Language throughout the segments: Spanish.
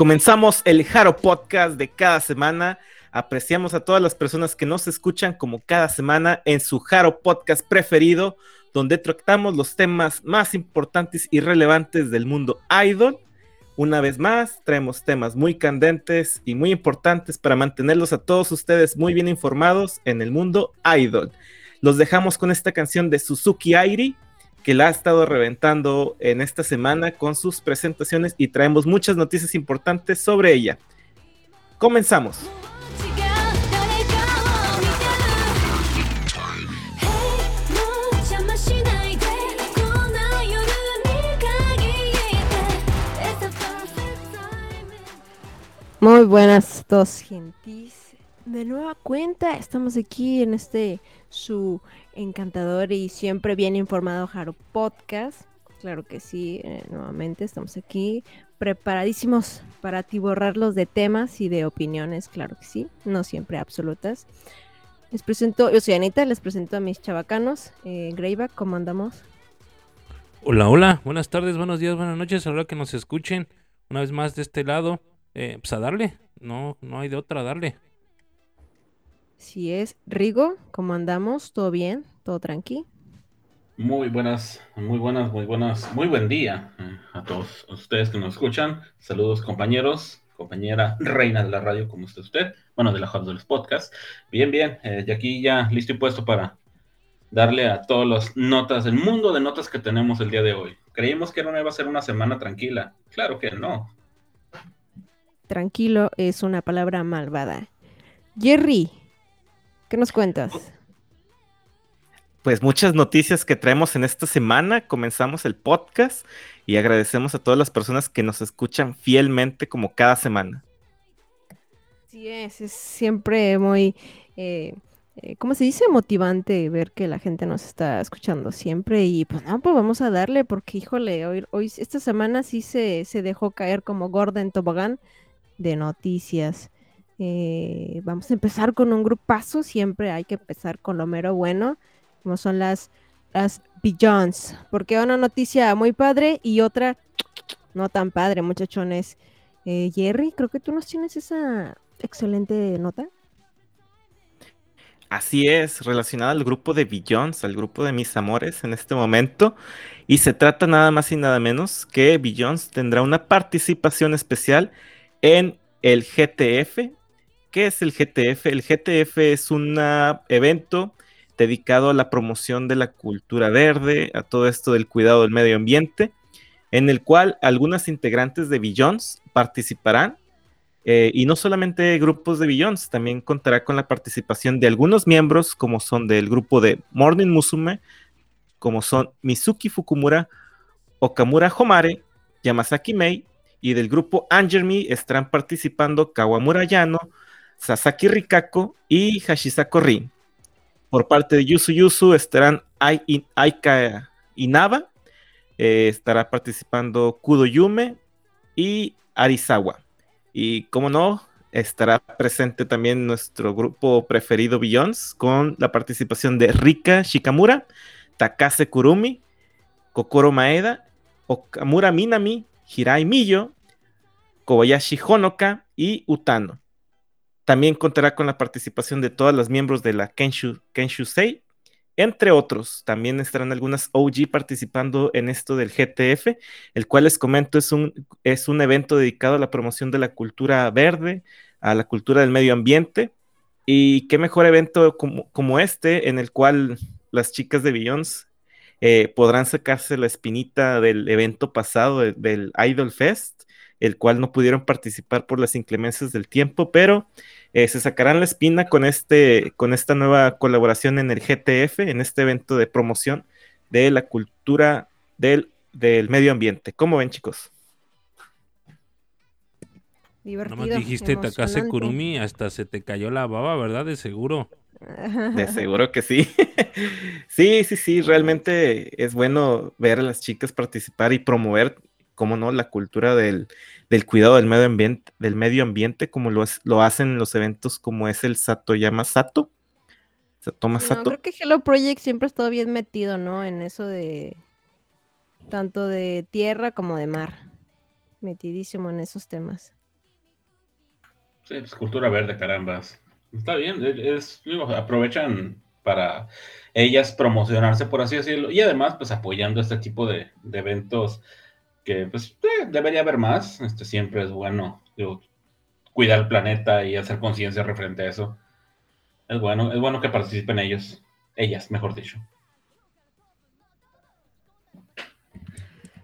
Comenzamos el Jaro Podcast de cada semana. Apreciamos a todas las personas que nos escuchan como cada semana en su Jaro Podcast preferido, donde tratamos los temas más importantes y relevantes del mundo idol. Una vez más, traemos temas muy candentes y muy importantes para mantenerlos a todos ustedes muy bien informados en el mundo idol. Los dejamos con esta canción de Suzuki Airi, que la ha estado reventando en esta semana con sus presentaciones y traemos muchas noticias importantes sobre ella. Comenzamos. Muy buenas dos gentis. De nueva cuenta, estamos aquí en este su encantador y siempre bien informado Jaro Podcast. Claro que sí, eh, nuevamente estamos aquí preparadísimos para atiborrarlos de temas y de opiniones, claro que sí, no siempre absolutas. Les presento, yo soy Anita, les presento a mis chavacanos. Eh, Greyback, ¿cómo andamos? Hola, hola, buenas tardes, buenos días, buenas noches, ahora que nos escuchen una vez más de este lado, eh, pues a darle, no, no hay de otra, a darle. Si es Rigo, ¿cómo andamos? ¿Todo bien? ¿Todo tranqui? Muy buenas, muy buenas, muy buenas, muy buen día eh, a todos ustedes que nos escuchan. Saludos compañeros, compañera reina de la radio, ¿cómo está usted? Bueno, de la Hot de los Podcasts. Bien, bien, eh, y aquí ya listo y puesto para darle a todas las notas, el mundo de notas que tenemos el día de hoy. Creímos que no iba a ser una semana tranquila. Claro que no. Tranquilo es una palabra malvada. Jerry, ¿qué nos cuentas? Pues muchas noticias que traemos en esta semana. Comenzamos el podcast y agradecemos a todas las personas que nos escuchan fielmente como cada semana. Sí, es, es siempre muy, eh, eh, ¿cómo se dice? Motivante ver que la gente nos está escuchando siempre y pues no, pues vamos a darle porque híjole, hoy, hoy esta semana sí se, se dejó caer como gorda en tobogán de noticias. Eh, vamos a empezar con un grupazo, siempre hay que empezar con lo mero bueno, como son las, las Billions, porque una noticia muy padre y otra no tan padre, muchachones. Eh, Jerry, creo que tú nos tienes esa excelente nota. Así es, relacionada al grupo de Billions, al grupo de mis amores en este momento. Y se trata nada más y nada menos que Billions tendrá una participación especial en el GTF. ¿Qué es el GTF? El GTF es un evento dedicado a la promoción de la cultura verde, a todo esto del cuidado del medio ambiente, en el cual algunas integrantes de Billions participarán. eh, y no solamente grupos de Billions, también contará con la participación de algunos miembros, como son del grupo de Morning Musume, como son Mizuki Fukumura, Okamura Homare, Yamasaki Mei, y del grupo Angermi estarán participando Kawamura Yano, Sasaki Rikako y Hashisako Rin. Por parte de Yusu Yusu estarán Aika Inaba, eh, estará participando Kudo Yume y Arisawa. Y como no, estará presente también nuestro grupo preferido Billions con la participación de Rika Shikamura, Takase Kurumi, Kokoro Maeda, Okamura Minami, Hirai Miyo, Kobayashi Honoka y Utano. También contará con la participación de todas las miembros de la Kenshu, Kenshusei, entre otros. También estarán algunas OG participando en esto del GTF, el cual les comento es un, es un evento dedicado a la promoción de la cultura verde, a la cultura del medio ambiente. Y qué mejor evento como, como este, en el cual las chicas de Billions eh, podrán sacarse la espinita del evento pasado, de- del Idol Fest, el cual no pudieron participar por las inclemencias del tiempo, pero eh, se sacarán la espina con, este, con esta nueva colaboración en el GTF, en este evento de promoción de la cultura del, del medio ambiente. ¿Cómo ven, chicos? Divertido. Nada más dijiste Takase. Kurumi, hasta se te cayó la baba, ¿verdad? De seguro. De seguro que sí. sí, sí, sí, realmente es bueno ver a las chicas participar y promover, como no, la cultura del, del cuidado del medio ambiente, del medio ambiente, como lo, es- lo hacen en los eventos como es el Satoyama Sato. sea, toma No, Sato. creo que Hello Project siempre ha estado bien metido, ¿no? En eso de tanto de tierra como de mar. Metidísimo en esos temas. Sí, pues cultura verde, carambas. Está bien, e- es, digo, aprovechan para ellas promocionarse, por así decirlo, y además, pues apoyando este tipo de, de eventos que, pues, eh, debería haber más. Este siempre es bueno, cuidar el planeta y hacer conciencia referente a eso. Es bueno, es bueno que participen ellos, ellas, mejor dicho.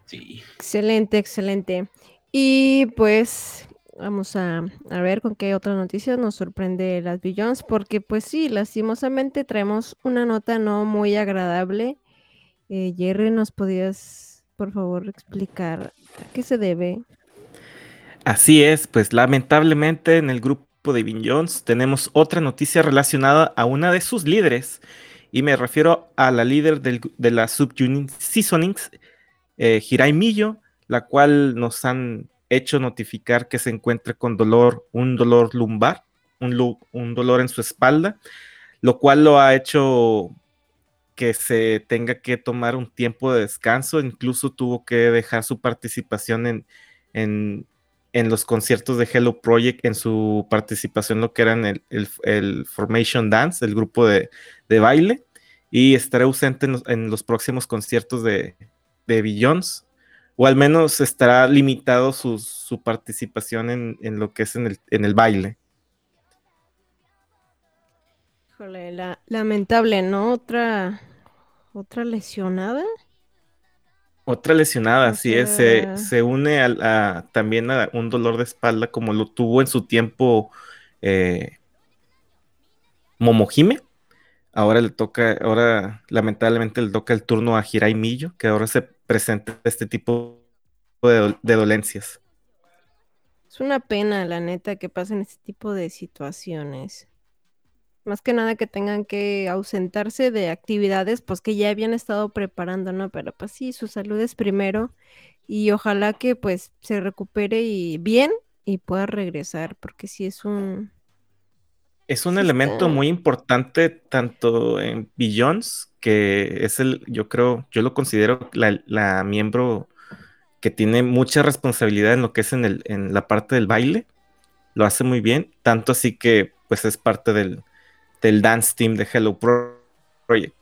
Sí. Excelente, excelente. Y pues vamos a, a ver con qué otra noticia nos sorprende las Billions, porque pues sí, lastimosamente traemos una nota no muy agradable. Eh, Jerry, ¿nos podías, por favor, explicar a qué se debe? Así es, pues lamentablemente en el grupo de Vin Jones tenemos otra noticia relacionada a una de sus líderes, y me refiero a la líder del de la Subunit Seasonings, eh, Hirai Millo, la cual nos han hecho notificar que se encuentra con dolor, un dolor lumbar, un, un dolor en su espalda, lo cual lo ha hecho que se tenga que tomar un tiempo de descanso, incluso tuvo que dejar su participación en, en, los conciertos de Hello Project, en su participación lo que eran el, el- Formation Dance, el grupo de, de baile, y estará ausente en los, en los próximos conciertos de, de Billions, o al menos estará limitado su, su participación en, en lo que es en el, en el baile. Híjole, la- lamentable, ¿no? Otra, otra lesionada. Otra lesionada, O así es, se, sea- se une al- a, también a un dolor de espalda como lo tuvo en su tiempo eh, Momohime. Ahora le toca, ahora lamentablemente le toca el turno a Hirai Millo, que ahora se presenta este tipo de, de dolencias. Es una pena, la neta, que pasen este tipo de situaciones. Más que nada que tengan que ausentarse de actividades, pues que ya habían estado preparando, ¿no? Pero pues sí, su salud es primero y ojalá que pues se recupere y bien y pueda regresar, porque sí es un... Es un Sí elemento está. muy importante tanto en Billions, que es el, yo creo, yo lo considero la, la miembro que tiene mucha responsabilidad en lo que es en, el, en la parte del baile. Lo hace muy bien, tanto así que pues es parte del, del dance team de Hello Pro- Project.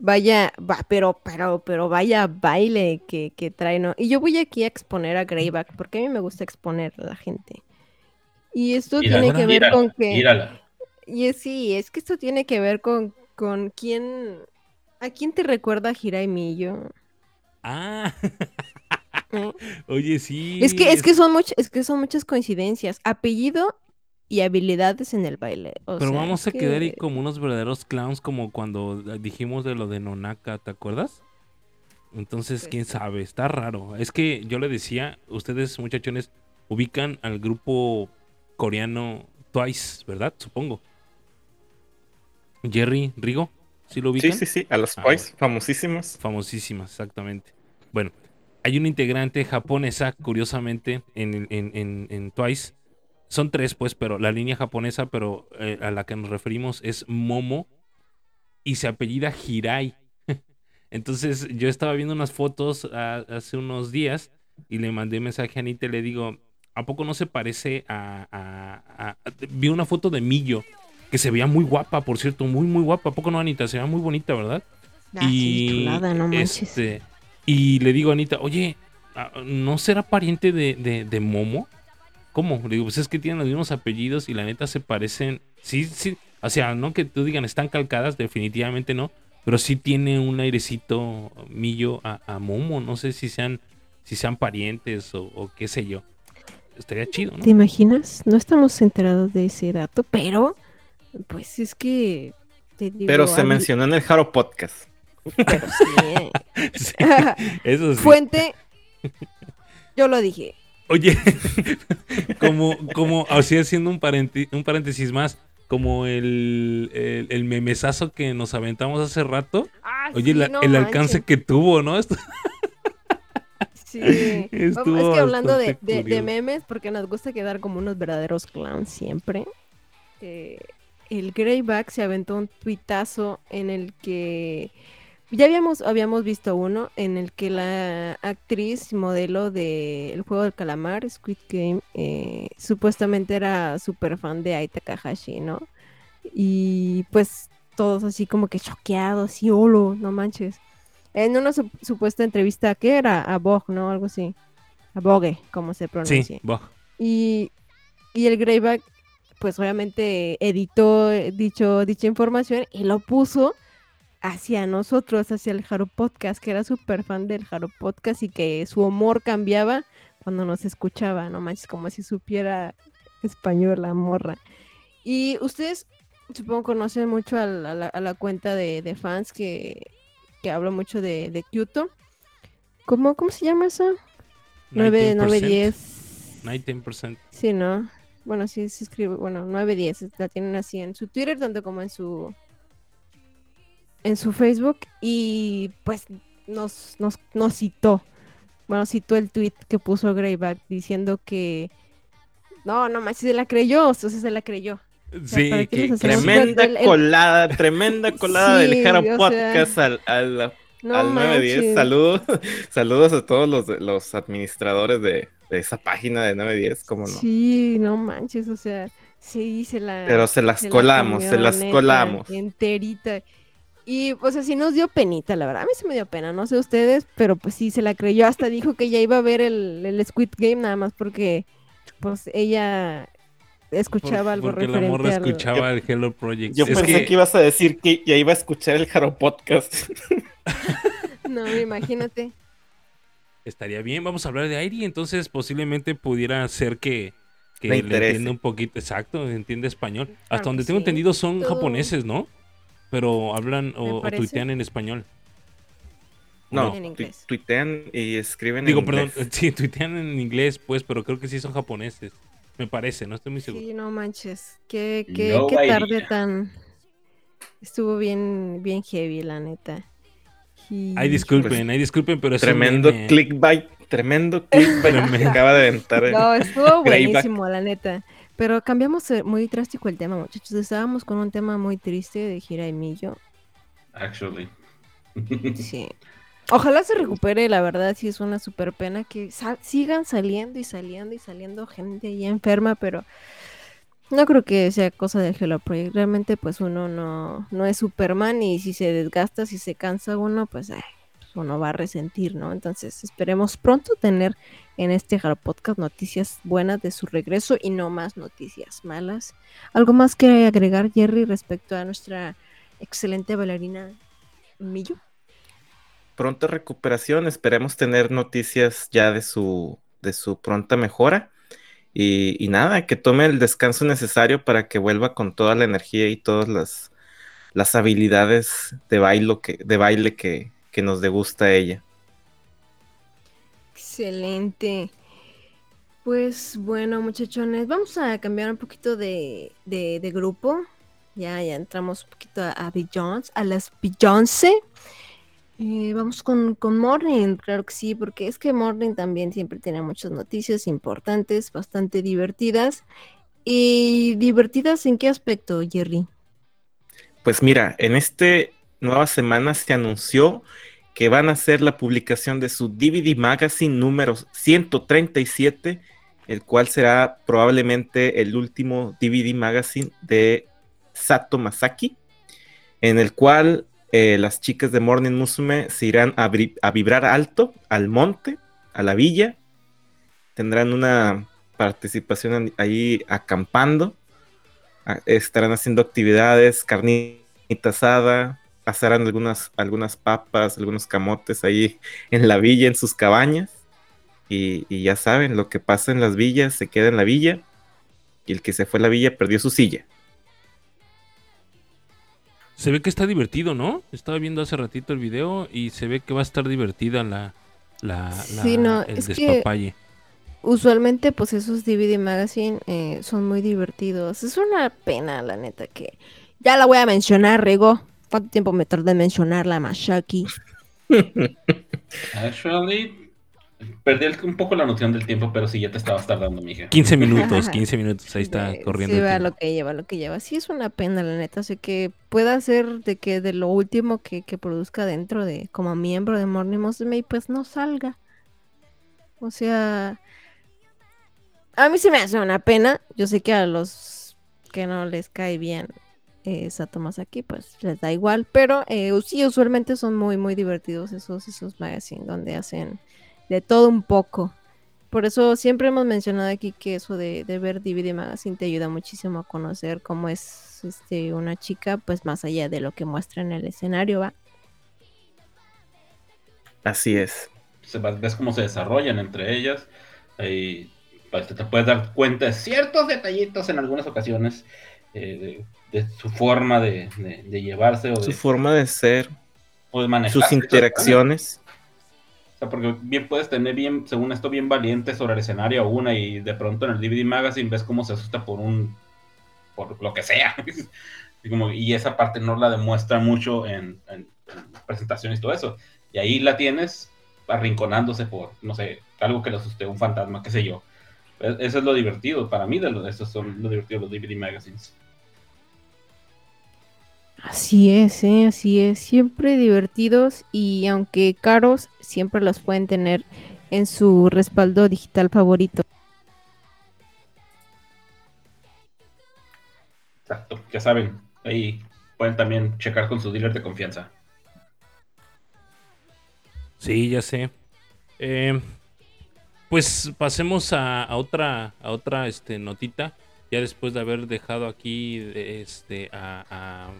Vaya, va, pero, pero, pero vaya baile que, que trae, ¿no? Y yo voy aquí a exponer a Greyback, porque a mí me gusta exponer a la gente. Y esto Mírala, tiene que ver mírala, con que... mírala. Y es- sí, es que esto tiene que ver con, con quién. ¿A quién te recuerda Hirai Millo? Ah, ¿Eh? oye, sí. Es que, es que son much- es que son muchas coincidencias. Apellido y habilidades en el baile. o Pero sea, vamos a quedar ahí como unos verdaderos clowns, como cuando dijimos de lo de Nonaka, ¿te acuerdas? Entonces, Pues quién sí. sabe, está raro. Es que yo le decía, ustedes muchachones ubican al grupo coreano Twice, ¿verdad? Supongo. Jerry, Rigo, ¿sí lo Sí, ubican? sí, sí, a los Ah, Twice, famosísimos. famosísimas, exactamente. Bueno, hay una integrante japonesa, curiosamente, en, en, en- en Twice. Son tres, pues, pero la línea japonesa, pero eh, a la que nos referimos es Momo y se apellida Hirai. Entonces, yo estaba viendo unas fotos hace unos días y le mandé mensaje a Anita y le digo, ¿a poco no se parece a, a- a- a- Vi una foto de Millo, que se veía muy guapa, por cierto, muy, muy guapa. ¿A poco no, Anita? Se veía muy bonita, ¿verdad? Ah, sí, chulada, no este, y le digo a Anita, oye, ah, ¿no será pariente de, de- de Momo? ¿Cómo? Le digo, pues es que tienen los mismos apellidos y la neta se parecen. Sí, sí. O sea, no que tú digan están calcadas, definitivamente no. Pero sí tiene un airecito millo a, a Momo. No sé si sean, si sean parientes o, o qué sé yo. Estaría chido, ¿no? ¿Te imaginas? No estamos enterados de ese dato, pero pues es que te digo, Pero se mencionó en el Haro Podcast. pero sí, ¿eh? Sí, eso sí. Fuente, yo lo dije. Oye, como, como, así haciendo un, un paréntesis más, como el, el, el memesazo que nos aventamos hace rato. Ah, Oye, sí, la- no el alcance que tuvo, ¿no? Esto- Sí. Estuvo es que hablando de, de- memes, porque nos gusta quedar como unos verdaderos clowns siempre. eh, el Greyback se aventó un tuitazo en el que ya habíamos, habíamos visto uno en el que la actriz modelo de El Juego del Calamar, Squid Game, eh, supuestamente era súper fan de Ai Takahashi, ¿no? Y pues todos así como que choqueados, y holo, no manches. En una sup- supuesta entrevista que era a Vogue, ¿no? Algo así. A Vogue, como se pronuncia. Sí, Bog. Y, y el Greyback, pues obviamente editó eh, dicho, dicha información y lo puso hacia nosotros, hacia el Jaro Podcast, que era súper fan del Jaro Podcast y que su humor cambiaba cuando nos escuchaba, no manches, como si supiera español la morra. Y ustedes, supongo, conocen mucho a la, a la- a la cuenta de, de fans que, que habla mucho de, de Kyoto. ¿Cómo, ¿Cómo se llama eso? 9, 9, 10. 19%. Sí, ¿no? Bueno, sí se escribe, bueno, 910, la tienen así en su Twitter, tanto como en su en su Facebook y pues nos, nos, nos citó, bueno, citó el tweet que puso Greyback diciendo que no, no más, se la creyó, o sea, se la creyó. Sí, ¿para qué que, nos que hacemos sí. Tremenda el- el- colada, tremenda colada Sí, del Jara o sea, Podcast al, al, No al 910. manches. Saludos, saludos a todos los, los administradores de, de esa página de 910, como no. Sí, no manches, o sea, sí, se la... Pero se las se la colamos, se las neta, colamos. Enterita. Y, o sea, sí nos dio penita, la verdad. A mí se me dio pena, no sé ustedes, pero pues sí se la creyó. Hasta dijo que ya iba a ver el, el Squid Game nada más porque, pues, ella escuchaba Por- algo porque la referente morra al- escuchaba el Hello Project. Yo es pensé que... que, ibas a decir que ya iba a escuchar el Jaro Podcast. No, imagínate. estaría bien. Vamos a hablar de Airi, entonces posiblemente pudiera ser que, que Le entienda un poquito. Exacto, entiende español. Claro Hasta donde tengo sí. entendido son Todo- japoneses, ¿no? Pero hablan o, o tuitean en español. No, En tu- tuitean y escriben Digo, en perdón, inglés. sí, tuitean en inglés, pues, pero creo que sí son japoneses. Me parece, no estoy muy seguro. Sí, no manches. Qué, qué, No qué tarde tan... Estuvo bien, bien heavy, la neta. Y- Ay, disculpen, ay, disculpen, pero Tremendo me- clickbait, tremendo clickbait que acaba de aventar. No, estuvo buenísimo, la neta. Pero cambiamos eh, muy drástico el tema, muchachos. Estábamos con un tema muy triste de Jaramillo. Actually. Sí. Ojalá se recupere, la verdad, sí es una super pena que sigan saliendo y saliendo y saliendo gente ya enferma, pero no creo que sea cosa del Hello Project. Realmente, pues uno no, no es Superman y si se desgasta, si se cansa uno, pues ay, uno va a resentir, ¿no? Entonces, esperemos pronto tener en este Hello Podcast noticias buenas de su regreso y no más noticias malas. ¿Algo más que agregar, Jerry, respecto a nuestra excelente bailarina Millo? pronta recuperación. Esperemos tener noticias ya de su, de su pronta mejora. Y, y nada, que tome el descanso necesario para que vuelva con toda la energía y todas las, las habilidades de baile que, de baile que, que nos degusta a ella. Excelente. Pues bueno, muchachones, vamos a cambiar un poquito de, de- de grupo. Ya, ya entramos un poquito a, a Beyoncé, a las Beyoncé. Eh, vamos con, con Morning, claro que sí, porque es que Morning también siempre tiene muchas noticias importantes, bastante divertidas. ¿Y divertidas en qué aspecto, Jerry? Pues mira, en este nueva semana se anunció que van a hacer la publicación de su DVD Magazine número 137, el cual será probablemente el último DVD Magazine de Sato Masaki, en el cual eh, las chicas de Morning Musume se irán a, a vibrar alto, al monte, a la villa, tendrán una participación ahí acampando, a- estarán haciendo actividades, carnita asada, asarán algunas, algunas papas, algunos camotes ahí en la villa, en sus cabañas. Y, y ya saben, lo que pasa en las villas se queda en la villa. Y el que se fue a la villa perdió su silla. Se ve que está divertido, ¿no? Estaba viendo hace ratito el video y se ve que va a estar divertida la, la, Sí, la- no, el es que- despapalle. Usualmente, pues esos DVD Magazine eh, son muy divertidos. Es una pena, la neta, que ya la voy a mencionar, Rego. ¿Cuánto tiempo me tardé en mencionarla, Mashaki? Actually, Perdí el- un poco la noción del tiempo, pero sí, ya te estabas tardando, mija. 15 minutos, 15 minutos, ahí está De- corriendo. Sí, va lo que lleva, lo que lleva. Sí, es una pena, la neta. Así que pueda ser de que de lo último que, que produzca dentro de, como miembro de Morning Musume, pues no salga. O sea, a mí se me hace una pena. Yo sé que a los que no les cae bien eh, Sato Masaki, pues les da igual. Pero eh, sí, usualmente son muy, muy divertidos esos, esos magazines donde hacen de todo un poco. Por eso siempre hemos mencionado aquí que eso de, de ver DVD Magazine te ayuda muchísimo a conocer cómo es este, una chica, pues más allá de lo que muestra en el escenario, ¿va? Así es. Se ves cómo se desarrollan entre ellas. Y pues, te puedes dar cuenta de ciertos detallitos en algunas ocasiones eh, de, de su forma de, de- de llevarse o de, Su forma de ser, o de manejar. sus interacciones. O sea, porque bien puedes tener bien, según esto, bien valiente sobre el escenario una y de pronto en el DVD Magazine ves cómo se asusta por un, por lo que sea. y, como- y esa parte no la demuestra mucho en, en- en presentaciones y todo eso. Y ahí la tienes arrinconándose por, no sé, algo que le asuste, un fantasma, qué sé yo. Eso es lo divertido, para mí, de lo, eso lo divertido de los DVD Magazines. Así es, ¿eh? así es. Siempre divertidos y aunque caros, siempre los pueden tener en su respaldo digital favorito. Exacto, ya saben, ahí pueden también checar con su dealer de confianza. Sí, ya sé. Eh, pues pasemos a, otra, a otra este, notita. Ya después de haber dejado aquí este, a, a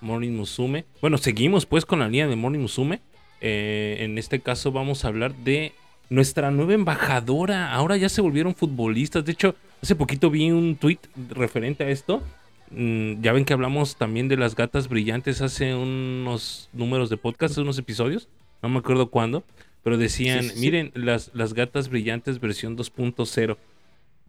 Morning Musume. Bueno, seguimos pues con la línea de Morning Musume. Eh, en este caso vamos a hablar de nuestra nueva embajadora. Ahora ya se volvieron futbolistas. De hecho, hace poquito vi un tweet referente a esto. Mm, ya ven que hablamos también de las gatas brillantes hace unos números de podcast, unos episodios. No me acuerdo cuándo. Pero decían, Sí, sí, sí. miren, las, las gatas brillantes versión 2.0.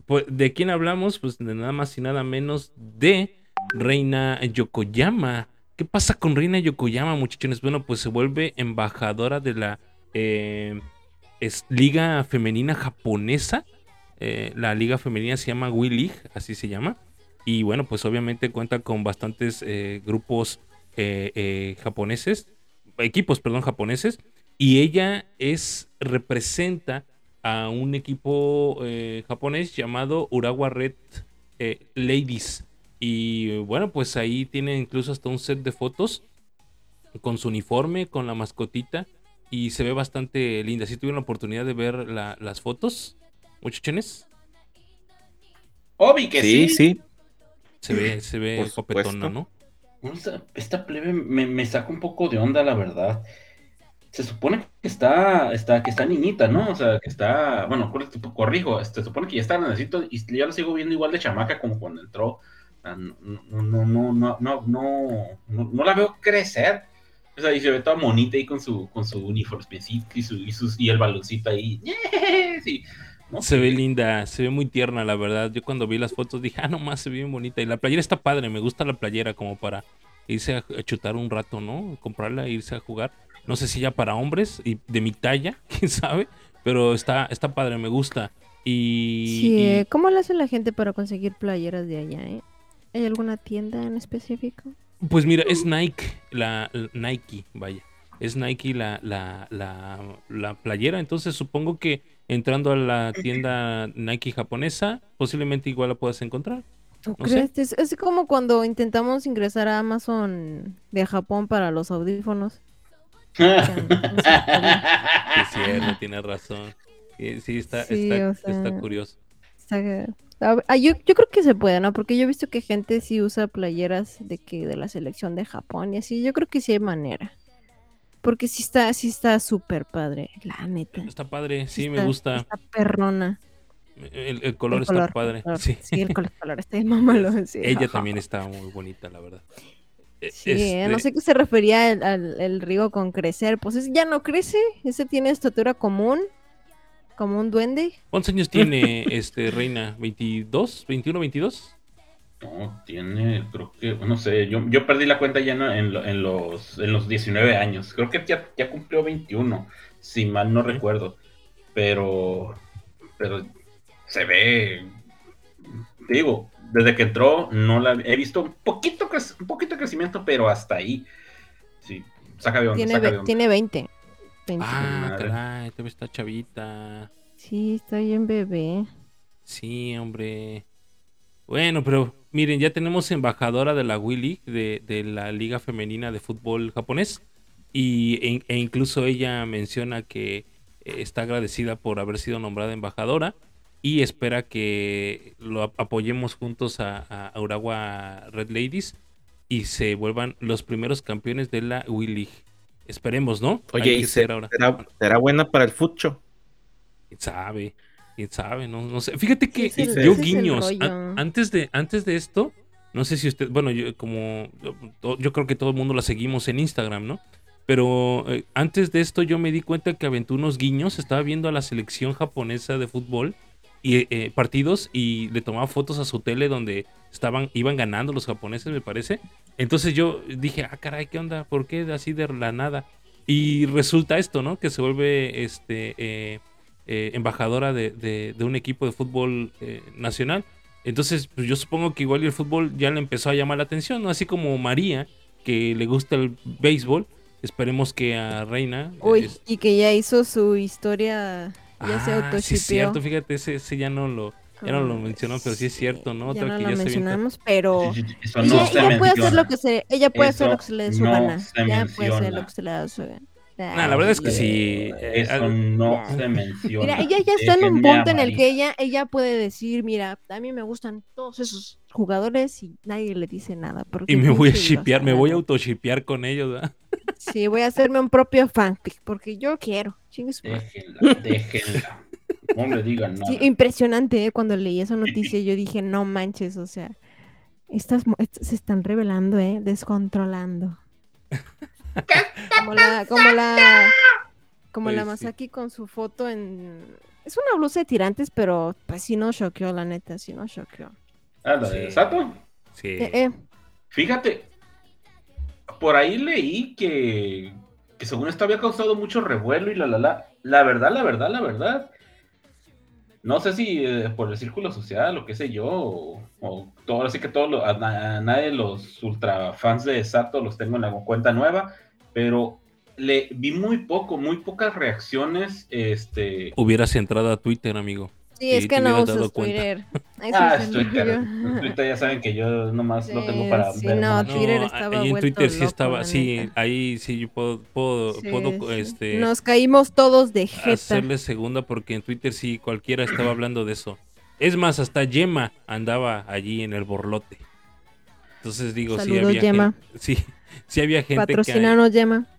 Pues, ¿De quién hablamos? Pues de nada más y nada menos de Reina Yokoyama. ¿Qué pasa con Reina Yokoyama, muchachones? Bueno, pues se vuelve embajadora de la eh, es Liga Femenina Japonesa. Eh, la Liga Femenina se llama Wii League, así se llama. Y bueno, pues obviamente cuenta con bastantes eh, grupos japoneses, equipos, perdón, japoneses. Y ella es, representa a un equipo eh, japonés llamado Urawa Red eh, Ladies. Y bueno, pues ahí tiene incluso hasta un set de fotos con su uniforme, con la mascotita. Y se ve bastante linda. Si tuvieron la oportunidad de ver la- las fotos, muchachones, Obi, que Sí, sí. sí. se ve, se ve copetona. ¿no? Esta, esta plebe me, me saca un poco de onda, la verdad se supone que está, está, que está niñita, ¿no? O sea, que está, bueno, corrijo, este, se supone que ya está necesito y yo la sigo viendo igual de chamaca como cuando entró. No, no, no, no, no, no, no la veo crecer. O sea, y se ve toda monita ahí con su, con su uniformecito y, su, y, sus, y el baloncito ahí. Yes. Se ve linda, se ve muy tierna, la verdad. Yo cuando vi las fotos dije, ah, nomás se ve bien bonita. Y la playera está padre, me gusta la playera como para irse a chutar un rato, ¿no? Comprarla e irse a jugar. No sé si ya para hombres y de mi talla, quién sabe. Pero está, está padre, me gusta. Y, Sí, y- eh, ¿cómo le hace la gente para conseguir playeras de allá, eh? ¿Hay alguna tienda en específico? pues mira, es Nike, la, la- Nike, vaya. Es Nike la, la, la, la playera. Entonces supongo que entrando a la tienda Nike japonesa, posiblemente igual la puedas encontrar. ¿Tú No crees? Es, es como cuando intentamos ingresar a Amazon de Japón para los audífonos. Es cierto, tienes razón. Sí, está, Sí, está, o sea, está curioso. Está- ah, yo, yo creo que se puede, ¿no? Porque yo he visto que gente sí usa playeras de que de la selección de Japón y así. Yo creo que sí hay manera. Porque sí está, sí está súper padre, la neta. Está padre, sí, me gusta. Está perrona. El, el color El está padre. el color. Sí. Sí, el color, el color está sí. Ella también está muy bonita, la verdad. Eh, Sí, eh, no este, sé qué se refería el, al el Rigo con crecer. Pues ese ya no crece, ese tiene estatura común, como un duende. ¿Cuántos años tiene este Reina? ¿22? ¿21, 22? No, tiene, creo que, no sé, yo, yo perdí la cuenta ya en, en lo- en los, en los 19 años. Creo que ya, ya cumplió 21, si mal no recuerdo. pero, pero se ve, te digo, desde que entró no la he visto un poquito, un poquito de crecimiento, pero hasta ahí. Sí, saca de onda, Tiene, saca ve- de onda. tiene 20. 20. Ah, madre. caray, te ves esta chavita. Sí, está bien bebé. Sí, hombre. Bueno, pero miren, ya tenemos embajadora de la Wii League, de, de la Liga Femenina de Fútbol Japonés. Y, e, e incluso ella menciona que eh, está agradecida por haber sido nombrada embajadora y espera que lo ap- apoyemos juntos a, a Urawa Red Ladies y se vuelvan los primeros campeones de la Wii League. Esperemos, ¿no? Oye, ¿y ser se- ahora. será, será buena para el fucho? ¿Quién sabe? ¿Quién sabe? No, no sé. Fíjate que Sí, yo guiños, antes, de, antes de esto, no sé si usted, bueno, yo como, yo, yo creo que todo el mundo la seguimos en Instagram, ¿no? Pero eh, antes de esto yo me di cuenta que aventó unos guiños, estaba viendo a la selección japonesa de fútbol y eh, partidos y le tomaba fotos a su tele donde estaban, iban ganando los japoneses, me parece. Entonces yo dije, ah, caray, ¿qué onda? ¿Por qué así de la nada? Y resulta esto, ¿no? Que se vuelve este eh, eh, embajadora de, de- de un equipo de fútbol nacional. Entonces, pues yo supongo que igual el fútbol ya le empezó a llamar la atención, ¿no? Así como María, que le gusta el béisbol. Esperemos que a Reina. Uy, es- y que ya hizo su historia, ya se Ah, sí es cierto, fíjate, ese, ese ya no lo, ya no lo mencionó, pero sí es cierto, ¿no? Ya Otra no que lo ya se mencionamos, pero Sí, sí, sí, Eso ella, no se ella puede hacer lo que se, ella puede hacer Eso lo que se le dé su no gana. se Ya puede hacer lo que se le dé su gana. Nah, la verdad es que sí. eh, Eso ah, no Ya. se menciona. Mira, ella ya está en un punto en el que ella, ella puede decir, mira, a mí me gustan todos esos jugadores y nadie le dice nada. porque y me voy a shipear, me voy a autoshipear con ellos, ¿verdad? Sí, voy a hacerme un propio fanfic, porque yo quiero. Chingue su madre. Déjenla, déjenla. No me digan nada. Sí, impresionante, ¿eh? Cuando leí esa noticia, yo dije, no manches, o sea, estas se están revelando, ¿eh? Descontrolando. Como la, como la, como la sí. Masaki con su foto en... Es una blusa de tirantes, pero pues sí no choqueó, la neta, sí no choqueó. Ah, la de. Sato. Sí. Eh, eh, Fíjate, por ahí leí que, que según esto había causado mucho revuelo y la la la. La verdad, la verdad, la verdad. No sé si eh, por el círculo social o qué sé yo, o, o todo, así que todos los- a, a nadie los ultra fans de Sato los tengo en la cuenta nueva, pero le vi muy poco, muy pocas reacciones, este, Hubieras entrado a Twitter, amigo. Sí, es Sí, que no cuenta. Twitter. Eso ah, es el Twitter. Twitter ya saben que yo nomás lo tengo Sí, para sí, ver no, más. Twitter No, estaba ahí en Twitter sí loco, estaba, sí, ahí sí yo puedo, puedo, Sí, puedo sí. este, Nos caímos todos de jeta. hacerle segunda porque en Twitter sí cualquiera estaba hablando de eso. Es más, hasta Yema andaba allí en el borlote. Entonces digo, sí Saludos, había Yema. gente, sí, sí había gente que Patrocinanos, Yema.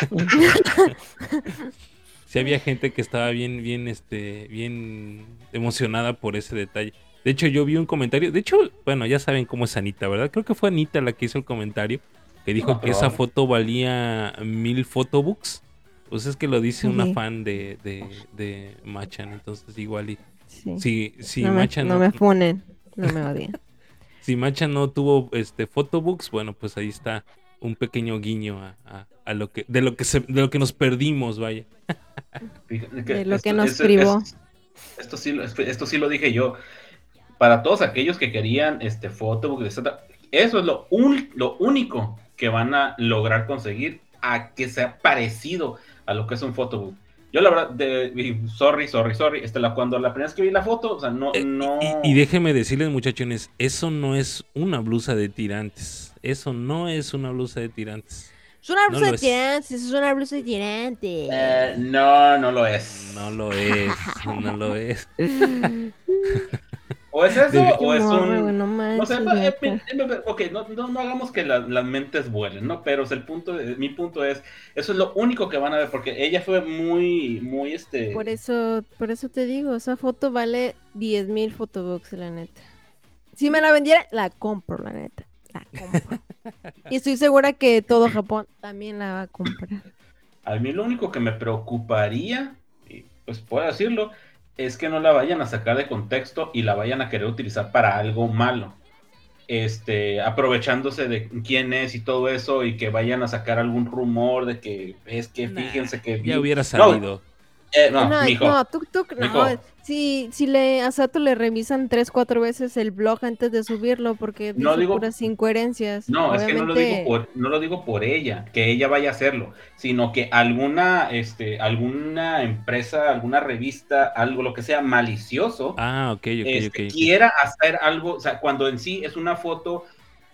sí había gente que estaba bien, bien, este, bien emocionada por ese detalle. De hecho, yo vi un comentario. De hecho, bueno, ya saben cómo es Anita, ¿verdad? Creo que fue Anita la que hizo el comentario. Que dijo No, que esa foto valía mil photobooks. Pues es que lo dice una fan de, de, de Machan. Entonces, igual y. Sí. Si, si no, me, Machan no no, me funen, no me odien. si Machan no tuvo este photobooks, bueno, pues ahí está un pequeño guiño a, a- a lo que, de lo que se, de lo que nos perdimos, vaya. Fíjate De lo que esto- nos esto- privó. Esto, esto sí, lo- esto sí lo dije yo. Para todos aquellos que querían este photobook, etc., eso es lo, un- lo único que van a lograr conseguir a que sea parecido a lo que es un photobook. Yo la verdad, de, sorry, sorry, sorry, este, la, cuando la primera vez que vi la foto, o sea, no, Eh, no... Y, y déjeme decirles, muchachones, eso no es una blusa de tirantes. Eso no es una blusa de tirantes. Es una No blusa de es. tirantes, es una blusa de tirantes. Eh, no, no lo es. No lo es, no lo es. O es eso, Debe- o es morro, un... no No sé, manches, eh, neta. eh, eh, ok, no, no, no hagamos que la- las mentes vuelen, ¿no? Pero es el punto, mi punto es, eso es lo único que van a ver, porque ella fue muy, muy, este... Por eso, por eso te digo, esa foto vale 10 mil photobooks, la neta. Si me la vendiera, la compro, la neta. La compro. y estoy segura que todo Japón también la va a comprar. A mí lo único que me preocuparía, y pues puedo decirlo, es que no la vayan a sacar de contexto y la vayan a querer utilizar para algo malo. Este, aprovechándose de quién es y todo eso, y que vayan a sacar algún rumor de que es que Nah, fíjense que vi- Ya hubiera No, salido. Eh, no, no, mijo. no, tuk tuk, no. Mijo. Si, si le, a Sato le revisan tres, cuatro veces el blog antes de subirlo porque No dice digo- puras incoherencias. No, es que no lo, digo por, no lo digo por ella, que ella vaya a hacerlo, sino que alguna, este, alguna empresa, alguna revista, algo, lo que sea malicioso, Ah, este, quiera hacer algo, o sea, cuando en sí es una foto,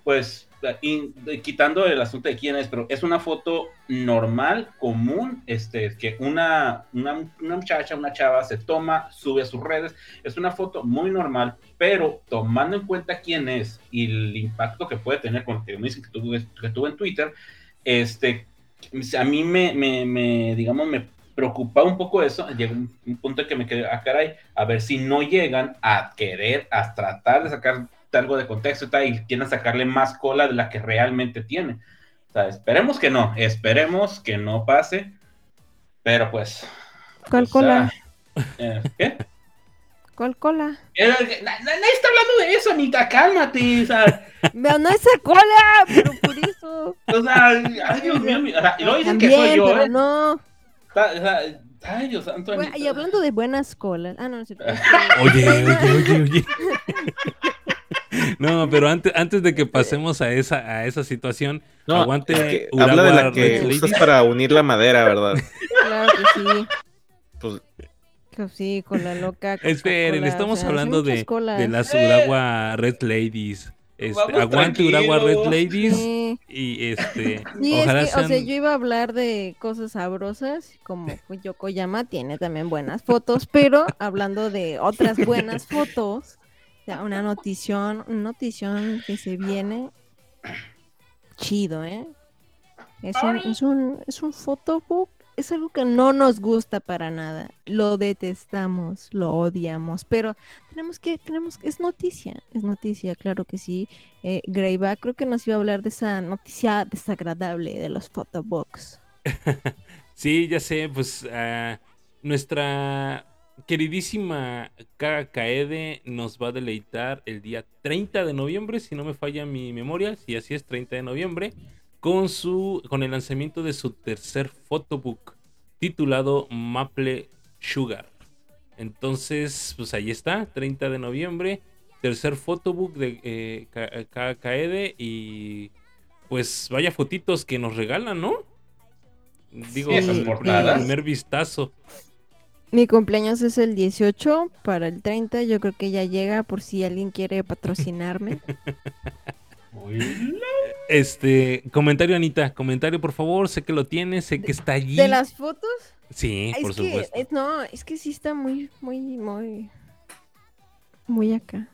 pues, de- quitando el asunto de quién es, pero es una foto normal, común, este, que una, una, una muchacha, una chava se toma, sube a sus redes, es una foto muy normal, pero tomando en cuenta quién es y el impacto que puede tener con lo que me dicen que tuvo, que tuvo en Twitter, este, a mí me, me, digamos, me preocupa un poco eso, llegó un, un punto en que me quedé, ah, caray, a ver si no llegan a querer, a tratar de sacar algo de contexto y tal, y quieren sacarle más cola de la que realmente tiene. O sea, esperemos que no, esperemos que no pase, pero pues... ¿Cuál sea, cola? eh, ¿Qué? ¿Cuál cola? Na- na- Nadie está hablando de eso, Anita, cálmate. O sea, Veo, no esa cola, pero por eso. o sea, ay, Dios mío, o sea, y luego dicen que soy También, yo, pero ¿eh? no. O sea, Ay, Dios santo. Bueno, y hablando de buenas colas. Ah, no, no es cierto. Oye, oye, oye, oye. No, pero antes, antes de que pasemos a esa, a esa situación, No, aguante es que Urawa habla de la que usas para unir la madera, ¿verdad? Claro que sí. Pues sí, cola loca. Esperen, estamos o sea, hablando de, de las Urawa Red Ladies. Este, aguante Urawa Red. Ladies. Sí. Y este, Sí, es que, o sea, yo iba a hablar de cosas sabrosas, como Yokoyama tiene también buenas fotos, pero hablando de otras buenas fotos, sea, una notición, una notición que se viene chido, ¿eh? Es un, es un, es un photobook, es algo que no nos gusta para nada, lo detestamos, lo odiamos, pero tenemos que, tenemos, es noticia, es noticia, claro que sí. Eh, Greyback creo que nos iba a hablar de esa noticia desagradable de los photobooks. Sí, ya sé, pues ah, nuestra queridísima Kaede nos va a deleitar el día 30 de noviembre, si no me falla mi memoria, si así es 30 de noviembre, con su con el lanzamiento de su tercer photobook titulado Maple Sugar. Entonces, pues ahí está, 30 de noviembre, tercer photobook de eh, Kaede y pues vaya fotitos que nos regalan, ¿no? Digo, Sí, esas el portadas. primer vistazo. Mi cumpleaños es el 18, para el 30 yo creo que ya llega por si alguien quiere patrocinarme. Este, comentario, Anita, comentario, por favor. Sé que lo tienes, sé que está allí. ¿De las fotos? Sí, es por que, supuesto. es- no, es que sí está muy, muy, muy, muy acá.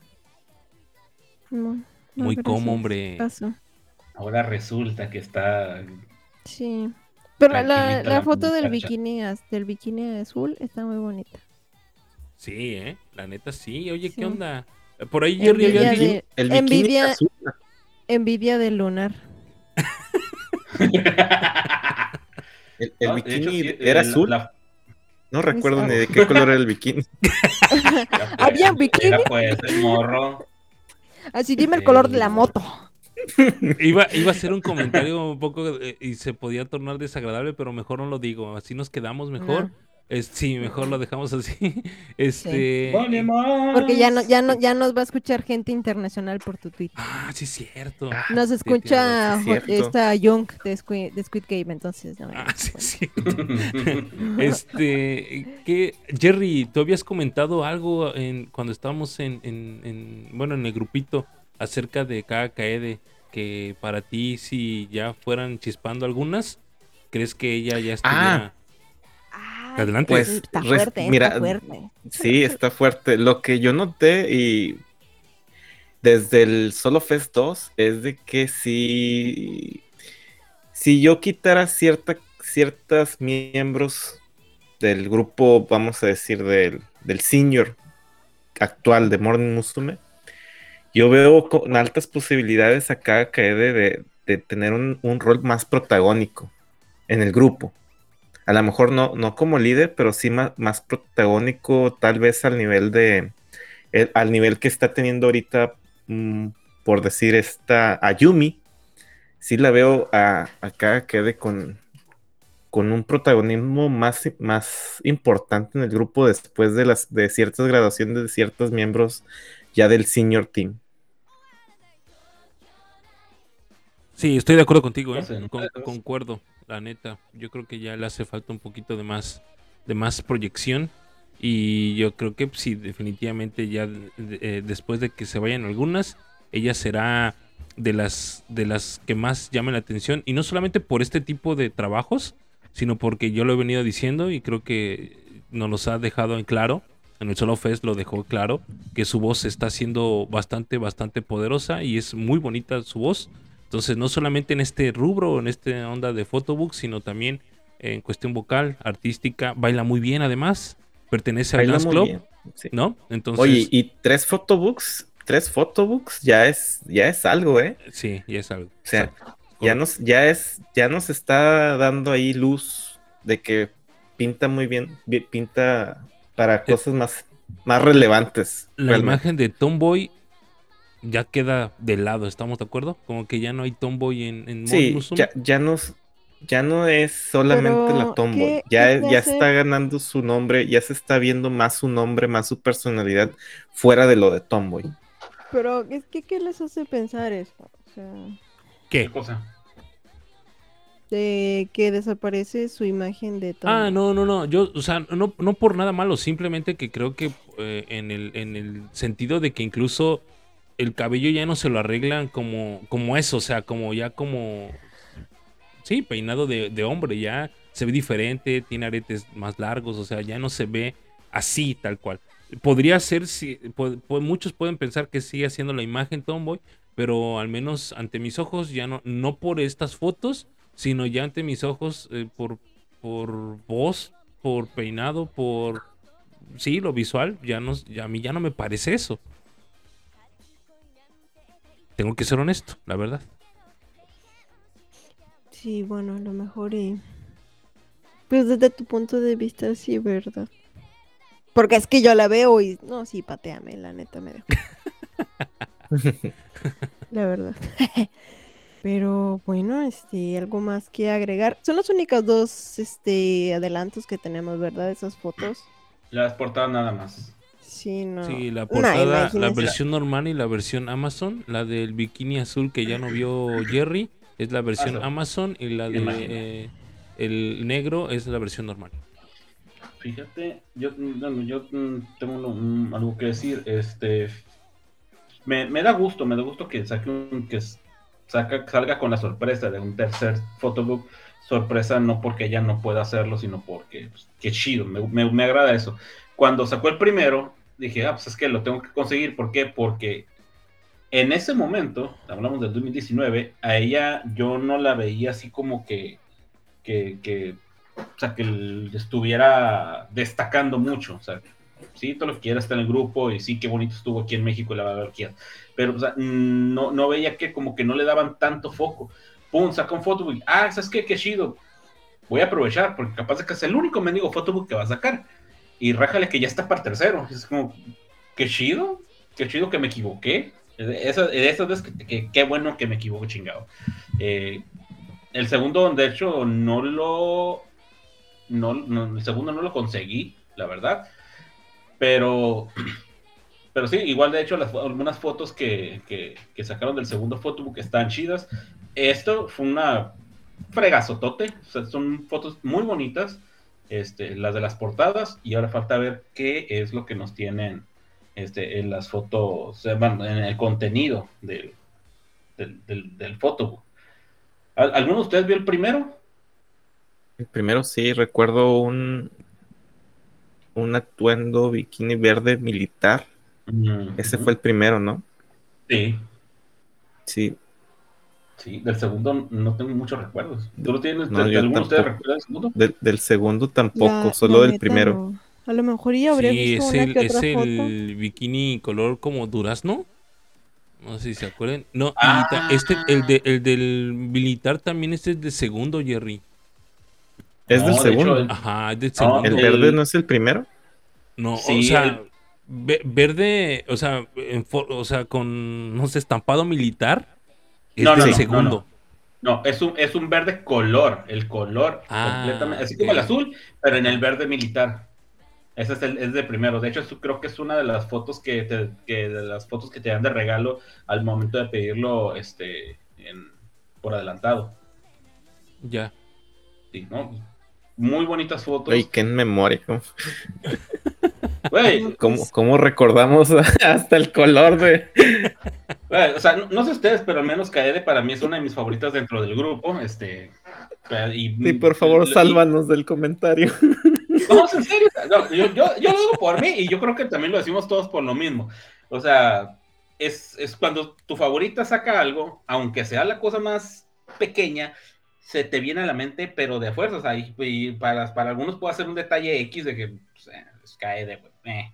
No, no, Muy como, hombre. Paso. Ahora resulta que está. Sí. Pero la, foto del bikini, del bikini azul está muy bonita. Sí, eh. La neta, sí. Oye, Sí. ¿qué onda? Por ahí Jerry Envidia había dicho- de, el bikini envidia, azul. envidia del lunar. El, el No, de bikini hecho, sí, era el- azul. la- No recuerdo ni de qué color era el bikini. ¿Había un bikini? Era pues el morro. Así dime el color de la moto. Iba, iba a hacer un comentario un poco eh, y se podía tornar desagradable, pero mejor no lo digo. Así nos quedamos mejor. No. Es, sí, mejor lo dejamos así. Este. Porque ya no, ya no, ya nos va a escuchar gente internacional por tu tweet. Ah, sí, es cierto. Ah, Nos escucha sí, cierto. esta Young de Squid, de Squid Game, entonces. no, Ah, sí, bueno. es cierto. Este, que Jerry, tú habías comentado algo en, cuando estábamos en, en- en- bueno, en el grupito acerca de KKED, que para ti si ya fueran chispando algunas, ¿crees que ella ya estuviera? Ay, Adelante. Pues, está res- fuerte, está mira, fuerte. Sí, está fuerte. Lo que yo noté y desde el Solo Fest 2 es de que si, si yo quitara cierta, ciertas miembros del grupo, vamos a decir, del, del senior actual de Morning Musume, yo veo con altas posibilidades acá de, de, de tener un, un rol más protagónico en el grupo. A lo mejor no, no como líder, pero sí más, más protagónico, tal vez al nivel de. el- al nivel que está teniendo ahorita, mm, por decir, esta Ayumi. Sí la veo a, acá quede con, con un protagonismo más, más importante en el grupo después de las de ciertas graduaciones de ciertos miembros ya del senior team. Sí, estoy de acuerdo contigo, ¿eh? Con- concuerdo, la neta. Yo creo que ya le hace falta un poquito de más, de más proyección. Y yo creo que sí, definitivamente ya eh, después de que se vayan algunas, ella será de las, de las que más llamen la atención. Y no solamente por este tipo de trabajos, sino porque yo lo he venido diciendo y creo que nos los ha dejado en claro. En el Solo Fest lo dejó claro, que su voz está siendo bastante, bastante poderosa y es muy bonita su voz. Entonces, no solamente en este rubro, en esta onda de photobook, sino también en cuestión vocal, artística, baila muy bien además, pertenece al Baila Dance Club, bien, sí. ¿no? Entonces, Oye, y tres photobooks, tres photobooks ya es, ya es algo, ¿eh? sí, ya es algo. O sea, Exacto. ya nos, ya es, ya nos está dando ahí luz de que pinta muy bien, bi- pinta para cosas más, más relevantes. La realmente. imagen de Tomboy ya queda de lado, ¿estamos de acuerdo? Como que ya no hay Tomboy en, en Sí, ya, ya no, ya no es solamente Pero, la tomboy, ¿qué- ya, qué es- te ya está ganando su nombre, ya se está viendo más su nombre, más su personalidad fuera de lo de tomboy. Pero es que, ¿qué les hace pensar eso? O sea, ¿Qué? ¿Qué cosa? de que desaparece su imagen de Tom. Ah, no, no, no. Yo, o sea, no, no por nada malo, simplemente que creo que eh, en, el, en el sentido de que incluso el cabello ya no se lo arreglan como, como eso, o sea, como ya como. Sí, peinado de, de hombre, ya se ve diferente, tiene aretes más largos, o sea, ya no se ve así, tal cual. Podría ser, si, muchos pueden pensar que sigue haciendo la imagen Tomboy, pero al menos ante mis ojos ya no, no por estas fotos, sino ya ante mis ojos eh, por, por voz, por peinado, por sí, lo visual, ya no, a mí ya no me parece eso. Tengo que ser honesto, la verdad. Sí, bueno, a lo mejor y... Pues desde tu punto de vista, sí, ¿verdad? Porque es que yo la veo y... No, sí, pateame, la neta me dejo. la verdad. Pero bueno, este, algo más que agregar. Son los únicos dos, este, adelantos que tenemos, ¿verdad? Esas fotos. Las portadas nada más. Sí, no. Sí, la No, portada, la versión normal y la versión Amazon, la del bikini azul que ya no vio Jerry, es la versión. Amazon y la de eh, el negro es la versión normal. Fíjate, yo, mm, bueno, yo tengo uno- mm, algo que decir. Este, me, me da gusto, me da gusto que saque un, que saca, salga con la sorpresa de un tercer photobook. Sorpresa no porque ella no pueda hacerlo, sino porque pues, qué chido, me, me- me agrada eso. Cuando sacó el primero, dije, ah, pues es que lo tengo que conseguir. ¿Por qué? Porque en ese momento, hablamos del 2019, a ella yo no la veía así como que, que, que o sea, que estuviera destacando mucho. O sea, sí, todo lo que quiera está en el grupo y sí, qué bonito estuvo aquí en México y la va a ver quién. Pero, o sea, no, no veía que como que no le daban tanto foco. Pum, saca un photobook. Ah, ¿sabes qué? Qué chido. Voy a aprovechar porque capaz de que es el único mendigo photobook que va a sacar. Y rájale que ya está para tercero. Es como, qué chido. Qué chido que me equivoqué. Veces que, que- qué bueno que me equivoco, chingado. Eh, el segundo, de hecho, no lo. No, el segundo no lo conseguí, la verdad. Pero. Pero sí, igual de hecho, algunas fotos que, que, sacaron del segundo photobook están chidas. Esto fue una fregazotote. Son fotos muy bonitas. Este, las de las portadas. Y ahora falta ver qué es lo que nos tienen este, en las fotos, eh, bueno, en el contenido del, del, del, del photobook. ¿Al- ¿Alguno de ustedes vio el primero? El primero sí, recuerdo un, un atuendo bikini verde militar. Ese Ujú. fue el primero, ¿no? Sí, Sí, sí. Del segundo no tengo muchos recuerdos. ¿Tú lo tienes? No, ¿De- ¿Alguno de ustedes tampoco. recuerda el segundo? del, del segundo tampoco, La- solo la del neta, primero. no. A lo mejor ya habría Sí, visto es una el, que es otra foto. el bikini color como durazno. No sé si se acuerdan. No, y Ah. ta- este, el, de, el del militar también este es de segundo, Jerry. Es No, del de segundo. hecho, el- Ajá, es del segundo. ¿El el- verde no es el primero? No, Sí, o sea, el- verde, o sea, en for- o sea, con, no sé, estampado militar, es No, no, del no, segundo. no, No, es un, es un verde color, el color Ah, completamente, así como el azul, pero en el verde militar. Ese es el es de primero. De hecho, eso creo que es una de las fotos que te, que de las fotos que te dan de regalo al momento de pedirlo este en- por adelantado. Ya. Sí, ¿no? Muy bonitas fotos. Oye, qué en memoria. ¿Cómo, Güey, cómo- cómo recordamos hasta el color de. güey, o sea, no, no sé ustedes, pero al menos Kaede para mí es una de mis favoritas dentro del grupo. Este, y, Sí, por favor, y- sálvanos del comentario. No, en serio. No, yo, yo, yo lo digo por mí y yo creo que también lo decimos todos por lo mismo. O sea, es, es cuando tu favorita saca algo, aunque sea la cosa más pequeña, se te viene a la mente, pero de fuerza. O sea, y, y para, para algunos puede ser un detalle X de que pues, eh, güey. Eh,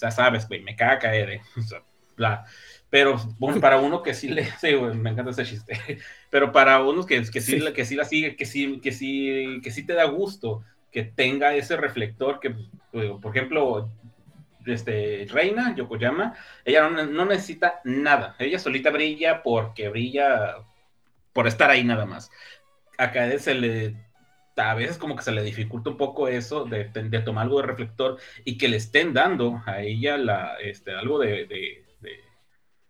ya sabes, güey, me caga. O sea, bla. Pero bueno, para uno que sí le. Sí, güey, me encanta ese chiste. Pero para unos que, que, sí, Sí. que sí la sigue, que sí, que sí, que sí te da gusto que tenga ese reflector que, pues, por ejemplo, este, Reina Yokoyama, ella no, no necesita nada. Ella solita brilla porque brilla por estar ahí nada más. A Kaede se le, a veces como que se le dificulta un poco eso de, de tomar algo de reflector y que le estén dando a ella la, este, algo de, de-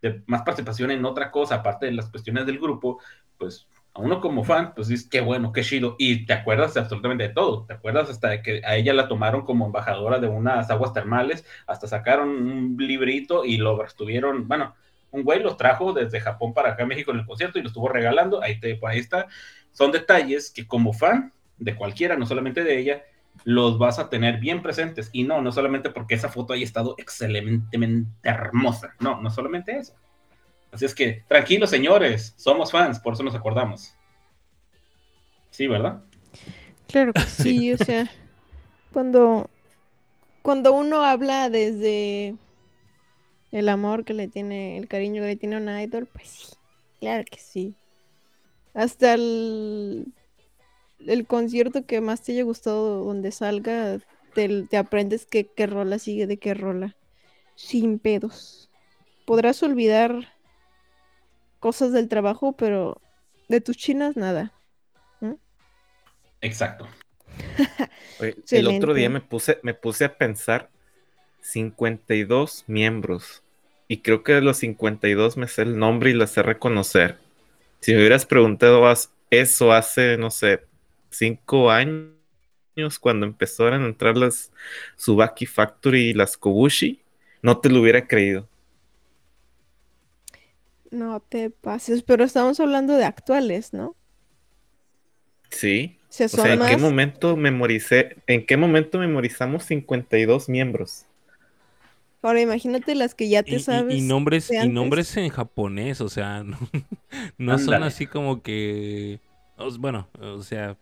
de- más participación en otra cosa, aparte de las cuestiones del grupo, pues a uno como fan, pues dices, qué bueno, qué chido. Y te acuerdas absolutamente de todo. Te acuerdas hasta de que a ella la tomaron como embajadora de unas aguas termales, hasta sacaron un librito y lo estuvieron, bueno, un güey los trajo desde Japón para acá a México en el concierto y lo estuvo regalando. Ahí, te, ahí está. Son detalles que como fan de cualquiera, no solamente de ella, los vas a tener bien presentes. Y no, no solamente porque esa foto haya estado excelentemente hermosa. No, no solamente eso. Así es que, tranquilos señores, somos fans, por eso nos acordamos. Sí, ¿verdad? Claro que sí, o sea, cuando, cuando uno habla desde el amor que le tiene, el cariño que le tiene a una idol, pues sí, claro que sí. Hasta el, el concierto que más te haya gustado, donde salga, te, te aprendes qué, qué rola sigue de qué rola, sin pedos. Podrás olvidar cosas del trabajo, pero de tus chinas nada. Exacto. Oye, el otro día me puse, me puse a pensar 52 miembros. Y creo que de los 52 me sé el nombre y las sé reconocer. Si me hubieras preguntado eso hace, no sé, cinco años, cuando empezaron a entrar las Subaki Factory y las Kobushi, no te lo hubiera creído. No te pases, pero estamos hablando de actuales, ¿no? Sí. O sea, O sea, ¿en qué momento memoricé, en qué momento memorizamos 52 miembros? Ahora imagínate las que ya te Y, y- sabes. y nombres, de y nombres en japonés, o sea, no, no son así como que, bueno, o sea,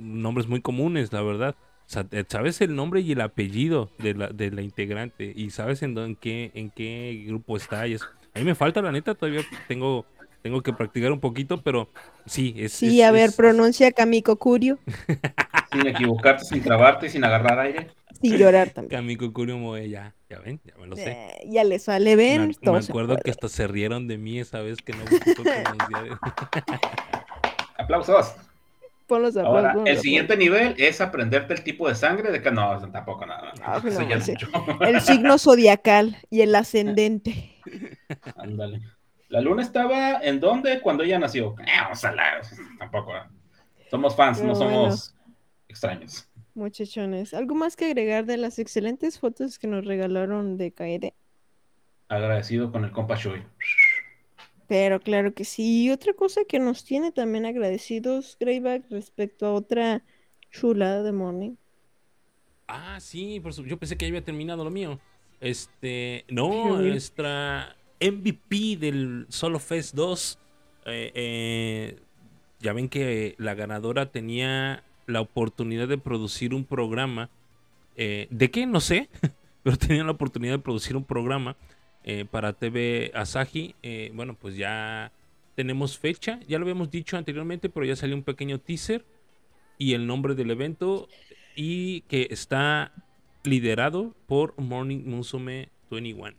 nombres muy comunes, la verdad. O sea, te- sabes el nombre y el apellido de la, de la integrante y sabes en, en qué en qué grupo está. Y eso. A mí me falta, la neta, todavía tengo tengo que practicar un poquito, pero sí, es... Sí, es- a ver, es- pronuncia Kamiko Kurio Sin equivocarte, sin trabarte y sin agarrar aire. sin llorar también. Kamiko Kurio Moe, ya, ya ven, ya me lo sé. Eh, ya le sale, ven. Me, me acuerdo que hasta se rieron de mí esa vez que no supo pronunciar. Aplausos. Ahora, el siguiente nivel es aprenderte el tipo de sangre de que no, tampoco nada. Ah, no. El signo zodiacal y el ascendente. Ándale. La luna estaba en dónde cuando ella nació. Eh, vamos a la- Tampoco. Somos fans, Pero no somos extraños. Muchachones. ¿Algo más que agregar de las excelentes fotos que nos regalaron de Kaede? Agradecido con el compa Shui. Pero claro que sí. Y otra cosa que nos tiene también agradecidos, Greyback, respecto a otra chulada de Morning. Ah, sí, por su- yo pensé que ya había terminado lo mío. Este, no, nuestra MVP del Solo Fest 2. eh, eh, ya ven que la ganadora tenía la oportunidad de producir un programa. eh, ¿De qué? No sé. Pero tenía la oportunidad de producir un programa eh, para TV Asahi. eh, bueno, pues ya tenemos fecha. Ya lo habíamos dicho anteriormente, pero ya salió un pequeño teaser. Y el nombre del evento. Y que está liderado por Morning Musume 21.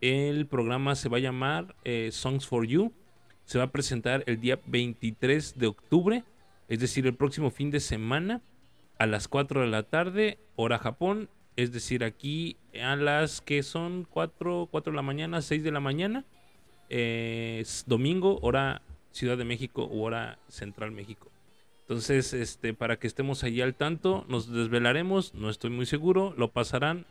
El programa se va a llamar eh, Songs for You se va a presentar el día 23 de octubre, es decir, el próximo fin de semana a las 4 de la tarde, hora Japón, es decir, aquí a las que son 4, 4 de la mañana, 6 de la mañana, eh, es domingo, hora Ciudad de México u hora Central México. Entonces, este, para que estemos ahí al tanto, nos desvelaremos, no estoy muy seguro, lo pasarán,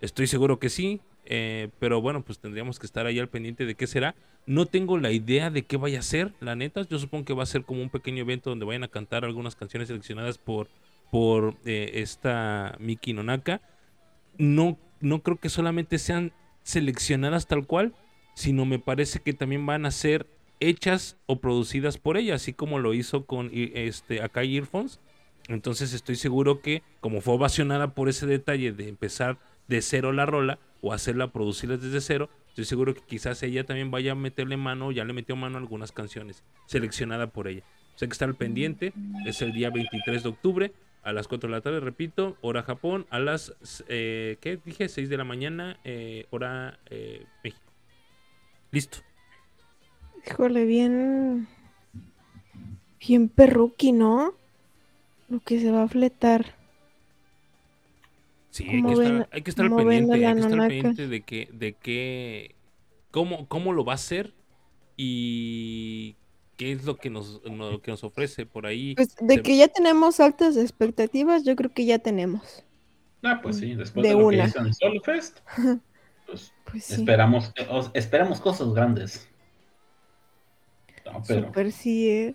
estoy seguro que sí, eh, pero bueno, pues tendríamos que estar ahí al pendiente de qué será. No tengo la idea de qué vaya a ser, la neta, yo supongo que va a ser como un pequeño evento donde vayan a cantar algunas canciones seleccionadas por, por eh, esta Miki Nonaka. No, no creo que solamente sean seleccionadas tal cual, sino me parece que también van a ser hechas o producidas por ella, así como lo hizo con este Akai Earphones. Entonces estoy seguro que como fue ovacionada por ese detalle de empezar de cero la rola o hacerla producirla desde cero, estoy seguro que quizás ella también vaya a meterle mano, ya le metió mano a algunas canciones seleccionada por ella. O sea que está al pendiente, es el día 23 de octubre a las 4 de la tarde, repito, hora Japón, a las, eh, ¿qué dije? 6 de la mañana, eh, hora eh, México. Listo. Híjole, bien. Bien perruqui, ¿no? Lo que se va a fletar. Sí, hay ¿Cómo que, ven- estar, hay que pendiente, hay que estar pendiente de que, de que, cómo, cómo lo va a hacer y qué es lo que nos, lo que nos ofrece por ahí. Pues de Se- que ya tenemos altas expectativas, yo creo que ya tenemos. Ah, pues sí, después De de, lo que una. hizo en Solo Fest, pues Pues sí. esperamos, os- esperamos cosas grandes. No, pero Super sí, eh.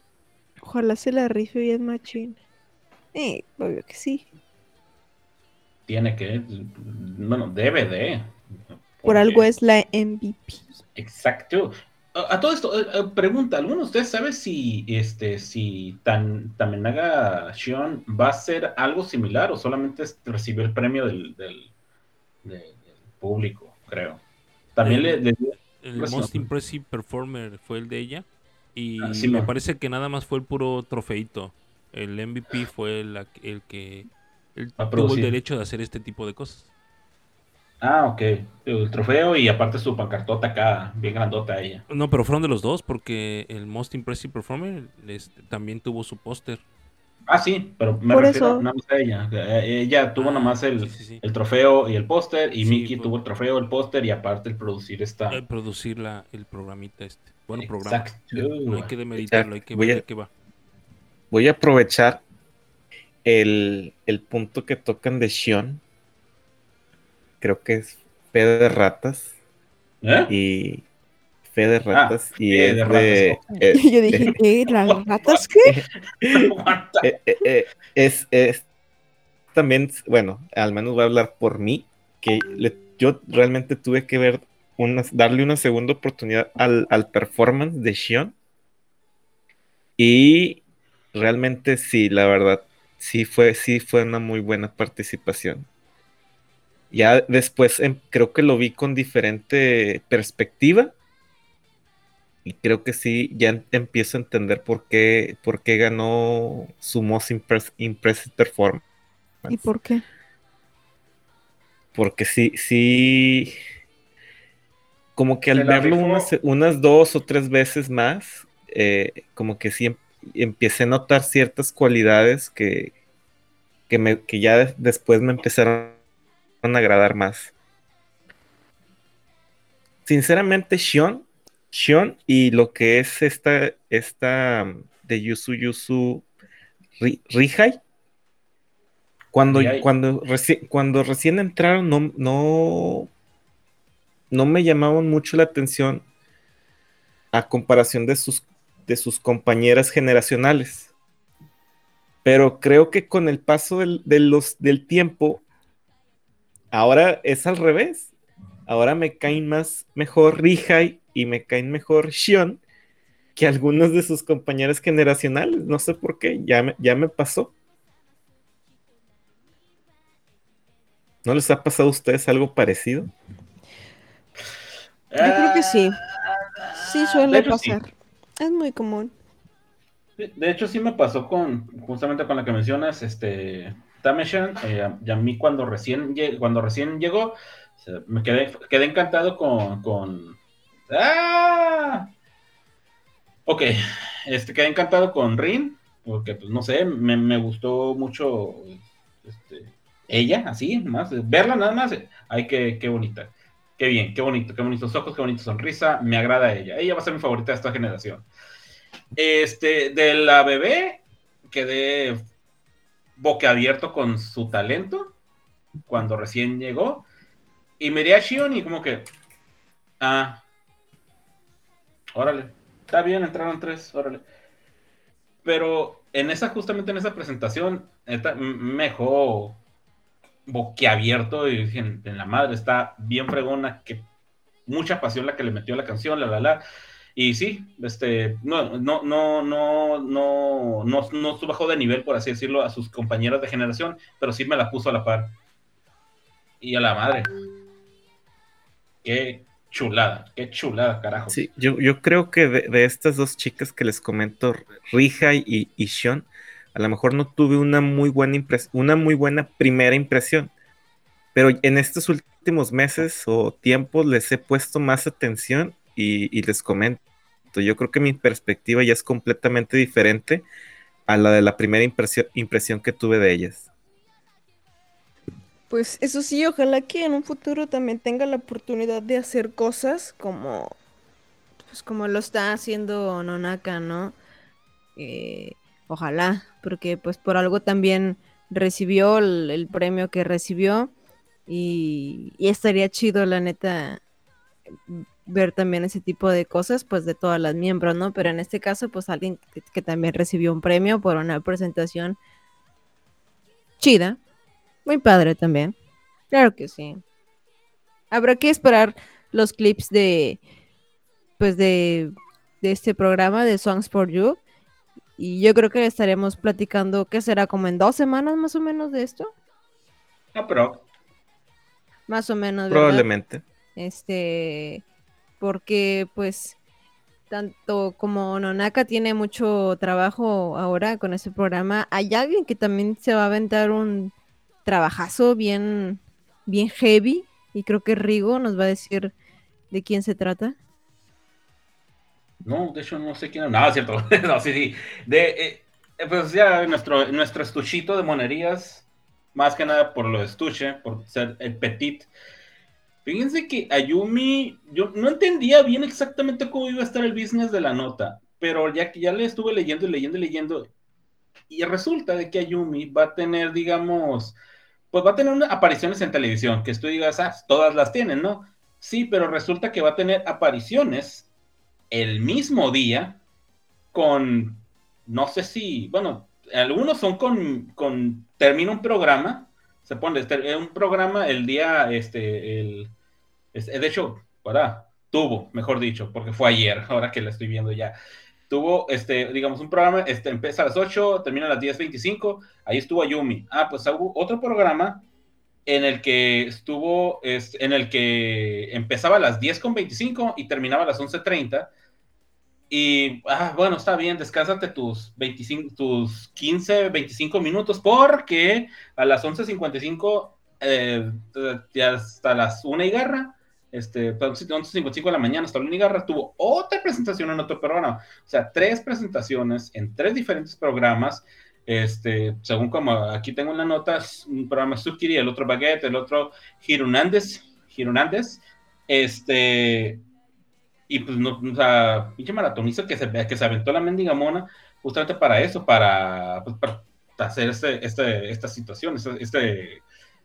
Ojalá se la rife bien machín. Eh, obvio que sí. tiene que, bueno, debe de. Por algo es la MVP. Exacto. A, a todo esto, eh, eh, pregunta, ¿alguno de ustedes sabe si este si Tan, Tamenaga Shion va a hacer algo similar o solamente es- recibió el premio del, del, de- del público, creo? También le, le- el Most. Impressive Performer fue el de ella y Ah, sí, me parece que nada más fue el puro trofeito. El MVP fue el que él tuvo el derecho de hacer este tipo de cosas. Ah, ok. El trofeo y aparte su pancartota acá, bien grandota ella. No, pero fueron de los dos porque el Most Impressive Performer este, también tuvo su póster. Ah, sí, pero me Por refiero eso. nada más a ella. Eh, Ella tuvo Ah, nomás el, sí, sí, sí. el trofeo y el póster y Sí, Mickey tuvo el trofeo, el póster y aparte el producir esta... Eh, producir la, el programita este. Bueno, programa. Exacto. No hay que demeritarlo, hay que Voy ver a- de qué va. Voy a aprovechar el, el punto que tocan de Shion. Creo que es fe de ratas. ¿Eh? Y fe de ratas. y fe es de de. ratas, eh, Yo dije, ¿qué? ¿Las ratas qué? Eh, eh, eh, es, es también, bueno, al menos voy a hablar por mí, que le- yo realmente tuve que ver una, darle una segunda oportunidad al, al performance de Shion. Y realmente sí, la verdad, sí fue, sí fue una muy buena participación. Ya después em, creo que lo vi con diferente perspectiva. Y creo que sí, ya em- empiezo a entender por qué, por qué ganó su Most Impress- Impressive Performance. ¿Y por qué? Porque sí, sí, como que al verlo unas, unas dos o tres veces más, eh, como que sí em- empecé a notar ciertas cualidades que, que, me, que ya de- después me empezaron a agradar más. Sinceramente, Shion, Shion y lo que es esta, esta um, de Yusu Yusu Ri- Rihai, cuando, cuando, reci- cuando recién entraron, no, no, no me llamaban mucho la atención a comparación de sus, de sus compañeras generacionales. Pero creo que con el paso del, de los, del tiempo, ahora es al revés. Ahora me caen más mejor Rihai y me caen mejor Shion que algunos de sus compañeras generacionales. No sé por qué, ya me, ya me pasó. ¿No les ha pasado a ustedes algo parecido? Yo creo que sí. Sí suele hecho, sí. pasar. Es muy común. De de hecho, sí me pasó con, justamente con la que mencionas, este, Tameshan, eh, y a mí cuando recién, cuando recién llegó, me quedé, quedé encantado con, con, ¡ah! Ok, este, quedé encantado con Rin, porque pues no sé, me, me gustó mucho este, ella, así, más, verla nada más, ay, qué, qué bonita, qué bien, qué bonito, qué bonitos ojos, qué bonita sonrisa, me agrada ella, ella va a ser mi favorita de esta generación. Este, de la bebé, quedé boquiabierto con su talento cuando recién llegó, y miré a Shion y como que, ah, órale, está bien, entraron tres, órale. Pero en esa, justamente en esa presentación, m- me dejó boquiabierto y dije, en, la madre, está bien fregona, que mucha pasión la que le metió la canción, la, la, la. Y sí, este, no, no, no, no, no, no, bajó de nivel, por así decirlo, a sus compañeras de generación, pero sí me la puso a la par. Y a la madre. Qué chulada, qué chulada, carajo. Sí, yo, yo creo que de, de estas dos chicas que les comento, Rija y, y Sean, a lo mejor no tuve una muy buena impres- una muy buena primera impresión. Pero en estos últimos meses o tiempos les he puesto más atención y, les comento. Yo creo que mi perspectiva ya es completamente diferente a la de la primera impresión, impresión que tuve de ellas. Pues eso sí, ojalá que en un futuro también tenga la oportunidad de hacer cosas como, pues como lo está haciendo Nonaka, ¿no? Eh, ojalá, porque pues por algo también recibió el, premio que recibió y estaría chido, la neta, ver también ese tipo de cosas, pues de todas las miembros, ¿no? Pero en este caso, pues alguien que, que también recibió un premio por una presentación chida. Muy padre también. Claro que sí. Habrá que esperar los clips de pues de, de este programa de Songs for You. Y yo creo que estaremos platicando, ¿qué será? Como en dos semanas más o menos de esto. Ah, pero Más o menos. ¿verdad? Probablemente. Este, porque pues tanto como Nonaka tiene mucho trabajo ahora con ese programa, hay alguien que también se va a aventar un trabajazo bien, bien heavy y creo que Rigo nos va a decir de quién se trata. No, de hecho no sé quién. No, es cierto. no, sí, sí. De, eh, eh, pues ya nuestro, nuestro estuchito de monerías, más que nada por lo estuche, por ser el petit. Fíjense que Ayumi, yo no entendía bien exactamente cómo iba a estar el business de la nota, pero ya que ya le estuve leyendo y leyendo y leyendo, y resulta de que Ayumi va a tener, digamos, pues va a tener apariciones en televisión, que tú digas, ah, todas las tienen, ¿no? Sí, pero resulta que va a tener apariciones el mismo día con, no sé si, bueno, algunos son con, con termina un programa, se pone este, un programa el día, este, el, este, de hecho, para, tuvo, mejor dicho, porque fue ayer, ahora que la estoy viendo ya, tuvo, este, digamos, un programa, este, empieza a las 8, termina a las 10.25, ahí estuvo Ayumi, ah, pues hubo otro programa en el que estuvo, es, en el que empezaba a las 10.25 y terminaba a las 11.30, y, ah, bueno, está bien, descánsate tus, 25, tus 15, 25 minutos, porque a las 11.55, eh, hasta las 1 y garra, este, 11.55 de la mañana, hasta la 1 y garra, tuvo otra presentación en otro programa. O sea, tres presentaciones en tres diferentes programas. Este, según como aquí tengo una nota, un programa Sukiri, el otro Baguette, el otro Hirunandes, Hirunandes, este, y pues no, o sea, pinche maratonista que se, que se aventó la mendiga mona justamente para eso, para, pues, para hacer este, este, esta situación, este, este,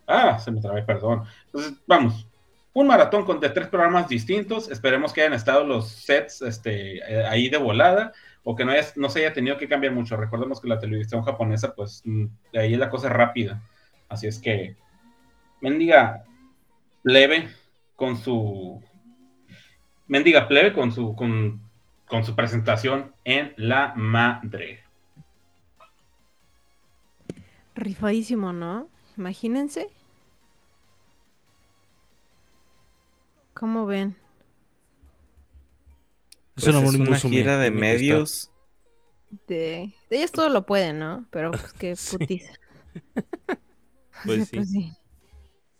ah, se me trabé, perdón. Entonces, vamos, un maratón con de tres programas distintos, esperemos que hayan estado los sets este, eh, ahí de volada, o que no, no se haya tenido que cambiar mucho. Recordemos que la televisión japonesa, pues, de ahí la cosa es rápida. Así es que, mendiga leve con su mendiga plebe con su, con, con su presentación en La Madre. Rifadísimo, ¿no? Imagínense. ¿Cómo ven? Es Pues una, es una gira de medios. De, de ellas todo lo pueden, ¿no? Pero pues qué Sí. putiza. O sea, sí.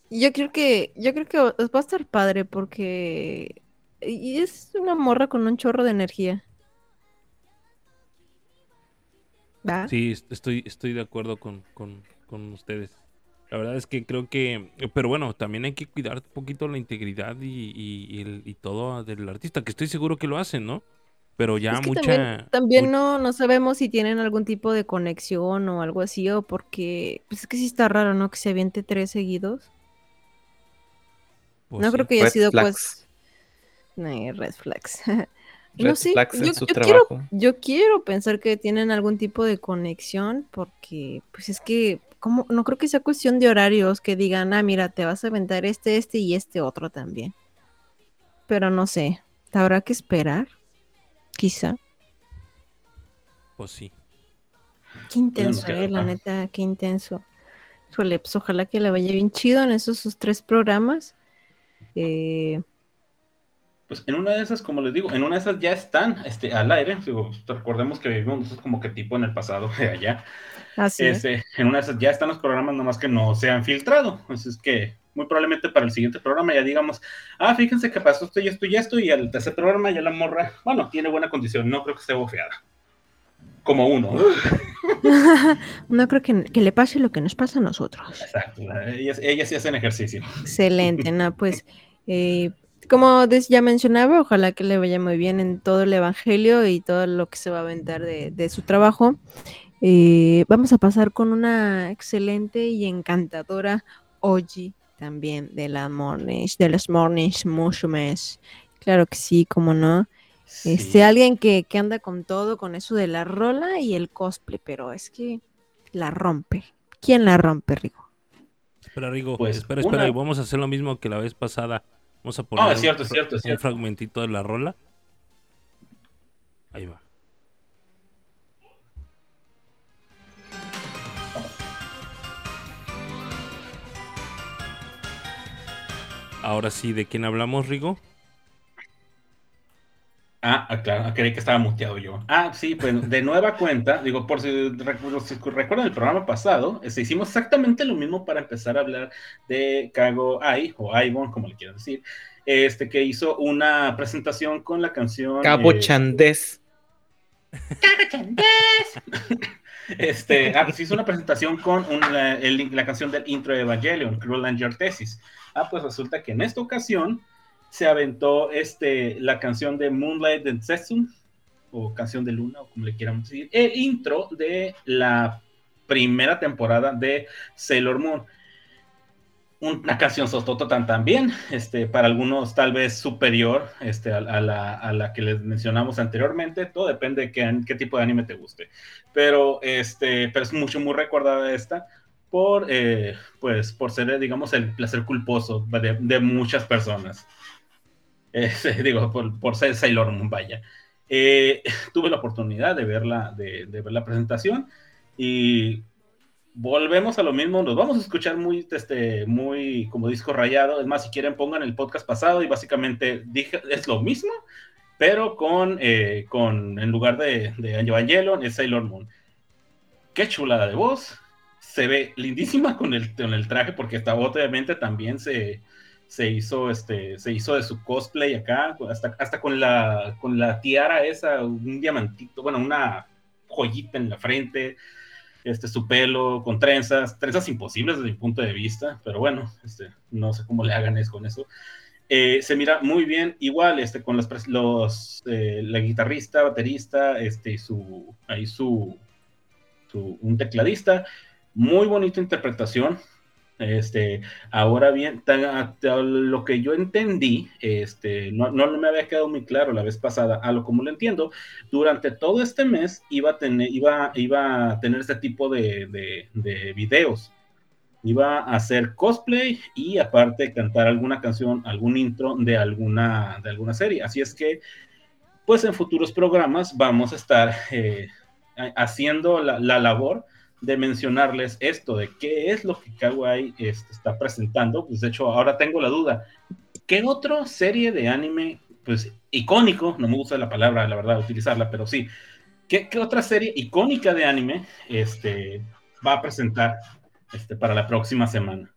Y Yo creo que, yo creo que va a estar padre porque y es una morra con un chorro de energía. ¿Va? Sí, est- estoy, estoy de acuerdo con, con, con ustedes. La verdad es que creo que, pero bueno, también hay que cuidar un poquito la integridad y, y, y el- y todo del artista, que estoy seguro que lo hacen, ¿no? Pero ya Es que mucha... también, también no, no sabemos si tienen algún tipo de conexión o algo así, o porque, pues es que sí está raro, ¿no? Que se aviente tres seguidos. pues no sí. creo que haya Red sido flags. pues. No, red flags. Red no sé, flags en yo, su yo quiero, trabajo. yo quiero pensar que tienen algún tipo de conexión, porque, pues es que, como, no creo que sea cuestión de horarios que digan, ah, mira, te vas a aventar este, este y este otro también. Pero no sé, habrá que esperar, quizá. Pues sí. Qué intenso, eh, la neta, qué intenso. Híjole, pues ojalá que le vaya bien chido en esos sus tres programas. Eh, Pues en una de esas, como les digo, en una de esas ya están este, al aire. Digo, recordemos que vivimos nosotros como que tipo en el pasado de allá. así es. Este, en una de esas ya están los programas, nomás que no se han filtrado. Así es que muy probablemente para el siguiente programa ya digamos, ah, fíjense que pasó esto y esto y esto, y al tercer programa ya la morra, bueno, tiene buena condición, no creo que esté bofeada. Como uno. No creo que, que le pase lo que nos pasa a nosotros. Exacto. Ellas, ellas sí hacen ejercicio. Excelente, ¿no? Pues, eh, como ya mencionaba, ojalá que le vaya muy bien en todo el evangelio y todo lo que se va a aventar de, de su trabajo. Eh, vamos a pasar con una excelente y encantadora Oji también de las mornings, de las mornings mushrooms. Claro que sí, como no. Este, alguien que, que anda con todo, con eso de la rola y el cosplay, pero es que la rompe. ¿Quién la rompe, Rigo? Espera, Rigo, Pues, espera, espera, una- y vamos a hacer lo mismo que la vez pasada. Vamos a poner es un cierto, es fra- cierto, es un cierto. fragmentito de la rola. Ahí va. Ahora sí, ¿de quién hablamos, Rigo? Ah, ah, claro, creí que estaba muteado yo. Ah, sí, pues de nueva cuenta, digo, por si, si recuerdan el programa pasado, este, hicimos exactamente lo mismo para empezar a hablar de Kago Ai, o Aibon, como le quieran decir, este, que hizo una presentación con la canción... Cabo eh, Chandés. Este, ah, pues hizo una presentación con una- el- la canción del intro de Evangelion, Cruel and Your Thesis. Ah, pues resulta que en esta ocasión se aventó este, la canción de Moonlight and Setsum, o canción de luna, o como le quieran decir, el intro de la primera temporada de Sailor Moon. Una canción sostota tan también, este, para algunos tal vez superior este, a, a la, a la que les mencionamos anteriormente, todo depende de qué, qué tipo de anime te guste pero este pero es mucho muy recordada esta por eh, pues por ser digamos el placer culposo de, de muchas personas Este, digo por, por ser Sailor Moon vaya Eh, tuve la oportunidad de verla de, de ver la presentación y volvemos a lo mismo nos vamos a escuchar muy este muy como disco rayado es más si quieren pongan el podcast pasado y básicamente dije es lo mismo pero con, eh, con en lugar de, de Evangelion es Sailor Moon. Qué chulada de voz. Se ve lindísima con el, con el traje, porque esta obviamente también se, se, hizo, este, se hizo de su cosplay acá, hasta, hasta con, la, con la tiara esa, un diamantito, bueno, una joyita en la frente, este, su pelo con trenzas, trenzas imposibles desde mi punto de vista, pero bueno, este, no sé cómo le hagan eso con eso. Eh, se mira muy bien, igual este, con los, los eh, la guitarrista, baterista, este, su, ahí su, su- un tecladista, muy bonita interpretación. Este, ahora bien, lo que yo entendí, este, no, no me había quedado muy claro la vez pasada, a lo como lo entiendo, durante todo este mes iba a tener, iba, iba a tener este tipo de, de, de videos iba a hacer cosplay y aparte cantar alguna canción, algún intro de alguna, de alguna serie. Así es que, pues en futuros programas vamos a estar eh, haciendo la, la, labor de mencionarles esto, de qué es lo que Kawaii este, está presentando. Pues de hecho, ahora tengo la duda. ¿Qué otra serie de anime, pues icónico, no me gusta la palabra, la verdad, utilizarla, pero sí, ¿qué, qué otra serie icónica de anime este, va a presentar este, para la próxima semana.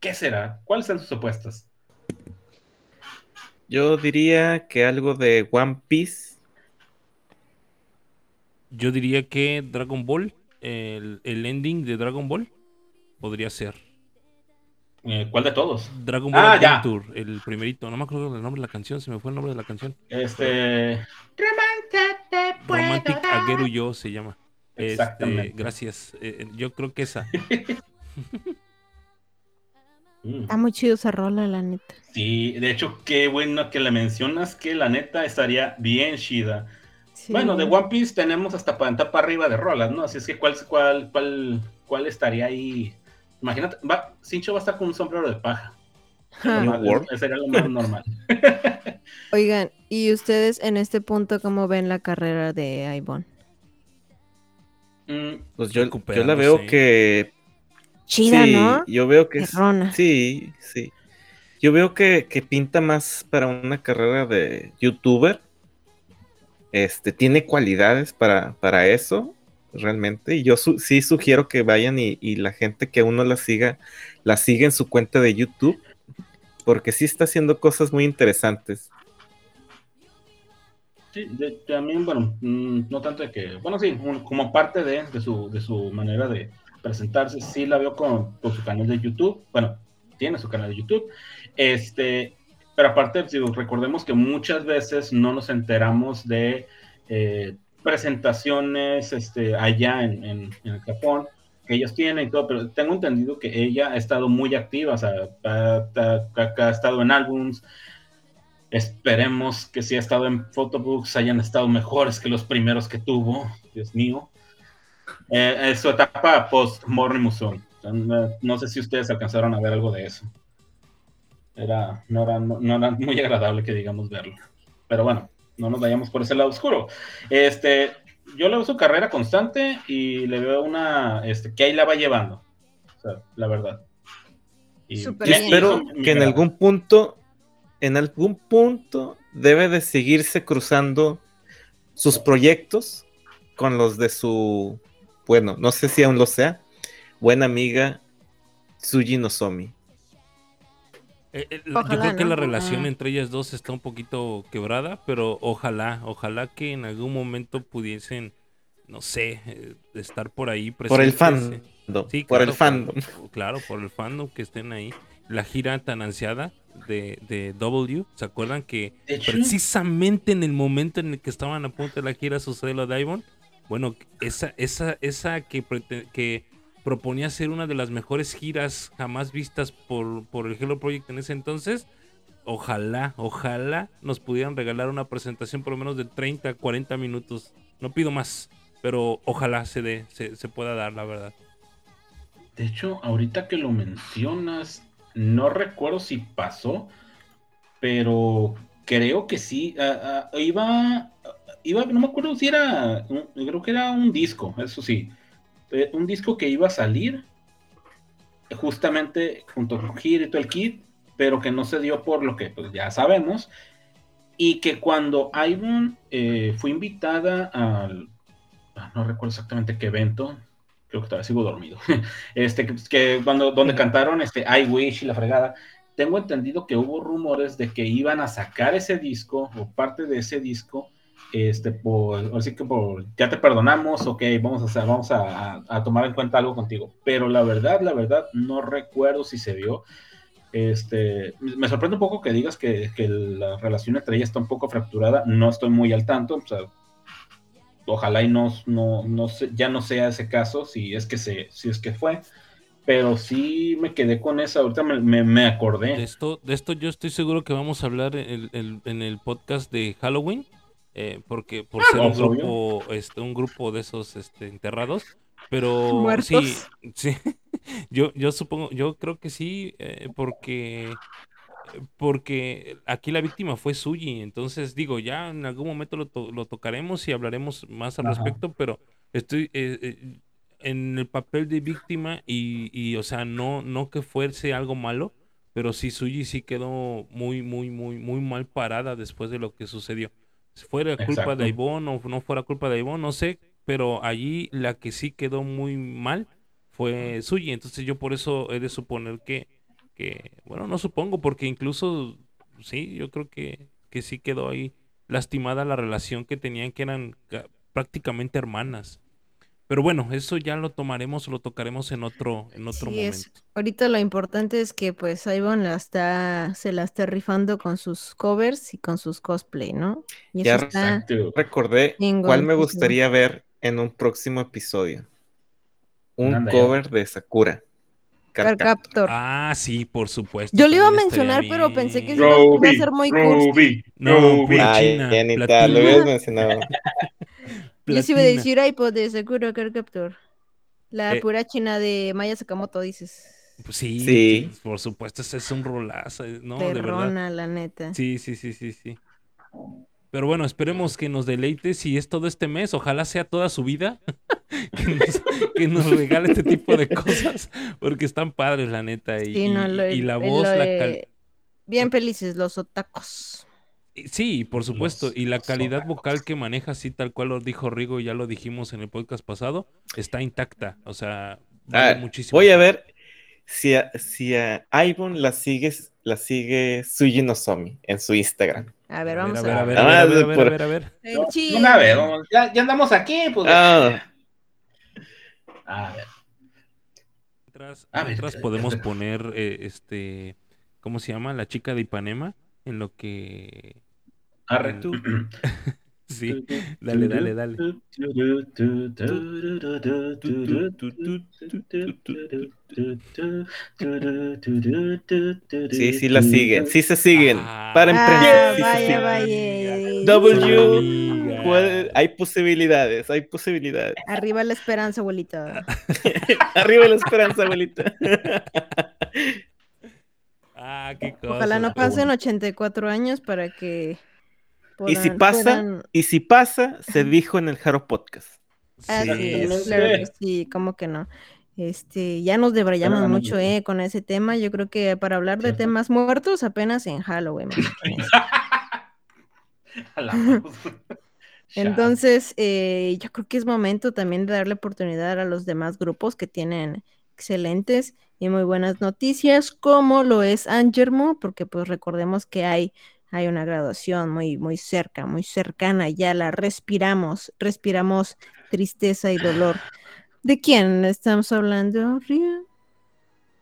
¿Qué será? ¿Cuáles son sus apuestas? Yo diría que algo de One Piece. Yo diría que Dragon Ball, el, el ending de Dragon Ball, podría ser. Eh, ¿Cuál de todos? Dragon Ball Ah, ya. El primerito. No me acuerdo del nombre de la canción, se me fue el nombre de la canción. Este. Romantic Ageru Yo se llama. Este, Exactamente. gracias. Eh, yo creo que esa. Mm. Está muy chido esa rola, la neta. Sí, de hecho, qué bueno que la mencionas, que la neta estaría bien chida. Sí. Bueno, de One Piece tenemos hasta para para arriba de rolas, ¿no? Así es que, ¿cuál, cuál, cuál, cuál estaría ahí? Imagínate, va, Sincho va a estar con un sombrero de paja. Sería lo más normal. Oigan, ¿y ustedes en este punto cómo ven la carrera de Ivonne? Mm, Pues yo, yo la veo que Chida, sí, ¿no? yo veo que es- Perrona. sí, sí. Yo veo que, que pinta más para una carrera de youtuber. Este, tiene cualidades para, para eso, realmente. Y yo sí sugiero que vayan y, la gente que aún no la siga, la siga en su cuenta de YouTube. Porque sí está haciendo cosas muy interesantes. Sí, de- también, bueno, mm, no tanto de que, bueno, sí, como parte de, de su, de su manera de presentarse, sí la veo con, con su canal de YouTube, bueno, tiene su canal de YouTube, este, pero aparte, digo, recordemos que muchas veces no nos enteramos de eh, presentaciones este, allá en, en, en Japón que ellos tienen y todo, pero tengo entendido que ella ha estado muy activa, o sea, ha, ha- estado en álbums, Esperemos que si ha estado en photobooks hayan estado mejores que los primeros que tuvo. Dios mío. Eh, es su etapa post Morning Musume. No sé si ustedes alcanzaron a ver algo de eso. Era, no, era, no, no era muy agradable que digamos verlo. Pero bueno, no nos vayamos por ese lado oscuro. Este, yo le veo su carrera constante y le veo una este, que ahí la va llevando. O sea, la verdad. Y, bien. espero que en algún punto, en algún punto, debe de seguirse cruzando sus proyectos con los de su, bueno, no sé si aún lo sea, buena amiga Tsuji Nozomi. Eh, eh, Ojalá, yo creo que la relación entre ellas dos está un poquito quebrada, pero ojalá, ojalá que en algún momento pudiesen, no sé, eh, estar por ahí Por el presentes, fandom. Sí, por claro, el fandom. claro, por el fandom que estén ahí. La gira tan ansiada de, de W, ¿se acuerdan que precisamente en el momento en el que estaban a punto de la gira sucede lo de? Bueno, esa, esa, esa que, que proponía ser una de las mejores giras jamás vistas por, por el Hello Project en ese entonces. Ojalá, ojalá nos pudieran regalar una presentación por lo menos de 30, 40 minutos. No pido más, pero ojalá se dé, se, se pueda dar, la verdad. De hecho, ahorita que lo mencionas, no recuerdo si pasó, pero creo que sí. iba, iba, no me acuerdo si era, creo que era un disco, eso sí. Eh, Un disco que iba a salir justamente junto con Hiro y todo el kit, pero que no se dio por lo que pues, ya sabemos. Y que cuando Ivonne eh, fue invitada al, ah, no recuerdo exactamente qué evento, creo que todavía sigo dormido. Este, que, que cuando, donde cantaron este I Wish y la fregada, tengo entendido que hubo rumores de que iban a sacar ese disco o parte de ese disco, este, por, así que por, ya te perdonamos, ok, vamos a hacer, vamos a, a- tomar en cuenta algo contigo. Pero la verdad, la verdad, no recuerdo si se dio. Este, me sorprende un poco que digas que, que la relación entre ellas está un poco fracturada. No estoy muy al tanto. Ojalá y no, no, no ya no sea ese caso, si es que se, si es que fue. Pero sí me quedé con esa. Ahorita me, me, me De acordé. esto, de esto yo estoy seguro que vamos a hablar en el- en el podcast de Halloween, eh, porque por ser un pues, grupo, este, un grupo de esos este, enterrados, pero Muertos. sí, sí, yo, yo supongo, yo creo que sí, eh, porque porque aquí la víctima fue Suji, entonces digo, ya en algún momento lo, to- lo tocaremos y hablaremos más al Ajá. respecto, pero estoy eh, eh, en el papel de víctima y, y, o sea, no, no que fuese algo malo, pero sí Suji sí quedó muy, muy, muy, muy mal parada después de lo que sucedió. Si fuera culpa de Ivonne o no fuera culpa de Ivonne, no sé, pero allí la que sí quedó muy mal fue Suji, entonces yo por eso he de suponer que, que bueno, no supongo, porque incluso, sí, yo creo que, que sí quedó ahí lastimada la relación que tenían, que eran ca- prácticamente hermanas. Pero bueno, eso ya lo tomaremos, lo tocaremos en otro, en otro Sí, momento. es, ahorita lo importante es que pues Ivonne la está, se la está rifando con sus covers y con sus cosplay, ¿no? Y Ya eso está. Recordé cuál me gustaría ver en un próximo episodio. Un Anda, ya. cover de Sakura. Carcaptor. Ah, sí, por supuesto. Yo le iba a mencionar, pero pensé que iba- a ser muy cursi. Ruby, No, Ruby. Ay, China, lo platina. habías mencionado. Yo sí iba a Platina. decir iPod de Sakura Carcaptor. La Eh. pura china de Maya Sakamoto, dices. Pues sí, por supuesto, ese es un rolazo, eh, ¿no? De verdad. Perrona, la neta. Sí, sí, sí, sí, sí. Pero bueno, esperemos que nos deleite si es todo este mes, ojalá sea toda su vida, que, nos, que nos regale este tipo de cosas, porque están padres, la neta. Y, Sí, no, y- lo- y la lo voz, la cal- Bien felices los otacos. Sí, por supuesto. Los- Y la calidad vocal que maneja, así tal cual lo dijo Rigo, ya lo dijimos en el podcast pasado, está intacta. O sea, vale Ah, muchísimo. voy a ver si a, si a Ivonne la sigue, la sigue Suji Nozomi en su Instagram. A ver, A vamos ver, a, ver, a ver, a ver, a ver, a ver, a ver. Una vez, ya, ya andamos aquí, pues. Ah, A ver. Mientras, A ver, mientras podemos poner, eh, este, ¿cómo se llama? La chica de Ipanema, en lo que... Arre. Tú. Sí, dale, dale, dale. sí, sí la siguen. Sí se siguen. Ah, Paren Ah, prensa. Sí vaya. W. Hay posibilidades, hay posibilidades. Arriba la esperanza, abuelita. Arriba la esperanza, abuelita. Ah, qué cosa. Ojalá no pasen bueno. 84 años para que. Y si pasa, puedan- y si pasa, se dijo en el Jaro Podcast. Así Sí, es, sí. claro que sí, ¿cómo que no? Este, ya nos debrayamos no, mucho, eh, con ese tema. Yo creo que para hablar de temas muertos apenas en Halloween. Entonces, eh, yo creo que es momento también de darle oportunidad a los demás grupos que tienen excelentes y muy buenas noticias, como lo es Angermo, porque pues recordemos que hay, hay una graduación muy, muy cerca, muy cercana, ya la respiramos, respiramos tristeza y dolor. ¿De quién estamos hablando, Ria?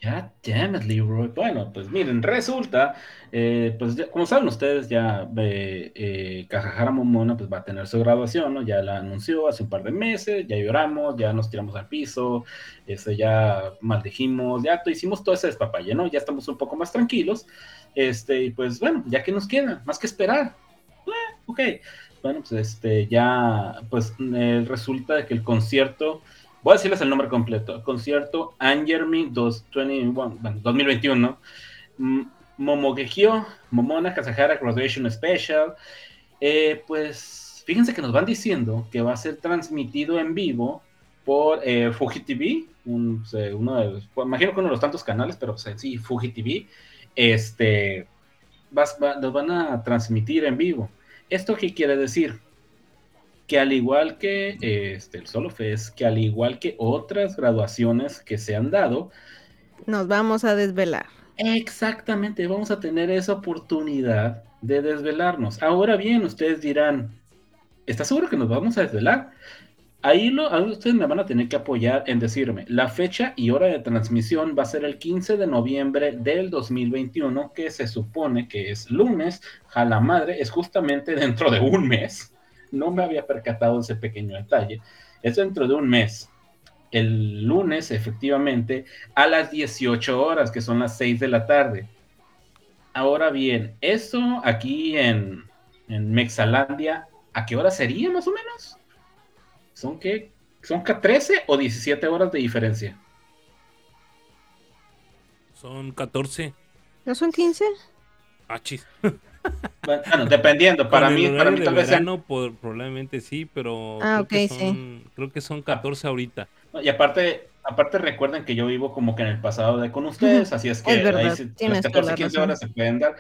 Ya, damn it, Leroy. Bueno, pues miren, resulta, eh, pues ya- como saben ustedes, ya eh, eh, Kajahara Momona pues va a tener su graduación, ¿no? Ya la anunció hace un par de meses, ya lloramos, ya nos tiramos al piso, este, ya maldijimos, ya to- hicimos todo ese despapalle, ¿no? Ya estamos un poco más tranquilos, este, y pues bueno, ya que nos queda, más que esperar. Eh, ok, bueno, pues este, ya, pues eh, resulta que el concierto... Voy a decirles el nombre completo. Concierto Angermi 2021, bueno, 2021. M- Momogekyo, Momona Kazahara Graduation Special. Eh, pues fíjense que nos van diciendo que va a ser transmitido en vivo por eh, Fuji TV, un, uno de imagino que uno de los tantos canales, pero pues, sí, Fuji TV. Este, vas- va- los van a transmitir en vivo. ¿Esto qué quiere decir? que al igual que este, el Solo Fest, que al igual que otras graduaciones que se han dado, Nos vamos a desvelar. exactamente vamos a tener esa oportunidad de desvelarnos. Ahora bien, ustedes dirán, ¿estás seguro que nos vamos a desvelar? Ahí, lo, ustedes me van a tener que apoyar en decirme, la fecha y hora de transmisión va a ser el 15 de noviembre del 2021, que se supone que es lunes, a la madre, es justamente dentro de un mes. No me había percatado ese pequeño detalle. Es dentro de un mes. El lunes, efectivamente, a las 18 horas, que son las 6 de la tarde. Ahora bien, eso aquí en, en Mexalandia, ¿a qué hora sería más o menos? ¿Son qué? ¿Son ca- 13 o 17 horas de diferencia? Son 14. ¿No son 15? Ah, chis. Bueno, dependiendo, para mí, para mí tal vez verano, por- probablemente sí, pero Ah, creo, que ok, sí. son, creo que son 14 ahorita. Y aparte, aparte recuerden que yo vivo como que en el pasado de con ustedes, así es que Es verdad, ahí las toda la 14, 15 razón. horas se pueden dar.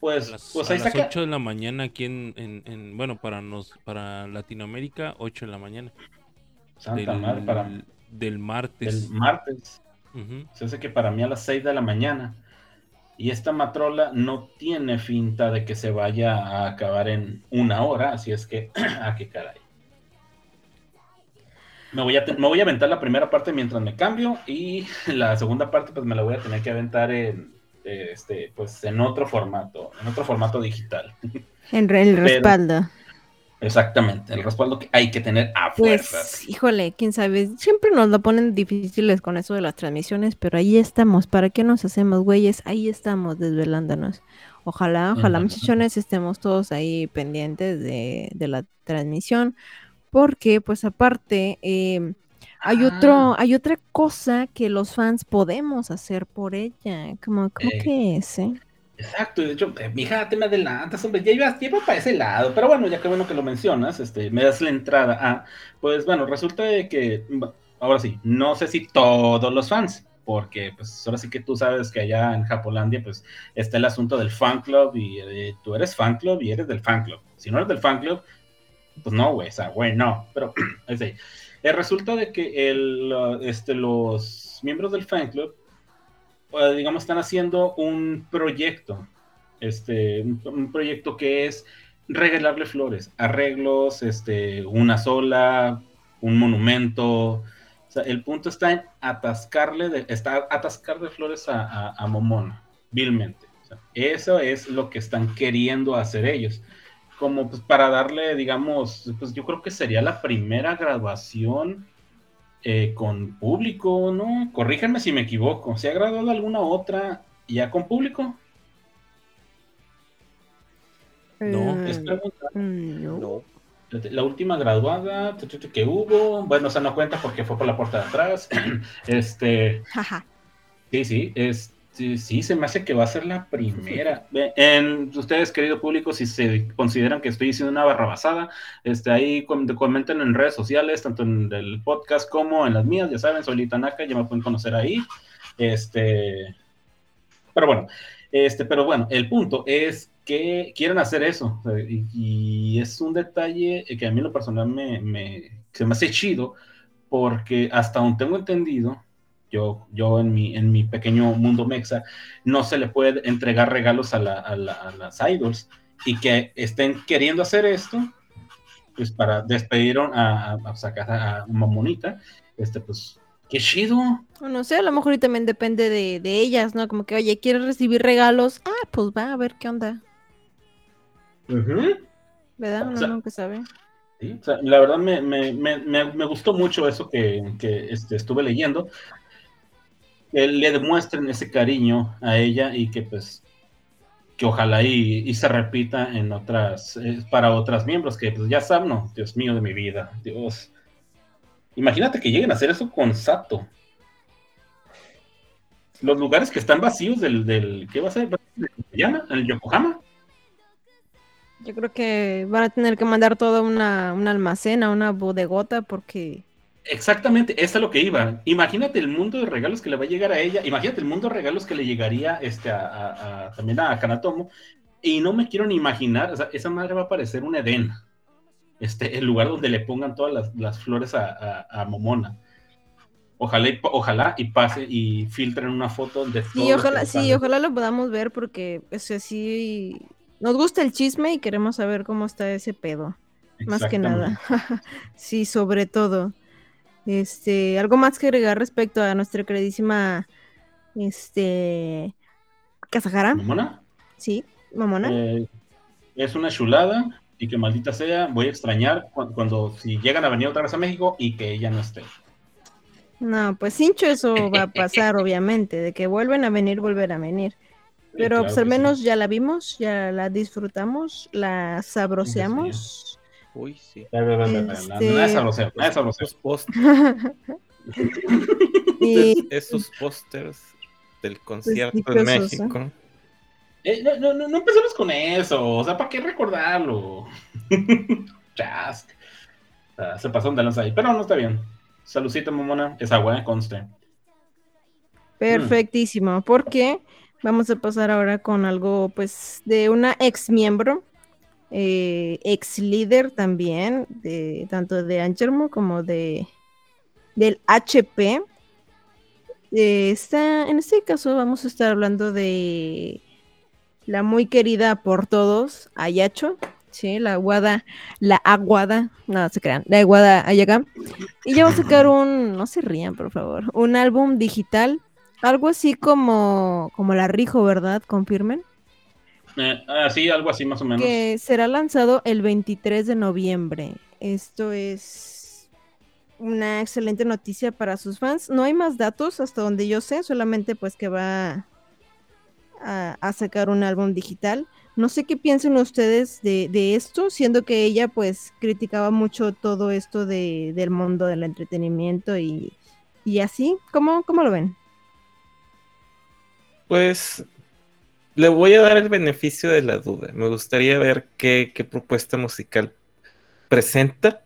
Pues, A las, pues a las saca. 8 de la mañana aquí en, en- en- bueno, para nos para Latinoamérica, 8 de la mañana. Santa del, madre, para del martes. el martes. Ujú. Se hace que para mí a las 6 de la mañana. Y esta matrola no tiene finta de que se vaya a acabar en una hora, así es que, ¿a qué caray? Me voy, a me voy a aventar la primera parte mientras me cambio y la segunda parte pues me la voy a tener que aventar en, este, pues, en otro formato, en otro formato digital. En el Pero- respaldo. Exactamente, el respaldo que hay que tener a fuerzas. Pues, híjole, quién sabe. Siempre nos lo ponen difíciles con eso de las transmisiones, pero ahí estamos. ¿Para qué nos hacemos, güeyes? Ahí estamos desvelándonos. Ojalá, ojalá, Ujú. muchachones, estemos todos ahí pendientes de, de la transmisión. Porque, pues, aparte, eh, hay otro, Ah. hay otra cosa que los fans podemos hacer por ella. Como, ¿cómo Eh, que es, eh? Exacto, y de hecho, eh, mija, te me adelantas, hombre, ya iba para ese lado, pero bueno, ya que bueno que lo mencionas, este, me das la entrada a, pues bueno, resulta que, va- ahora sí, no sé si todos los fans, porque pues ahora sí que tú sabes que allá en Japolandia, pues está el asunto del fan club y eh, tú eres fan club y eres del fan club. Si no eres del fan club, pues no, güey, o sea, güey, no, pero es ahí. Eh, resulta de que el, este, los miembros del fan club eh, digamos, están haciendo un proyecto, este, un, proyecto que es regalarle flores, arreglos, este, una sola, un monumento. El punto está en atascarle, de, está atascar de flores a, Momona, vilmente. Eso es lo que están queriendo hacer ellos. Como pues, para darle, digamos, pues yo creo que sería la primera graduación eh, con público, ¿no? Corríjanme si me equivoco. ¿Se ha graduado alguna otra ya con público? No, Eh, Es pregunta. no. No. La última graduada que hubo, bueno, o sea, no cuenta porque fue por la puerta de atrás. este, sí, sí, es, sí, sí, se me hace que va a ser la primera. En, ustedes, querido público, si se consideran que estoy diciendo una barrabasada, este, ahí com- comenten en redes sociales, tanto en el podcast como en las mías, ya saben, soy Litanaka, ya me pueden conocer ahí. Este, pero bueno, este, pero bueno, el punto es que quieren hacer eso. Y, es un detalle que a mí lo personal me, me- se me hace chido, porque hasta donde tengo entendido, yo, yo en, mi, en mi pequeño mundo mexa, no se le puede entregar regalos a, la- a la- a las idols y que estén queriendo hacer esto, pues para despedir a, a, a sacar a Mamonita, este, pues, qué chido. O No sé, a lo mejor y también depende de, de ellas, ¿no? Como que, oye, ¿quieres recibir regalos? Ah, pues va a ver qué onda, ¿verdad? O Uno sea, nunca sabe. Sí, o sea, la verdad me, me, me, me, me gustó mucho eso que, que este, estuve leyendo. Que le demuestren ese cariño a ella y que pues que ojalá y, se repita en otras, eh, para otras miembros que pues ya saben, no, Dios mío de mi vida, Dios. Imagínate que lleguen a hacer eso con Sato. Los lugares que están vacíos del, del ¿qué va a ser? ¿El Yokohama? Yo creo que van a tener que mandar toda una, una almacén, a una bodegota, porque Exactamente, eso es lo que iba. Imagínate el mundo de regalos que le va a llegar a ella. Imagínate el mundo de regalos que le llegaría este, a, a- a- también a Kanatomo. Y no me quiero ni imaginar, o sea, esa madre va a parecer un Edén. Este, el lugar donde le pongan todas las, las flores a, Momona. Ojalá y, ojalá y pase y filtren una foto de todo sí, ojalá, sí, ojalá lo podamos ver, porque o sea, sí nos gusta el chisme y queremos saber cómo está ese pedo, más que nada. sí, sobre todo. Este, algo más que agregar respecto a nuestra queridísima, este, Kazahara, Momona sí, mamona. eh, es una chulada y que maldita sea, voy a extrañar cu- cuando, si llegan a venir otra vez a México y que ella no esté. No, pues cincho eso va a pasar, obviamente, de que vuelven a venir, volver a venir. Sí, Pero claro pues al sí. menos ya la vimos, ya la disfrutamos, la sabroseamos. Uy, sí. Este-. Esos, pósters del concierto ¿eh? México. Eh, no, no, no, no empecemos con eso. O sea, ¿para qué recordarlo? Chas. Ah, se pasaron de lanza ahí. Pero no está bien. Saludcita, mamona. Es agua, eh, conste. perfectísimo, porque vamos a pasar ahora con algo pues de una ex miembro, eh, ex líder también, de tanto de Angelmo como de del HP. Eh, está, en este caso vamos a estar hablando de la muy querida por todos, Ayacho, Sí, la aguada, la aguada, no se crean, la aguada Ayaga. Y ya va a sacar un, no se rían, por favor, un álbum digital, algo así como, como la Rijo, ¿verdad? Confirmen. Eh, ah, sí, algo así más o menos. Que será lanzado el 23 de noviembre. Esto es una excelente noticia para sus fans. No hay más datos hasta donde yo sé, solamente pues que va a, a sacar un álbum digital. No sé qué piensan ustedes de, de esto, siendo que ella pues criticaba mucho todo esto de, del mundo del entretenimiento y, y así. ¿Cómo, ¿Cómo lo ven? Pues le voy a dar el beneficio de la duda. Me gustaría ver qué, qué propuesta musical presenta.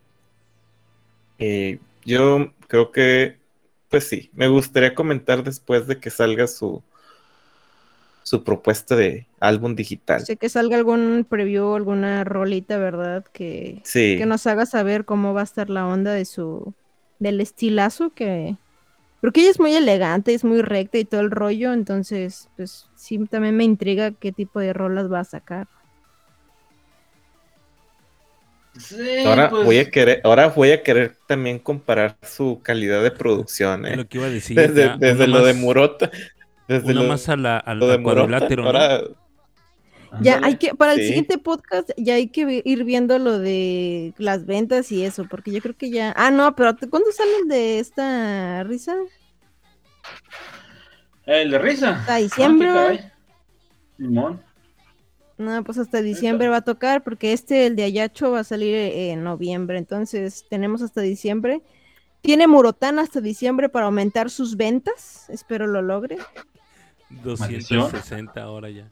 Eh, yo creo que, pues sí, me gustaría comentar después de que salga su, su propuesta de álbum digital. Sé que salga algún preview, alguna rolita, ¿verdad? Que, Sí, que nos haga saber cómo va a estar la onda de su del estilazo que porque ella es muy elegante, es muy recta y todo el rollo, entonces pues sí también me intriga qué tipo de rolas va a sacar. Sí, ahora pues, voy a querer, ahora voy a querer también comparar su calidad de producción, ¿eh? lo que iba a decir. Desde, ya, desde una lo de Murota, desde Una lo, más a la, al de Murota, ahora Ya ándale. hay que para el Sí. siguiente podcast ya hay que ir viendo lo de las ventas y eso, porque yo creo que ya Ah, no, pero ¿cuándo sale el de esta risa? El de risa. Hasta diciembre, Ah, ¿va? caray. Simón. No, pues hasta diciembre va a tocar, porque este, el de Ayacho, va a salir en noviembre. Entonces, tenemos hasta diciembre. Tiene Murotán hasta diciembre para aumentar sus ventas. Espero lo logre. 260 ahora ya.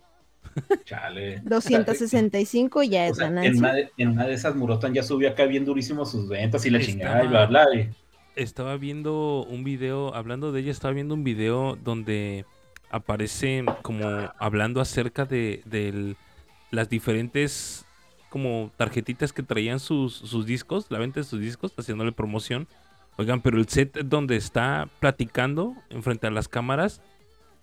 Chale. 265 ya O es sea, en, una de, en una de esas Murotan ya subió acá bien durísimo sus ventas y la Estaba- chingada y bla bla. y- Estaba viendo un video, hablando de ella, estaba viendo un video donde aparece como hablando acerca de, del- las diferentes como tarjetitas que traían sus, sus discos, la venta de sus discos, haciéndole promoción. Oigan, pero el set donde está platicando enfrente a las cámaras,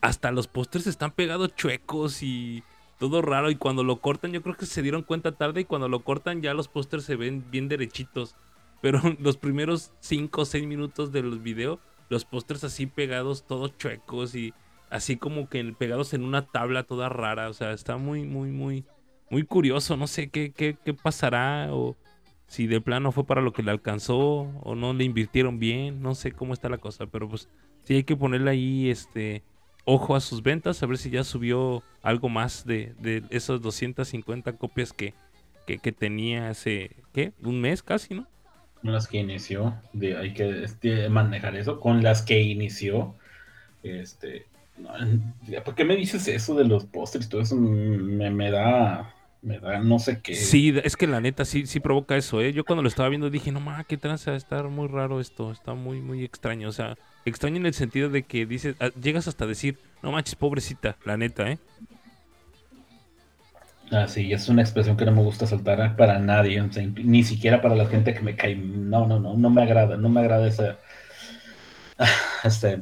hasta los pósters están pegados chuecos y todo raro. Y cuando lo cortan, yo creo que se dieron cuenta tarde y cuando lo cortan ya los pósters se ven bien derechitos. Pero los primeros 5 o 6 minutos del video, los pósters así pegados, todos chuecos y así como que pegados en una tabla toda rara. O sea, está muy, muy, muy, muy curioso. No sé qué, qué, qué pasará o si de plano fue para lo que le alcanzó o no le invirtieron bien. No sé cómo está la cosa, pero pues sí hay que ponerle ahí este ojo a sus ventas, a ver si ya subió algo más de, de esas 250 copias que, que, que tenía hace, ¿qué? Un mes casi, ¿no? Con las que inició. De, hay que este, manejar eso. Con las que inició. Este. no, ¿Por qué me dices eso de los pósters? y Todo eso me, me da. Me da no sé qué. Sí, es que la neta sí, sí provoca eso, ¿eh? Yo cuando lo estaba viendo dije, no ma, qué tranza, está muy raro esto, está muy, muy extraño. O sea, extraño en el sentido de que dices, ah, llegas hasta decir, no manches, pobrecita, la neta, ¿eh? Ah, sí, es una expresión que no me gusta soltar para nadie, ni siquiera para la gente que me cae. No, no, no, no me agrada, no me agrada esa. Ah, Este,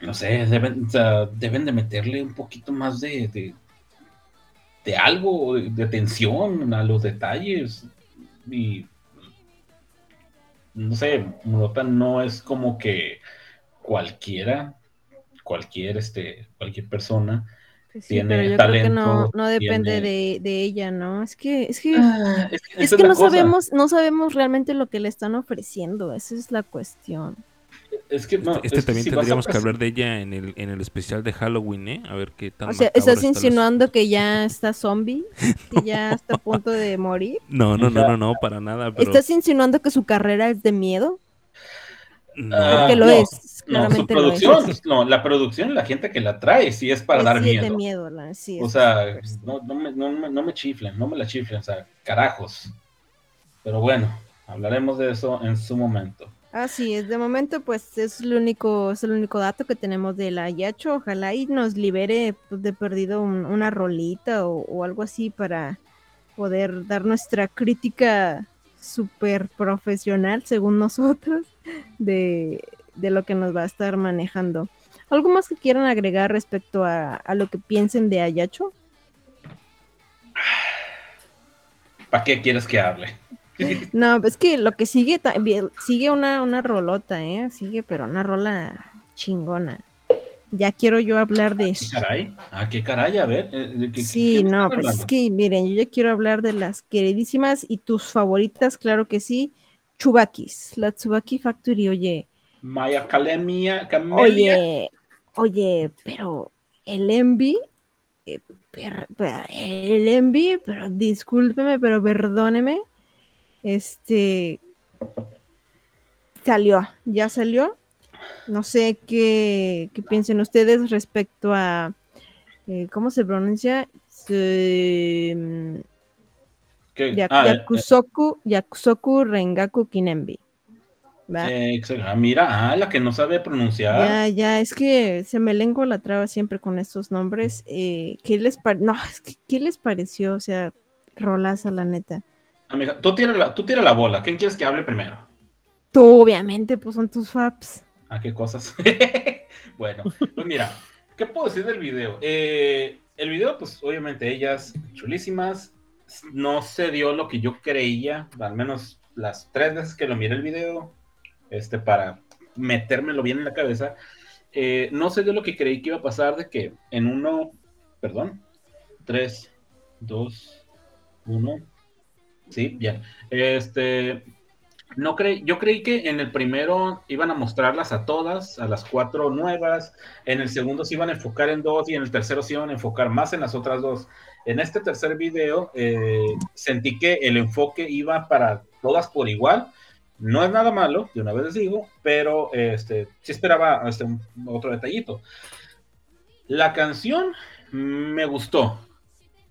no sé, deben, deben de meterle un poquito más de, de, de algo, de, atención a los detalles. Y no sé, Murota no es como que cualquiera, cualquier, este, cualquier persona. Pues sí, tiene pero yo creo que no, talento, no depende tiene- de, de ella, ¿no? Es que, es que, Ah, es que, es no cosa. sabemos, no sabemos realmente lo que le están ofreciendo. Esa es la cuestión. Es que, no, Este, este es que también si vas a tendríamos que hablar de ella en el, en el especial de Halloween, ¿eh? A ver qué tan O sea, ¿estás insinuando que ya está zombie? ¿Que ya está a punto de morir? No, no, no, no, no, para nada, pero... ¿Estás insinuando que su carrera es de miedo? No, Ah, Porque lo no, es, No, su claramente lo es. producción, no, la producción, la gente que la trae, sí es para Es- dar sí es miedo. de miedo, la- sí, O sea, no, no me, no, me, no me chiflen, no me la chiflen, o sea, carajos. Pero bueno, hablaremos de eso en su momento. Así es, de momento pues es el único, es el único dato que tenemos de la Yacho. Ojalá y nos libere pues, de perdido un- una rolita o, o algo así para poder dar nuestra crítica súper profesional, según nosotros, de, de lo que nos va a estar manejando. ¿Algo más que quieran agregar respecto a, a lo que piensen de Ayacho? ¿Para qué quieres que hable? No, es que lo que sigue también, sigue una, una rolota, ¿eh? Sigue, pero una rola chingona. Ya quiero yo hablar de ¿Qué eso. caray? ¿A qué caray? A ver. eh, ¿de qué- Sí, qué no, pues es que miren, yo ya quiero hablar de las queridísimas y tus favoritas, claro que sí, Chubakis, la Tsubaki Factory, oye, Academia, Camelia. oye, oye, pero el Envy, eh, per- per- el Envy, pero discúlpeme, pero perdóneme, este, salió, ya salió, no sé qué, qué piensen ustedes respecto a, eh, ¿cómo se pronuncia? Se- mm, Ah, eh, Yakusoku, Yakusoku Rengaku Kinembi. eh, ah, mira, ah, la que no sabe pronunciar. Ya, ya, es que se me lengua la traba siempre con estos nombres. eh, ¿qué les no, es que, ¿qué les pareció? O sea, rolaza, la neta. Amiga, tú tira, la, tú tira la bola. ¿Quién quieres que hable primero? Tú, obviamente, pues son tus faps. ¿A qué cosas? bueno, pues mira, ¿qué puedo decir del video? Eh, el video, pues obviamente ellas chulísimas. No se dio lo que yo creía, al menos las tres veces que lo miré el video, este, para metérmelo bien en la cabeza. eh, no se dio lo que creí que iba a pasar de que en uno, perdón, tres, dos, uno, sí, bien. Este, no creí, yo creí que en el primero iban a mostrarlas a todas, a las cuatro nuevas, en el segundo se iban a enfocar en dos y en el tercero se iban a enfocar más en las otras dos. En este tercer video eh, sentí que el enfoque iba para todas por igual. No es nada malo, de una vez les digo, pero este, sí esperaba este, otro detallito. La canción me gustó.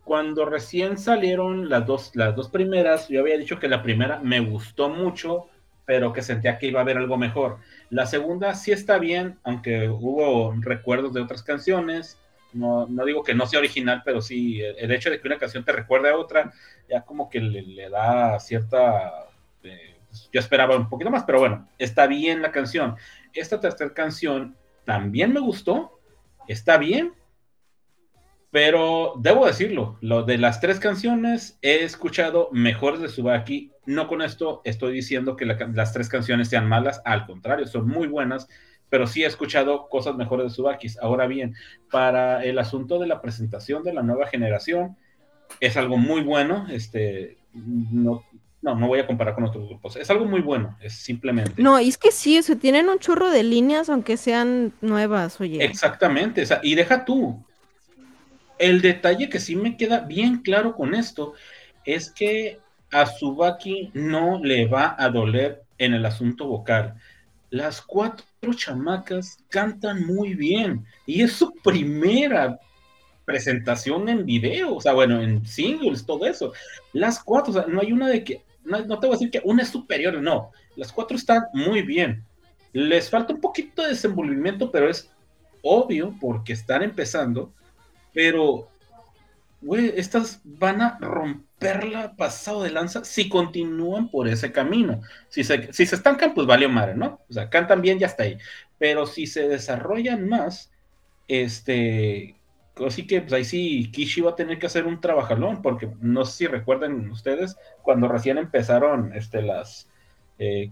Cuando recién salieron las dos, las dos primeras, yo había dicho que la primera me gustó mucho, pero que sentía que iba a haber algo mejor. La segunda sí está bien, aunque hubo recuerdos de otras canciones. No, no digo que no sea original, pero sí, el, hecho de que una canción te recuerde a otra, ya como que le, da cierta... eh, yo esperaba un poquito más, pero bueno, está bien la canción. Esta tercera canción también me gustó, está bien, pero debo decirlo, lo de las tres canciones he escuchado mejores de Subaki. No con esto estoy diciendo que la las tres canciones sean malas, al contrario, son muy buenas, pero sí he escuchado cosas mejores de Subaki. Ahora bien, para el asunto de la presentación de la nueva generación, es algo muy bueno. Este, no, no, no voy a comparar con otros grupos. Es algo muy bueno, es simplemente. No, y es que sí, o sea, tienen un chorro de líneas, aunque sean nuevas, oye. Exactamente, o sea, y deja tú. El detalle que sí me queda bien claro con esto es que a Subaki no le va a doler en el asunto vocal. Las cuatro chamacas cantan muy bien y es su primera presentación en video, o sea, bueno, en singles, todo eso. Las cuatro, o sea, no hay una de que, no, no te voy a decir que una es superior, no. Las cuatro están muy bien. Les falta un poquito de desenvolvimiento, pero es obvio porque están empezando, pero, güey, estas van a romperla pasado de lanza si continúan por ese camino. Si se, si se estancan, pues valió madre, ¿no? O sea, cantan bien, ya está ahí. Pero si se desarrollan más, este, así que pues ahí sí, Kishi va a tener que hacer un trabajalón, porque no sé si recuerden ustedes, cuando recién empezaron este, las... eh,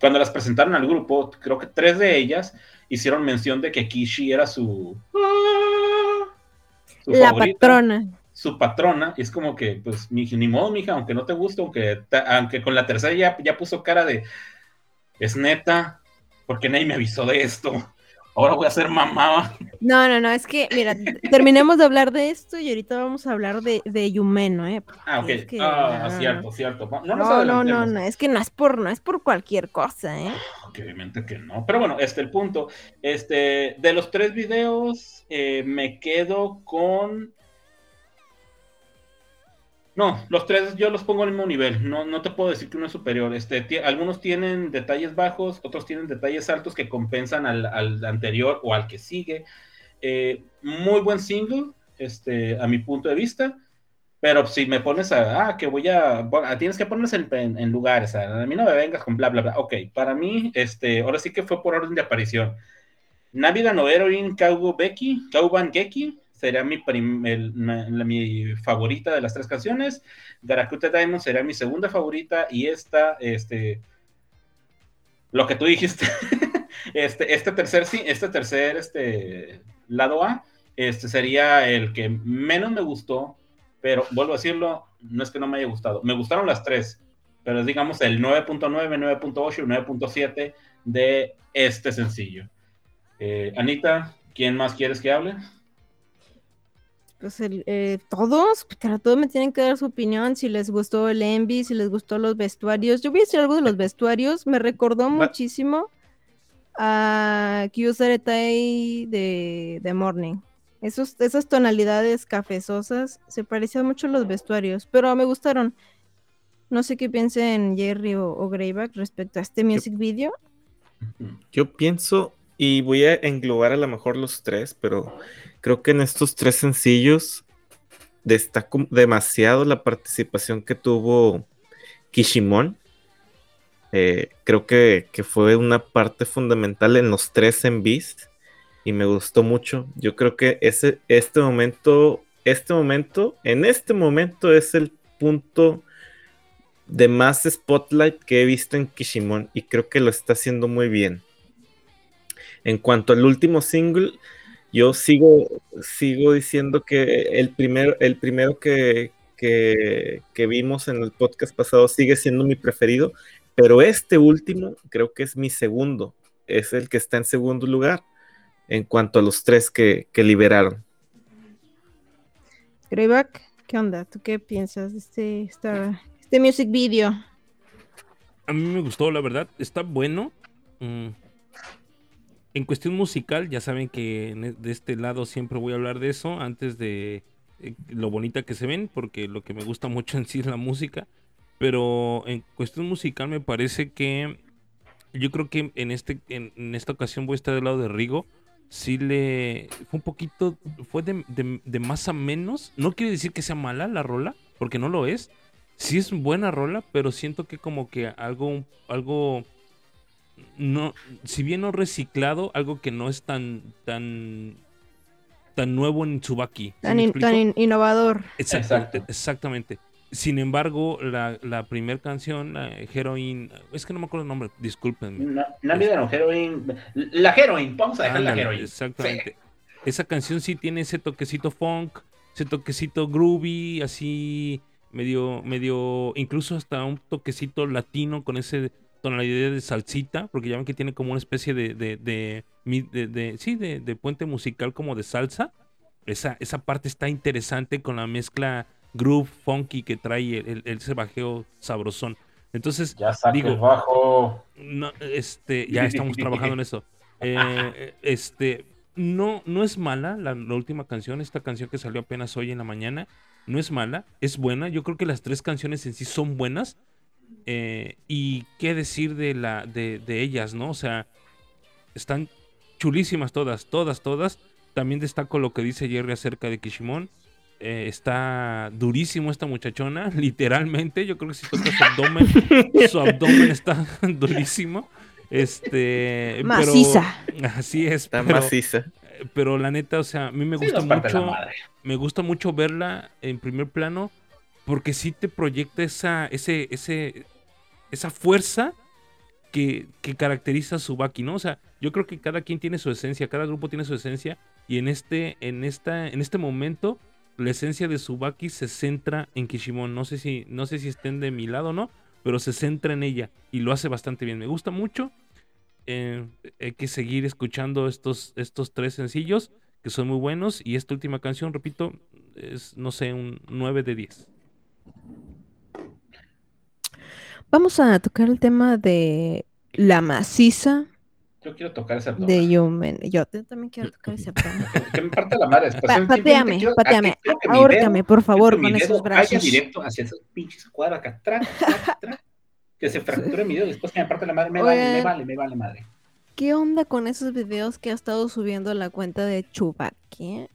cuando las presentaron al grupo, creo que tres de ellas hicieron mención de que Kishi era su, su la favorita, patrona. su patrona, y es como que, pues, ni, ni modo, mija, aunque no te guste, aunque, ta- aunque con la tercera ya, ya puso cara de, es neta, porque nadie me avisó de esto, ahora voy a ser mamá. No, no, no, es que, mira, terminemos de hablar de esto y ahorita vamos a hablar de, de Yumeno, ¿eh? Ah, ok, Es que- ah, no, cierto, cierto, no, no No, no, no, es que no es por, no es por cualquier cosa, ¿eh? Que obviamente que no. Pero bueno, este el punto. Este, de los tres videos, eh, me quedo con. No, los tres yo los pongo al mismo nivel. No, no te puedo decir que uno es superior. Este, algunos tienen detalles bajos, otros tienen detalles altos que compensan al, al anterior o al que sigue. Eh, muy buen single, este, a mi punto de vista. Pero si me pones a, ah, que voy a, bueno, tienes que ponerse en, en- lugares, a mí no me vengas con bla, bla, bla. Ok, para mí, este, ahora sí que fue por orden de aparición. Navida no Heroin Kaugo Becky, Kauban Geki, sería mi, el- mi favorita de las tres canciones. Garakuta Diamond sería mi segunda favorita. Y esta, este, lo que tú dijiste, este, este tercer, sí, este tercer, este, lado A, este sería el que menos me gustó. Pero vuelvo a decirlo, no es que no me haya gustado. Me gustaron las tres, pero es digamos el 9.9, 9.8 y 9.7 de este sencillo. Eh, Anita, ¿quién más quieres que hable? Pues el, eh, todos, pero todos me tienen que dar su opinión, si les gustó el Envy, si les gustó los vestuarios. Yo voy a decir algo de los vestuarios, me recordó muchísimo a Kyusaretai de, de Morning. Esos, esas tonalidades cafezosas se parecían mucho a los vestuarios, pero me gustaron. No sé qué piensen Jerry o, o Greyback respecto a este music video. Yo pienso, y voy a englobar a lo mejor los tres, pero creo que en estos tres sencillos destaco demasiado la participación que tuvo Kishimon. Eh, creo que, que fue una parte fundamental en los tres envíos y me gustó mucho. Yo creo que ese, este momento, este momento, en este momento es el punto de más spotlight que he visto en Kishimon y creo que lo está haciendo muy bien. En cuanto al último single, yo sigo, sigo diciendo que el primero, el primero que, que, que vimos en el podcast pasado sigue siendo mi preferido, pero este último creo que es mi segundo, es el que está en segundo lugar en cuanto a los tres que, que liberaron. Greyback, ¿qué onda? ¿Tú qué piensas de este, esta- este music video? A mí me gustó, la verdad. Está bueno. Mm. En cuestión musical, ya saben que en e- de este lado siempre voy a hablar de eso antes de eh, lo bonita que se ven, porque lo que me gusta mucho en sí es la música. Pero en cuestión musical me parece que yo creo que en este en, en esta ocasión voy a estar del lado de Rigo. Sí le fue un poquito fue de, de- de más a menos. No quiere decir que sea mala la rola, porque no lo es. Sí es buena rola, pero siento que como que algo algo no si bien no reciclado, algo que no es tan tan tan nuevo en Tsubaki. ¿Sí Tan, in- tan in- innovador. Exacto. exactamente. Sin embargo, la, la primera canción, la Heroin, es que no me acuerdo el nombre, discúlpenme. No, Navidad no, Heroin. La Heroin, vamos a dejar la Heroin. Exactamente. Esa canción sí tiene ese toquecito funk, ese toquecito groovy, así medio, medio, incluso hasta un toquecito latino con ese tonalidad de salsita, porque ya ven que tiene como una especie de, de, de, de- de- sí, de, de puente musical como de salsa. Esa, esa parte está interesante con la mezcla groove funky que trae el, el- ese bajeo sabrosón. Entonces, Ya Digo- bajo. no, este, ya estamos trabajando en eso. Eh, este, no, no es mala la, la última canción, esta canción que salió apenas hoy en la mañana, no es mala, es buena. Yo creo que las tres canciones en sí son buenas. Eh, y qué decir de la, de, de ellas, ¿no? O sea, están chulísimas todas, todas, todas. También destaco lo que dice Jerry acerca de Kishimon. Eh, está durísimo esta muchachona, literalmente. Yo creo que si toca su abdomen, su abdomen está durísimo. Este, pero- Maciza. así es, Está pero, maciza. pero la neta, o sea, a mí me Sí, gusta mucho me gusta mucho verla en primer plano porque sí te proyecta esa, ese, ese, esa fuerza que, que caracteriza a Subaki, ¿no? O sea, yo creo que cada quien tiene su esencia, cada grupo tiene su esencia y en este, en esta, en este momento la esencia de Subaki se centra en Kishimon. No sé si, no sé si estén de mi lado o no, pero se centra en ella y lo hace bastante bien. Me gusta mucho. Eh, hay que seguir escuchando estos, estos tres sencillos que son muy buenos. Y esta última canción, repito, es, no sé, un 9 de 10. Vamos a tocar el tema de la maciza Yo quiero tocar ese abdomen. de Yumen. Yo también quiero tocar ese abdomen. Que me parte la madre. Pa- Simplemente pateame, quiero- pateame. Ahórcame, por favor, con esos brazos. Vaya directo hacia esos pinches cuadros acá. Trac, trac, trac. Que se fracture mi dedo. Después que me parte la madre. Me vale, me vale, me vale madre. ¿Qué onda con esos videos que ha estado subiendo la cuenta de Chubaki?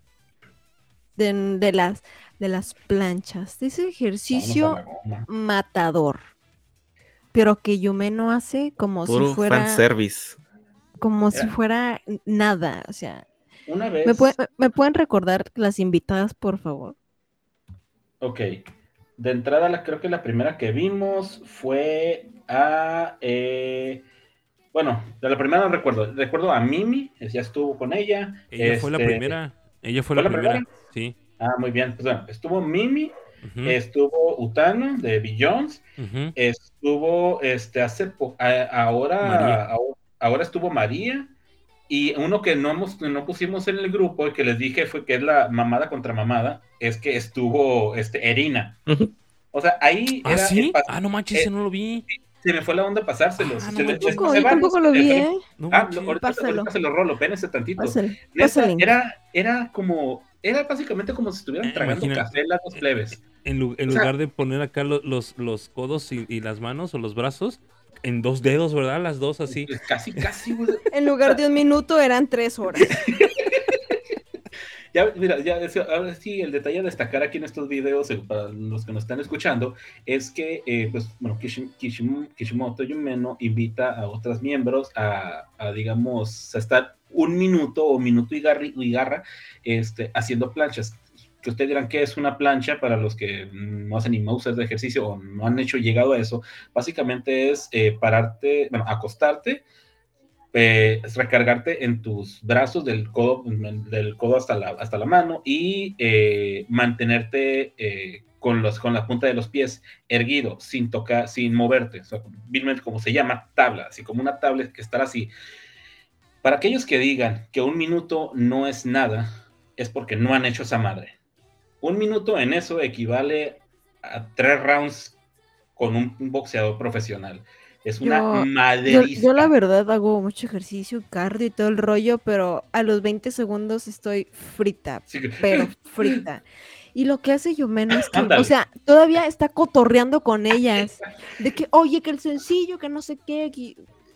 De, de las, de las planchas. De ese Vamos ejercicio matador. Pero que Yume no hace como Puro si fuera. fanservice. Como si Era- fuera nada. O sea. una vez. ¿Me, puede- me- me pueden recordar las invitadas, por favor? Ok. De entrada, la, creo que la primera que vimos fue a. eh, bueno, de la primera no recuerdo. Recuerdo a Mimi, ya estuvo con ella. Ella fue la Este, primera. Ella fue ¿fue la la primera. primera? Sí. Ah, muy bien. Pues bueno, estuvo Mimi, Ujú, estuvo Utano de Billions, ujú. estuvo este hace po- a- ahora, ahora ahora estuvo María y uno que no hemos no pusimos en el grupo y que les dije fue que es la mamada contra mamada es que estuvo este Erina. O sea, ahí ¿Ah, era sí? Ah, no manches, eh, no lo vi. se me fue la onda pasárselos. Ah, no Se les Tampoco, yo varios, tampoco lo eh, vi, ¿eh? No Ah, manches. ahorita, ahorita se lo rolo, pénese tantito. Pásale, pásale. era, era como, era básicamente como si estuvieran Eh, tragando imagina- café las dos plebes. En, en o sea- lugar de poner acá lo- los, los codos y, y las manos o los brazos, en dos dedos, ¿verdad? Las dos así. Pues Casi, casi, güey. En lugar de un minuto eran tres horas. Ya, mira, ya, ahora sí, el detalle a destacar aquí en estos videos, eh, para los que nos están escuchando, es que, eh, pues, bueno, Kishi- Kishim- Kishimoto Yumeno invita a otros miembros a, a, digamos, a estar un minuto o minuto y, garri- y garra este, haciendo planchas. Que ustedes dirán que es una plancha para los que no hacen ni mousers de ejercicio o no han hecho llegado a eso. Básicamente es eh, pararte, bueno, acostarte, eh, recargarte en tus brazos del codo, del codo hasta, la, hasta la mano y eh, mantenerte eh, con, los, con la punta de los pies erguido, sin tocar, sin moverte. O sea, como se llama, tabla, así como una tabla que estar así. Para aquellos que digan que un minuto no es nada, es porque no han hecho esa madre. Un minuto en eso equivale a tres rounds con un, un boxeador profesional. Es una Yo- Yo, maderiza. yo la verdad hago mucho ejercicio, cardio y todo el rollo, pero a los 20 segundos estoy frita, Sí que- pero frita. Y lo que hace Yumeno es que, o sea, todavía está cotorreando con ellas. De que, oye, que el sencillo, que no sé qué. Y,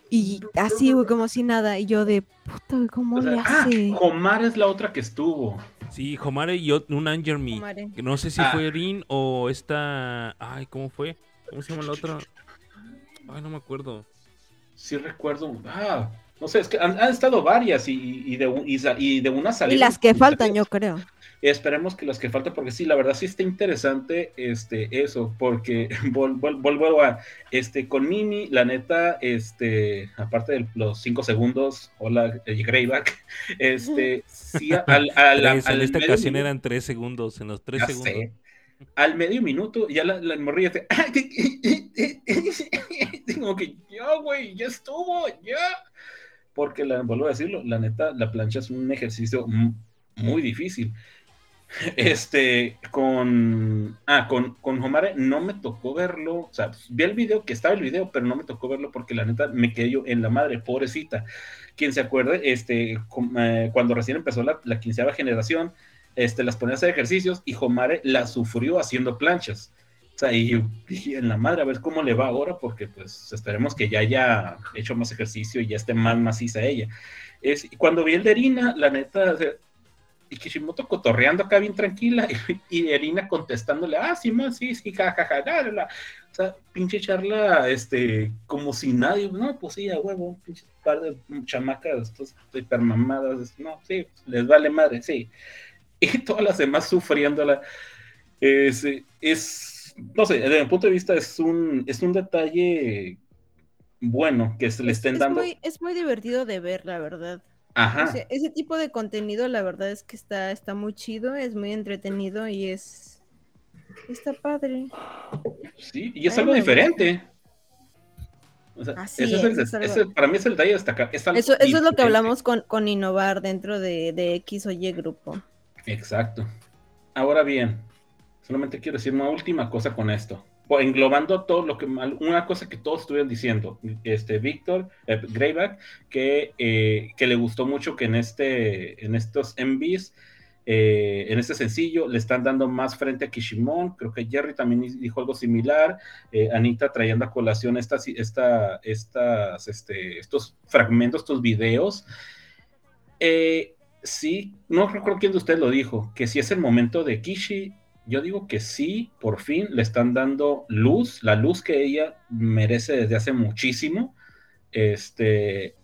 y así, güey, como si nada. Y yo de, puta, güey, ¿cómo O sea, le ah, hace? Homar es la otra que estuvo. Sí, Homare y un que No sé si Ah. fue Rin o esta. Ay, ¿cómo fue? ¿Cómo se llama la otra? Ay, no me acuerdo. Sí recuerdo. Ah, no sé, es que han, han estado varias y, y de, y, y de una Y salida. las que faltan, yo creo. Esperemos que las que faltan, porque sí, la verdad sí está interesante este, eso, porque vol- vol- vuelvo a, este, con Mimi, la neta, este, aparte de los cinco segundos, hola, eh, Greyback, este, sí, al, al, al en esta ocasión eran tres segundos. En los tres segundos. sé. Al medio minuto, ya la, la morrilla te... Como que, ya, güey, ya estuvo, ya. Porque, la, vuelvo a decirlo, la neta, la plancha es un ejercicio mu- muy difícil. Este, con... Ah, con, con Homare no me tocó verlo, o sea, vi el video, que estaba el video, pero no me tocó verlo porque la neta me quedé yo en la madre, pobrecita. Quien se acuerde, este, eh, cuando recién empezó la, la quinceava generación, este, las ponía a hacer ejercicios y Homare la sufrió haciendo planchas. Sea, y dije, en la madre, a ver cómo le va ahora, porque pues esperemos que ya haya hecho más ejercicio y ya esté más maciza ella. Es, y cuando vi el de Erina, la neta, y Kishimoto cotorreando acá bien tranquila, y, y Erina contestándole, ah, sí, más, sí, sí, jajaja, ja, ja, ja". O sea, pinche charla, este, como si nadie, no, pues sí, a huevo, pinche par de chamacas, estos hipermamadas, no, sí, les vale madre, sí y todas las demás sufriéndola. Es, es, no sé, desde mi punto de vista es un, es un detalle bueno que se le Es, estén es dando. muy, es muy divertido de ver, la verdad. Ajá. O sea, ese tipo de contenido, la verdad es que está, está muy chido, es muy entretenido y es. Está padre. sí, y es algo gusta. diferente. O sea, Así ese es el- es, ese- para mí es el detalle de destacar. Es algo Eso, eso es lo que hablamos con, con innovar dentro de, de X o Y grupo. Exacto. Ahora bien, solamente quiero decir una última cosa con esto. O Englobando todo lo que una cosa que todos estuvieron diciendo, este Víctor eh, Greyback, que, eh, que le gustó mucho que en este, en estos MVs, eh, en este sencillo, le están dando más frente a Kishimon. Creo que Jerry también dijo algo similar. Eh, Anita trayendo a colación estas, esta, estas, estos fragmentos, estos videos. Eh, sí, no recuerdo quién de ustedes lo dijo, que si es el momento de Kishi, yo digo que sí, por fin le están dando luz, la luz que ella merece desde hace muchísimo. Este,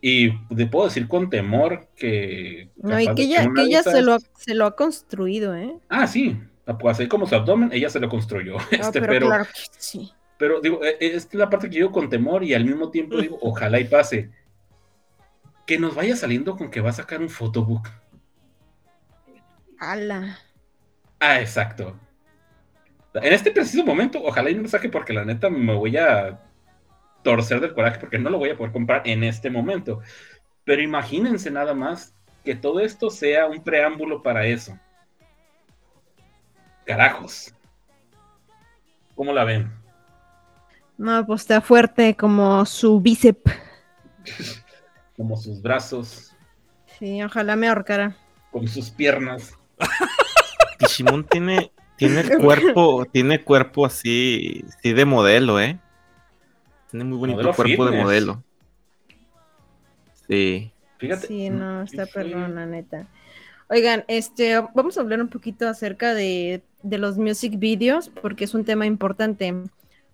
Y te puedo decir con temor que. No, y que ella, que ella se, lo, se lo ha construido, ¿eh? Ah, sí. Pues así como su abdomen, ella se lo construyó. Este, pero, pero, claro que sí. pero digo, eh, es la parte que yo con temor y al mismo tiempo digo, ojalá y pase. Que nos vaya saliendo con que va a sacar un photobook. Ala. Ah, exacto. En este preciso momento, ojalá y no lo saque porque la neta me voy a torcer del coraje porque no lo voy a poder comprar en este momento. Pero imagínense nada más que todo esto sea un preámbulo para eso. Carajos. ¿Cómo la ven? No, pues está fuerte como su bíceps. Como sus brazos, Sí, ojalá me ahorcara. como sus piernas. Kishimon tiene, tiene cuerpo, tiene cuerpo así, sí de modelo, ¿eh? Tiene muy bonito Modelo cuerpo de modelo. Sí. Fíjate. Sí, no, está sí. perdón, la neta. Oigan, este, vamos a hablar un poquito acerca de, de los music videos, porque es un tema importante,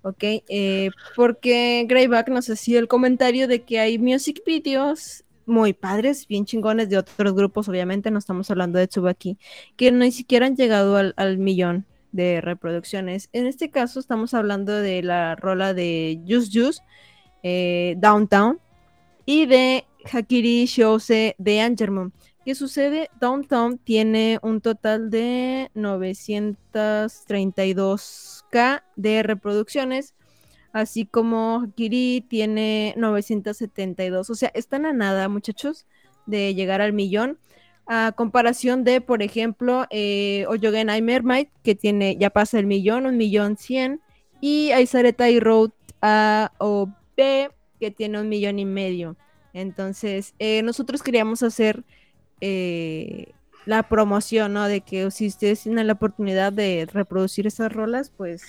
¿ok? Eh, porque Greyback nos hacía el comentario de que hay music videos muy padres, bien chingones de otros grupos, obviamente, no estamos hablando de Tsubaki, que ni siquiera han llegado al, millón de reproducciones. En este caso estamos hablando de la rola de Juice Juice, eh, Downtown, y de Hakiri Shouse de Angermon. ¿Qué sucede? Downtown tiene un total de 932k de reproducciones, así como Hakiri tiene 972. O sea, están a nada, muchachos, de llegar al millón. A comparación de, por ejemplo, eh, Oyogen Mermaid, que tiene, ya pasa el millón, un millón cien, y Aisaretai Road A o B, que tiene un millón y medio. Entonces, eh, nosotros queríamos hacer eh, la promoción, ¿no? De que si ustedes tienen la oportunidad de reproducir esas rolas, pues,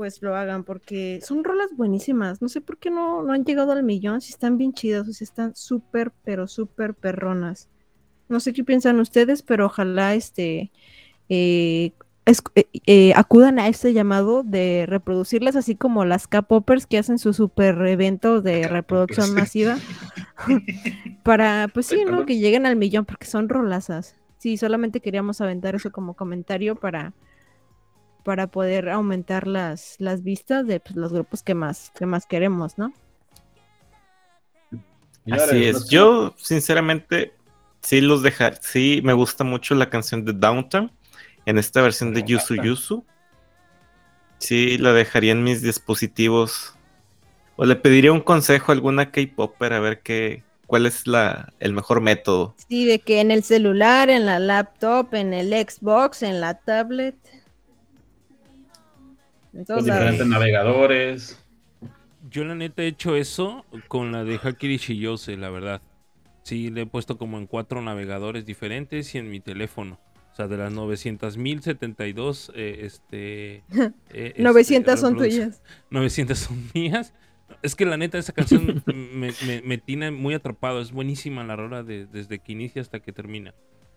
pues lo hagan, porque son rolas buenísimas. No sé por qué no, no han llegado al millón, si están bien chidas, o sea, están súper, pero súper perronas. No sé qué piensan ustedes, pero ojalá este eh, es- eh, eh, acudan a este llamado de reproducirlas, así como las K-Poppers que hacen su super evento de reproducción masiva. Para, pues sí, ¿no? Que lleguen al millón, porque son rolazas. Sí, solamente queríamos aventar eso como comentario para, para poder aumentar las, las vistas de pues, los grupos que más, que más queremos, ¿no? Así es. Yo, sinceramente, sí los dejar. Sí, me gusta mucho la canción de Downtown en esta versión de Yusu. Yusu. Sí, la dejaría en mis dispositivos. O le pediría un consejo a alguna K-Popper a ver qué, cuál es la, el mejor método. Sí, de que en el celular, en la laptop, en el Xbox, en la tablet. En todos Los lados. diferentes navegadores. Yo la neta he hecho eso con la de Hakiri Shiyose, la verdad. Sí, le he puesto como en cuatro navegadores diferentes y en mi teléfono. O sea, de las 900.072, eh, este... eh, este, 900 son reproducciones. tuyas. 900 son mías. Es que la neta, esa canción me, me- me tiene muy atrapado. Es buenísima la rola de- desde que inicia hasta que termina.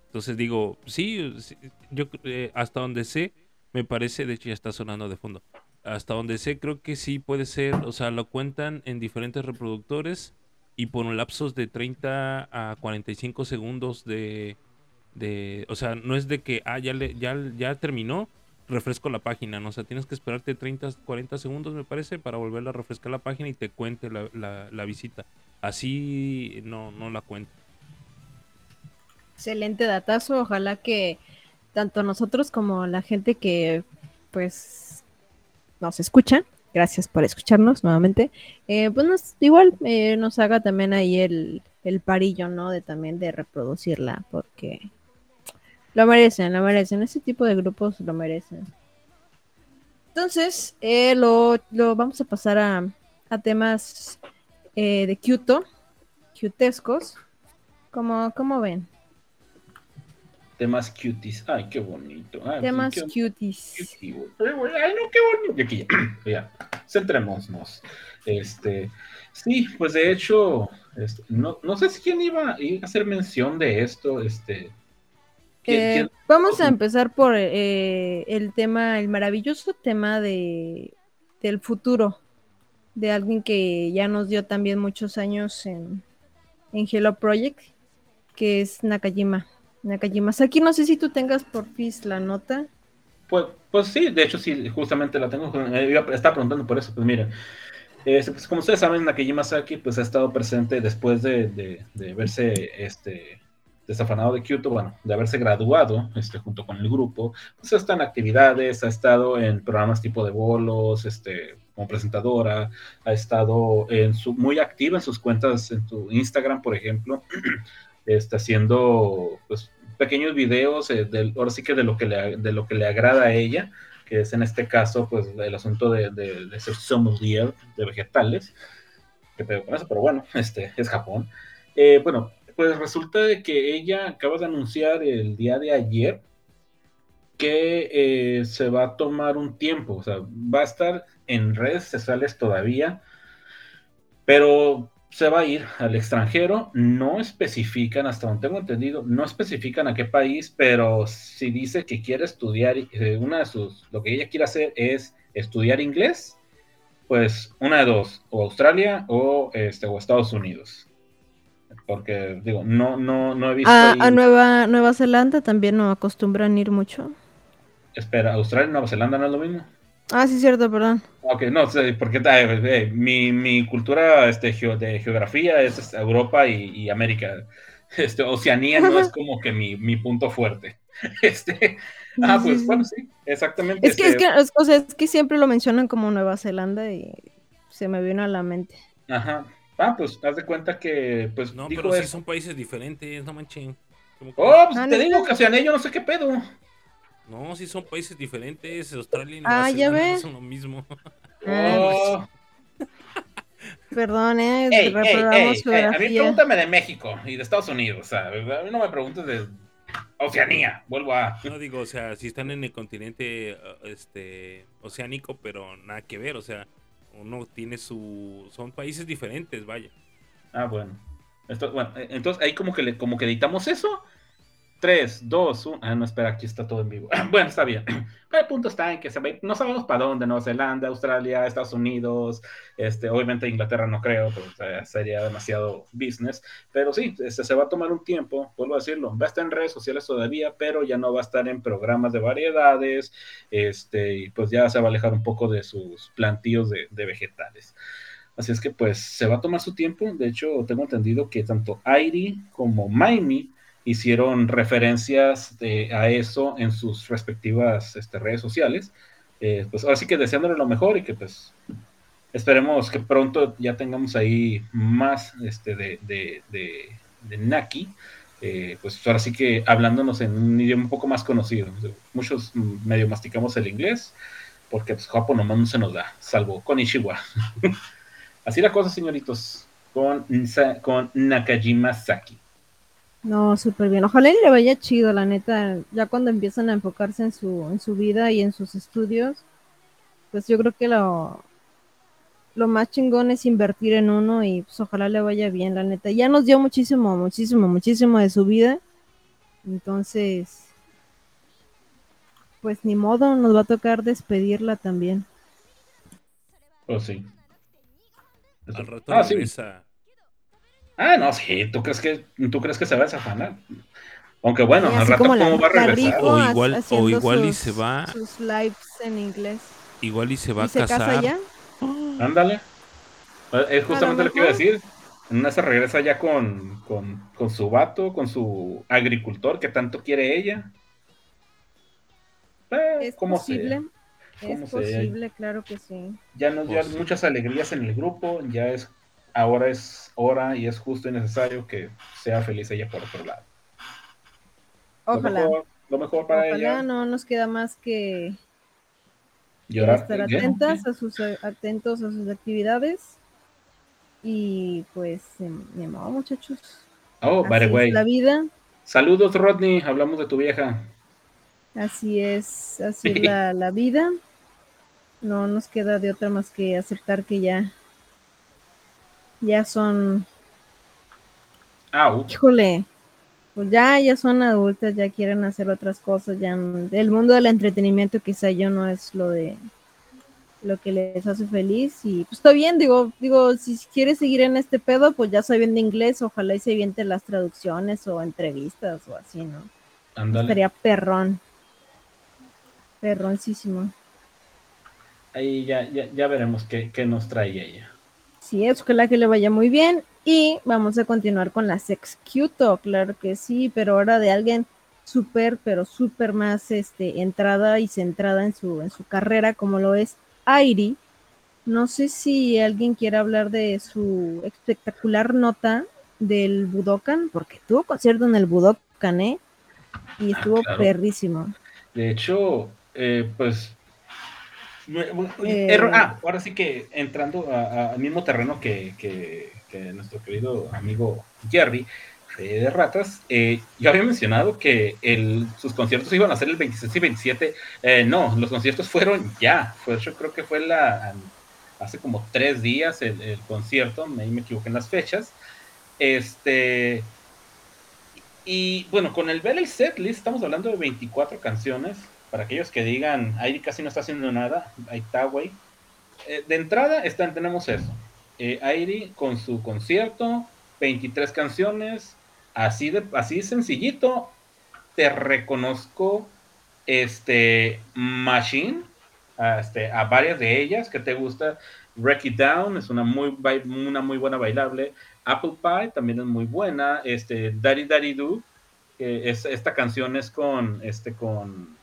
Entonces digo, sí, sí, yo eh, hasta donde sé, me parece, de hecho ya está sonando de fondo. Hasta donde sé, creo que sí puede ser, o sea, lo cuentan en diferentes reproductores y por un lapsos de 30 a 45 segundos de, de o sea, no es de que, ah, ya, le, ya, ya terminó, refresco la página, ¿no? O sea, tienes que esperarte 30, 40 segundos, me parece, para volver a refrescar la página y te cuente la, la- la visita. Así no, no la cuenta. Excelente datazo. Ojalá que tanto nosotros como la gente que pues nos escucha, gracias por escucharnos nuevamente, eh, pues nos- igual eh, nos haga también ahí el, el parillo, ¿no? De también de reproducirla, porque lo merecen, lo merecen. Ese tipo de grupos lo merecen. Entonces, eh, lo, lo vamos a pasar a, a temas eh, de Kyoto, cutescos. ¿Cómo, cómo ven? Temas cuties. Ay, qué bonito. Ay, Temas qué cuties. Ay, no, qué bonito. Y aquí ya, ya, centrémonos. Este, sí, pues de hecho, este, no, no sé si quién iba, iba a hacer mención de esto. Este, ¿quién- Eh, quién? vamos a empezar por eh, el tema, el maravilloso tema de del futuro, de alguien que ya nos dio también muchos años en, en Hello Project, que es Nakajima. Nakajima Saki, no sé si tú tengas por FIS la nota. Pues, pues sí, de hecho sí, justamente la tengo. eh, Estaba preguntando por eso, pues miren. este, pues, como ustedes saben, Nakajima Saki pues, ha estado presente después de, de- de verse este, desafanado de Kyoto, bueno, de haberse graduado este, junto con el grupo. Pues está en actividades, ha estado en programas tipo de bolos, este, como presentadora, ha estado en su, muy activa en sus cuentas, en su Instagram, por ejemplo, está haciendo pues, pequeños videos, eh, del, ahora sí que de lo que, le, de lo que le agrada a ella, que es en este caso pues el asunto de, de, de ser sommelier de vegetales, que pedo con eso, pero bueno, este es Japón. Eh, bueno, pues resulta de que ella acaba de anunciar el día de ayer que eh, se va a tomar un tiempo, o sea, va a estar en redes sociales todavía, pero se va a ir al extranjero, no especifican, hasta donde tengo entendido, no especifican a qué país, pero si dice que quiere estudiar, eh, una de sus, lo que ella quiere hacer es estudiar inglés, pues una de dos, o Australia o, este, o Estados Unidos. Porque, digo, no, no, no he visto... A, ahí- a Nueva, Nueva Zelanda también no acostumbran ir mucho. Espera, ¿Australia y Nueva Zelanda no es lo mismo? Ah, sí, cierto, perdón. Ok, no, sé, porque eh, eh, mi, mi cultura este, geo- de geografía es este, Europa y, y América. Este, Oceanía no es como que mi, mi punto fuerte. Este, ah, Sí, pues sí, bueno, sí. exactamente. Es que, es este, que, es- o sea, es que siempre lo mencionan como Nueva Zelanda y se me vino a la mente. Ajá. Ah, pues haz de cuenta que, pues, No, dijo pero sí eso. son países diferentes, no manchen. ¿Cómo que- Oh, pues Ah, te ¿neta? digo que Oceanía yo no sé qué pedo. No, sí son países diferentes. Australia y Nueva Ah, ya son lo mismo. Ah, Oh, Perdón, eh, ey, ey, reprobamos ey, ey, a mí pregúntame de México y de Estados Unidos, o sea, a mí no me preguntes de Oceanía, vuelvo a... No digo, o sea, si están en el continente eh, este oceánico, pero nada que ver, o sea, uno tiene su son países diferentes, vaya. Ah, bueno. Esto- bueno, eh, entonces ahí como que le, como que editamos eso. 3, 2, 1. Ah, no, espera, aquí está todo en vivo. Bueno, está bien. El punto está en que se ir- no sabemos para dónde, Nueva Zelanda, Australia, Estados Unidos, este, obviamente Inglaterra no creo, pero o sea, sería demasiado business. Pero sí, este, se va a tomar un tiempo, vuelvo a decirlo, va a estar en redes sociales todavía, pero ya no va a estar en programas de variedades, este, y pues ya se va a alejar un poco de sus plantíos de, de vegetales. Así es que pues se va a tomar su tiempo. De hecho, tengo entendido que tanto Airi como Maimi hicieron referencias de- a eso en sus respectivas este, redes sociales. Eh, pues ahora sí que deseándole lo mejor y que pues esperemos que pronto ya tengamos ahí más este, de, de, de, Naki. Eh, pues ahora sí que hablándonos en un idioma un poco más conocido. Muchos medio masticamos el inglés porque pues Japón nomás no se nos da, salvo con Ishiwa. Así la cosa, señoritos, con, con Nakajima Saki. No, súper bien. Ojalá y le vaya chido, la neta. Ya cuando empiezan a enfocarse en su, en su vida y en sus estudios, pues yo creo que lo, lo más chingón es invertir en uno y pues ojalá le vaya bien, la neta. Ya nos dio muchísimo, muchísimo, muchísimo de su vida. Entonces, pues ni modo, nos va a tocar despedirla también. Oh, sí. Al rato Ah, sí. Ah, no, sí. ¿Tú crees que, ¿tú crees que se va a desafanar? Aunque bueno, Y al rato como la- cómo va a regresar. O igual- o igual y sus- se va- Sus lives en inglés. Igual y se va ¿Y a se casa casar. ya? Ándale. Eh, Es justamente lo que iba a decir. En una se regresa ya con, con, con su vato, con su agricultor que tanto quiere ella. Eh, Es como posible. sea. Es Como sea. posible, claro que sí. Ya nos dio Pues- muchas alegrías en el grupo. Ya es, ahora es hora y es justo y necesario que sea feliz ella por otro lado. Ojalá. Lo mejor, lo mejor para Ojalá ella. no nos queda más que Llorar. estar atentas a sus atentos a sus actividades. Y pues em, ni modo, muchachos. Oh, by the way. es la vida, Saludos, Rodney. Hablamos de tu vieja. así es, así es la, la vida. No nos queda de otra más que aceptar que ya ya son, híjole, pues ya, ya son adultas, ya quieren hacer otras cosas, ya el mundo del entretenimiento quizá yo no es lo de lo que les hace feliz y pues está bien, digo, digo, si quieres seguir en este pedo, pues ya sabiendo inglés, ojalá y se viente las traducciones o entrevistas o así, ¿no? Ándale. Estaría perrón. Perroncísimo. Ahí ya, ya, ya veremos qué, qué nos trae ella. Sí, es ojalá que le vaya muy bien. Y vamos a continuar con la Sexcuto, claro que sí, pero ahora de alguien súper, pero súper más este, entrada y centrada en su, en su carrera, como lo es Airi. No sé si alguien quiere hablar de su espectacular nota del Budokan, porque tuvo concierto en el Budokan, ¿eh? Y estuvo claro. perrísimo. De hecho, eh, pues. Me- me- Eh. ah, ahora sí que entrando a- a- al mismo terreno que, que- que nuestro querido amigo Jerry, Fe de Ratas, eh, yo había mencionado que el, sus conciertos iban a ser el 26 y 27. Eh, no, los conciertos fueron ya. Fue, yo creo que fue la hace como tres días el, el concierto, ahí me equivoqué en las fechas. Este. Y bueno, con el Belly Setlist estamos hablando de 24 canciones. Para aquellos que digan, ahí casi no está haciendo nada, ahí está, güey. Eh, de entrada están, tenemos eso. Eh, Airi con su concierto, 23 canciones, así de así sencillito. Te reconozco este Machine, a, este, a varias de ellas que te gusta. Wreck It Down es una muy, una muy buena bailable. Apple Pie también es muy buena. Este, Daddy Daddy Do, es, esta canción es con este con,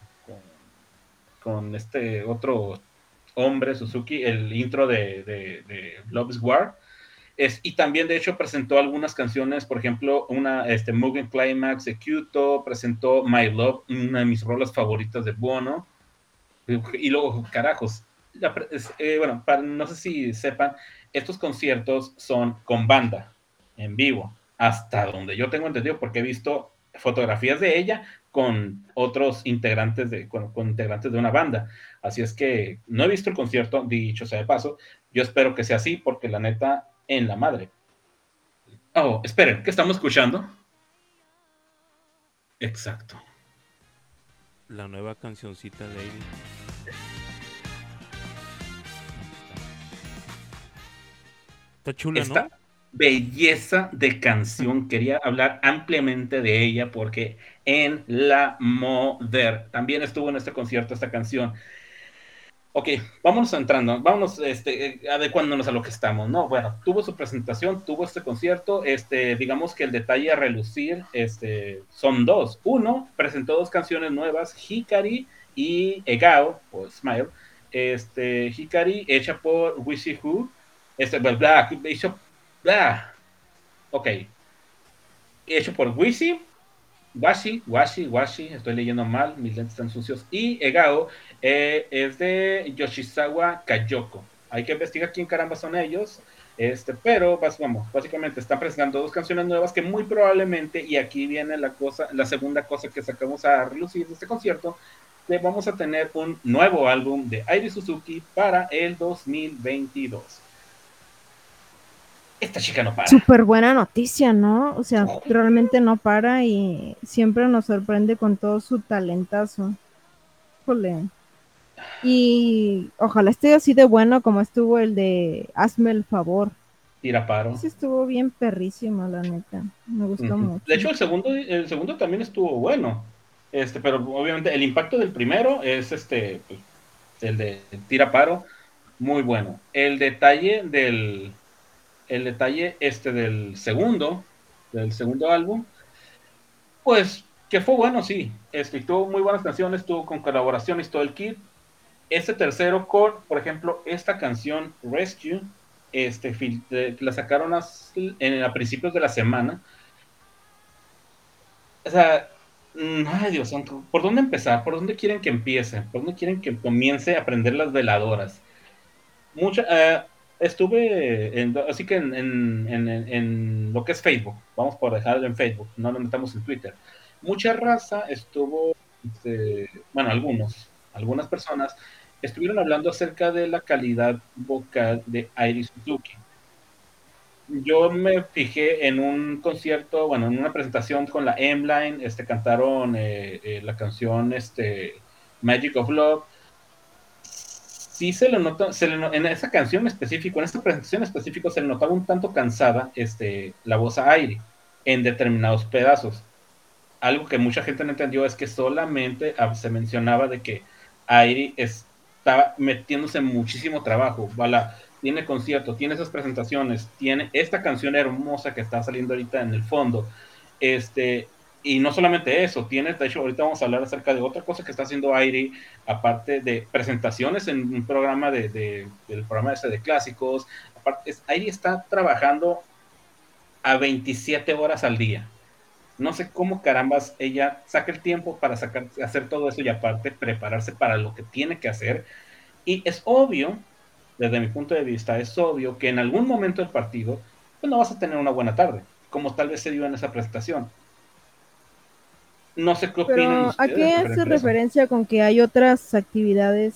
con, este otro hombre, Suzuki, el intro de, de, de Love is War. Es, y también, de hecho, presentó algunas canciones, por ejemplo, una, este, Mugen Climax de Kyoto, presentó My Love, una de mis rolas favoritas de Bono. Y luego, carajos, la es, eh, bueno, para, no sé si sepan, estos conciertos son con banda, en vivo, hasta donde yo tengo entendido, porque he visto fotografías de ella con otros integrantes de, con, con integrantes de una banda. Así es que no he visto el concierto, dicho sea de paso, yo espero que sea así, porque la neta, en la madre. Oh, esperen, ¿qué estamos escuchando? Exacto. La nueva cancioncita de Airi. Está chula, Esta ¿no? Belleza de canción, quería hablar ampliamente de ella porque en la Moder también estuvo en este concierto esta canción. Ok, vámonos entrando, vámonos este, eh, adecuándonos a lo que estamos, ¿no? Bueno, tuvo su presentación, tuvo este concierto, este, digamos que el detalle a relucir este, son dos. Uno, presentó dos canciones nuevas, Hikari y Egao, o Smile. Este, Hikari, hecha por Wishy Who, este, bla, bla, hecho, bla. Ok. Hecho por Wishy, Washi, Washi, Washi, estoy leyendo mal, mis lentes están sucios. Y Egao eh, es de Yoshizawa Kayoko. Hay que investigar quién caramba son ellos. Este, pero vamos, básicamente están presentando dos canciones nuevas que muy probablemente, y aquí viene la cosa, la segunda cosa que sacamos a relucir de este concierto, vamos a tener un nuevo álbum de Airi Suzuki para el 2022. Esta chica no para. Súper buena noticia, ¿no? O sea, realmente no para y siempre nos sorprende con todo su talentazo. Híjole. Y ojalá esté así de bueno como estuvo el de Hazme el favor. Tira paro. Ese estuvo bien perrísimo, la neta. Me gustó mucho. De hecho, el segundo, el segundo también estuvo bueno. Este, pero obviamente el impacto del primero es este, pues, el de tira paro, muy bueno. El detalle del, el detalle este del segundo, del segundo álbum, pues que fue bueno, sí. Este, tuvo muy buenas canciones, tuvo con colaboraciones todo el kit. Este tercero, con, por ejemplo, esta canción Rescue, este, eh, la sacaron as- en, a principios de la semana. O sea, mm, ay Dios santo, ¿por dónde empezar? ¿Por dónde quieren que empiece? ¿Por dónde quieren que comience a aprender las veladoras? Mucha, eh, estuve, en- así que en, lo que es Facebook, vamos por dejarlo en Facebook, no nos metamos en Twitter. Mucha raza estuvo, este, bueno, algunos, algunas personas estuvieron hablando acerca de la calidad vocal de Iris Suzuki yo me fijé en un concierto, bueno, en una presentación con la M-Line, este, cantaron eh, eh, la canción este, Magic of Love. Sí se le nota, se le en esa canción específica, en esta presentación específica, se le notaba un tanto cansada este, la voz a Airi en determinados pedazos. Algo que mucha gente no entendió es que solamente ah, se mencionaba de que Airi estaba metiéndose muchísimo trabajo. Bala, tiene concierto, tiene esas presentaciones, tiene esta canción hermosa que está saliendo ahorita en el fondo. Este, y no solamente eso, tiene, de hecho, ahorita vamos a hablar acerca de otra cosa que está haciendo Airi, aparte de presentaciones en un programa de, de- del programa ese de clásicos. Aparte, es- Airi está trabajando a 27 horas al día. No sé cómo carambas ella saca el tiempo para sacar, hacer todo eso y aparte prepararse para lo que tiene que hacer. Y es obvio, desde mi punto de vista, es obvio que en algún momento del partido, pues no vas a tener una buena tarde, como tal vez se dio en esa presentación. No sé qué opinan Pero, ¿a qué hace referencia con que hay otras actividades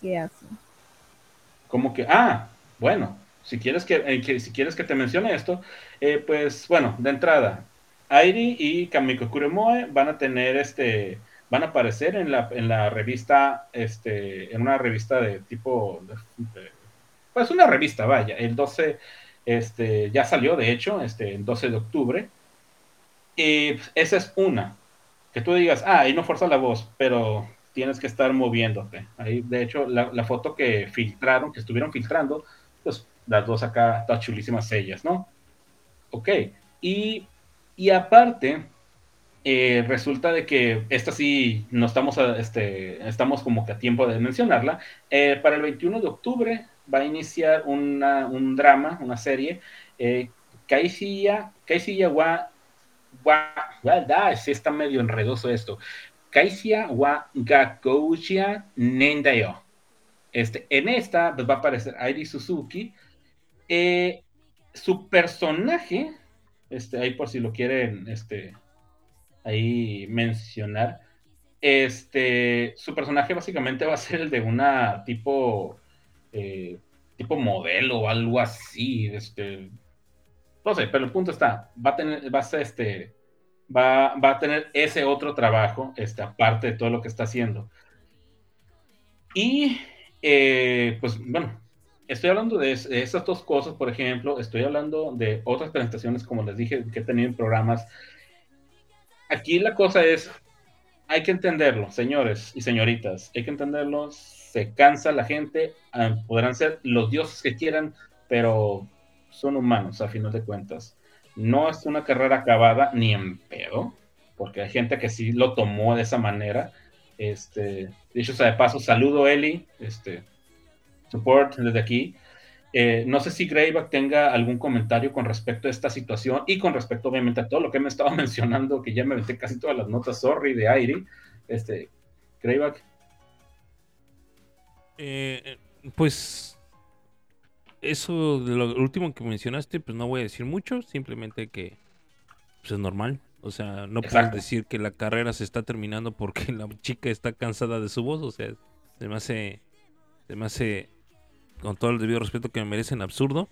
que hacen? como que, ah, bueno, si quieres que, eh, que- si quieres que te mencione esto, eh, pues bueno, de entrada, Airi y Kamiko Kuremoe van a tener este, van a aparecer en la, en la revista, este, en una revista de tipo, de- de- pues una revista, vaya, el 12, este, ya salió, de hecho, este, el 12 de octubre, y esa es una, que tú digas, ah, ahí no fuerza la voz, pero tienes que estar moviéndote. Ahí, de hecho, la, la foto que filtraron, que estuvieron filtrando, pues las dos acá, todas chulísimas ellas, ¿no? Ok. Y, y aparte, eh, resulta de que esta sí no estamos, a- este, estamos como que a tiempo de mencionarla. Eh, para el 21 de octubre va a iniciar una- un drama, una serie, eh, Kaishiya wa, wa, sí está medio enredoso esto. Kaishiya wa Gakouja Nendayo. Este, en esta pues, va a aparecer Airi Suzuki. Eh, su personaje, este, ahí por si lo quieren este, ahí mencionar, este, su personaje básicamente va a ser el de una tipo, eh, tipo modelo o algo así, este, no sé, pero el punto está, va a tener, va a ser este, va, va a tener ese otro trabajo, este, aparte de todo lo que está haciendo. Y, eh, pues, bueno, estoy hablando de, de esas dos cosas, por ejemplo, estoy hablando de otras presentaciones, como les dije, que he tenido en programas. Aquí la cosa es, hay que entenderlo, señores y señoritas, hay que entenderlo, se cansa la gente, ah, podrán ser los dioses que quieran, pero son humanos a final de cuentas. No es una carrera acabada ni en pedo, porque hay gente que sí lo tomó de esa manera. Este, dicho sea de paso, saludo Eli, este, support desde aquí. Eh, no sé si Greyback tenga algún comentario con respecto a esta situación y con respecto, obviamente, a todo lo que me estaba mencionando, que ya me metí casi todas las notas, sorry, de Airi. Este, Greyback. Eh, eh, pues eso lo último que mencionaste, pues no voy a decir mucho, simplemente que pues, es normal. O sea, no puedes decir que la carrera se está terminando porque la chica está cansada de su voz. O sea, se me hace, se me hace, con todo el debido respeto que me merecen, absurdo.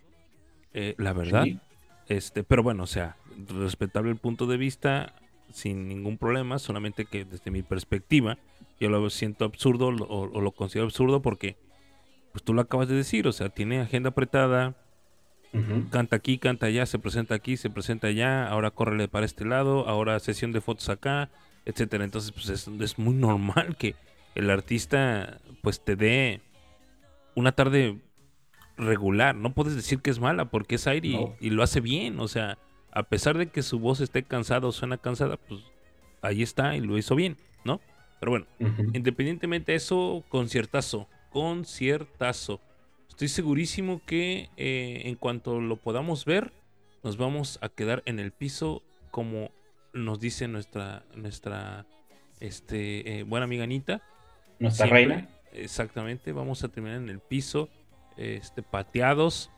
Eh, la verdad. Sí. Este, pero bueno, o sea, respetable el punto de vista, sin ningún problema, solamente que desde mi perspectiva, yo lo siento absurdo o lo considero absurdo porque, pues tú lo acabas de decir, o sea, tiene agenda apretada, canta aquí, canta allá, se presenta aquí, se presenta allá, ahora córrele para este lado, ahora sesión de fotos acá, etcétera. Entonces, pues es, es muy normal que el artista, pues te dé una tarde regular. No puedes decir que es mala porque es aire y- No. y, lo hace bien. O sea, a pesar de que su voz esté cansada o suena cansada, pues ahí está y lo hizo bien, ¿no? Pero bueno, independientemente de eso, conciertazo, conciertazo. Estoy segurísimo que eh, en cuanto lo podamos ver, nos vamos a quedar en el piso como nos dice nuestra nuestra este eh, buena amiga Anita. Nuestra Siempre, reina. Exactamente, vamos a terminar en el piso, este, pateados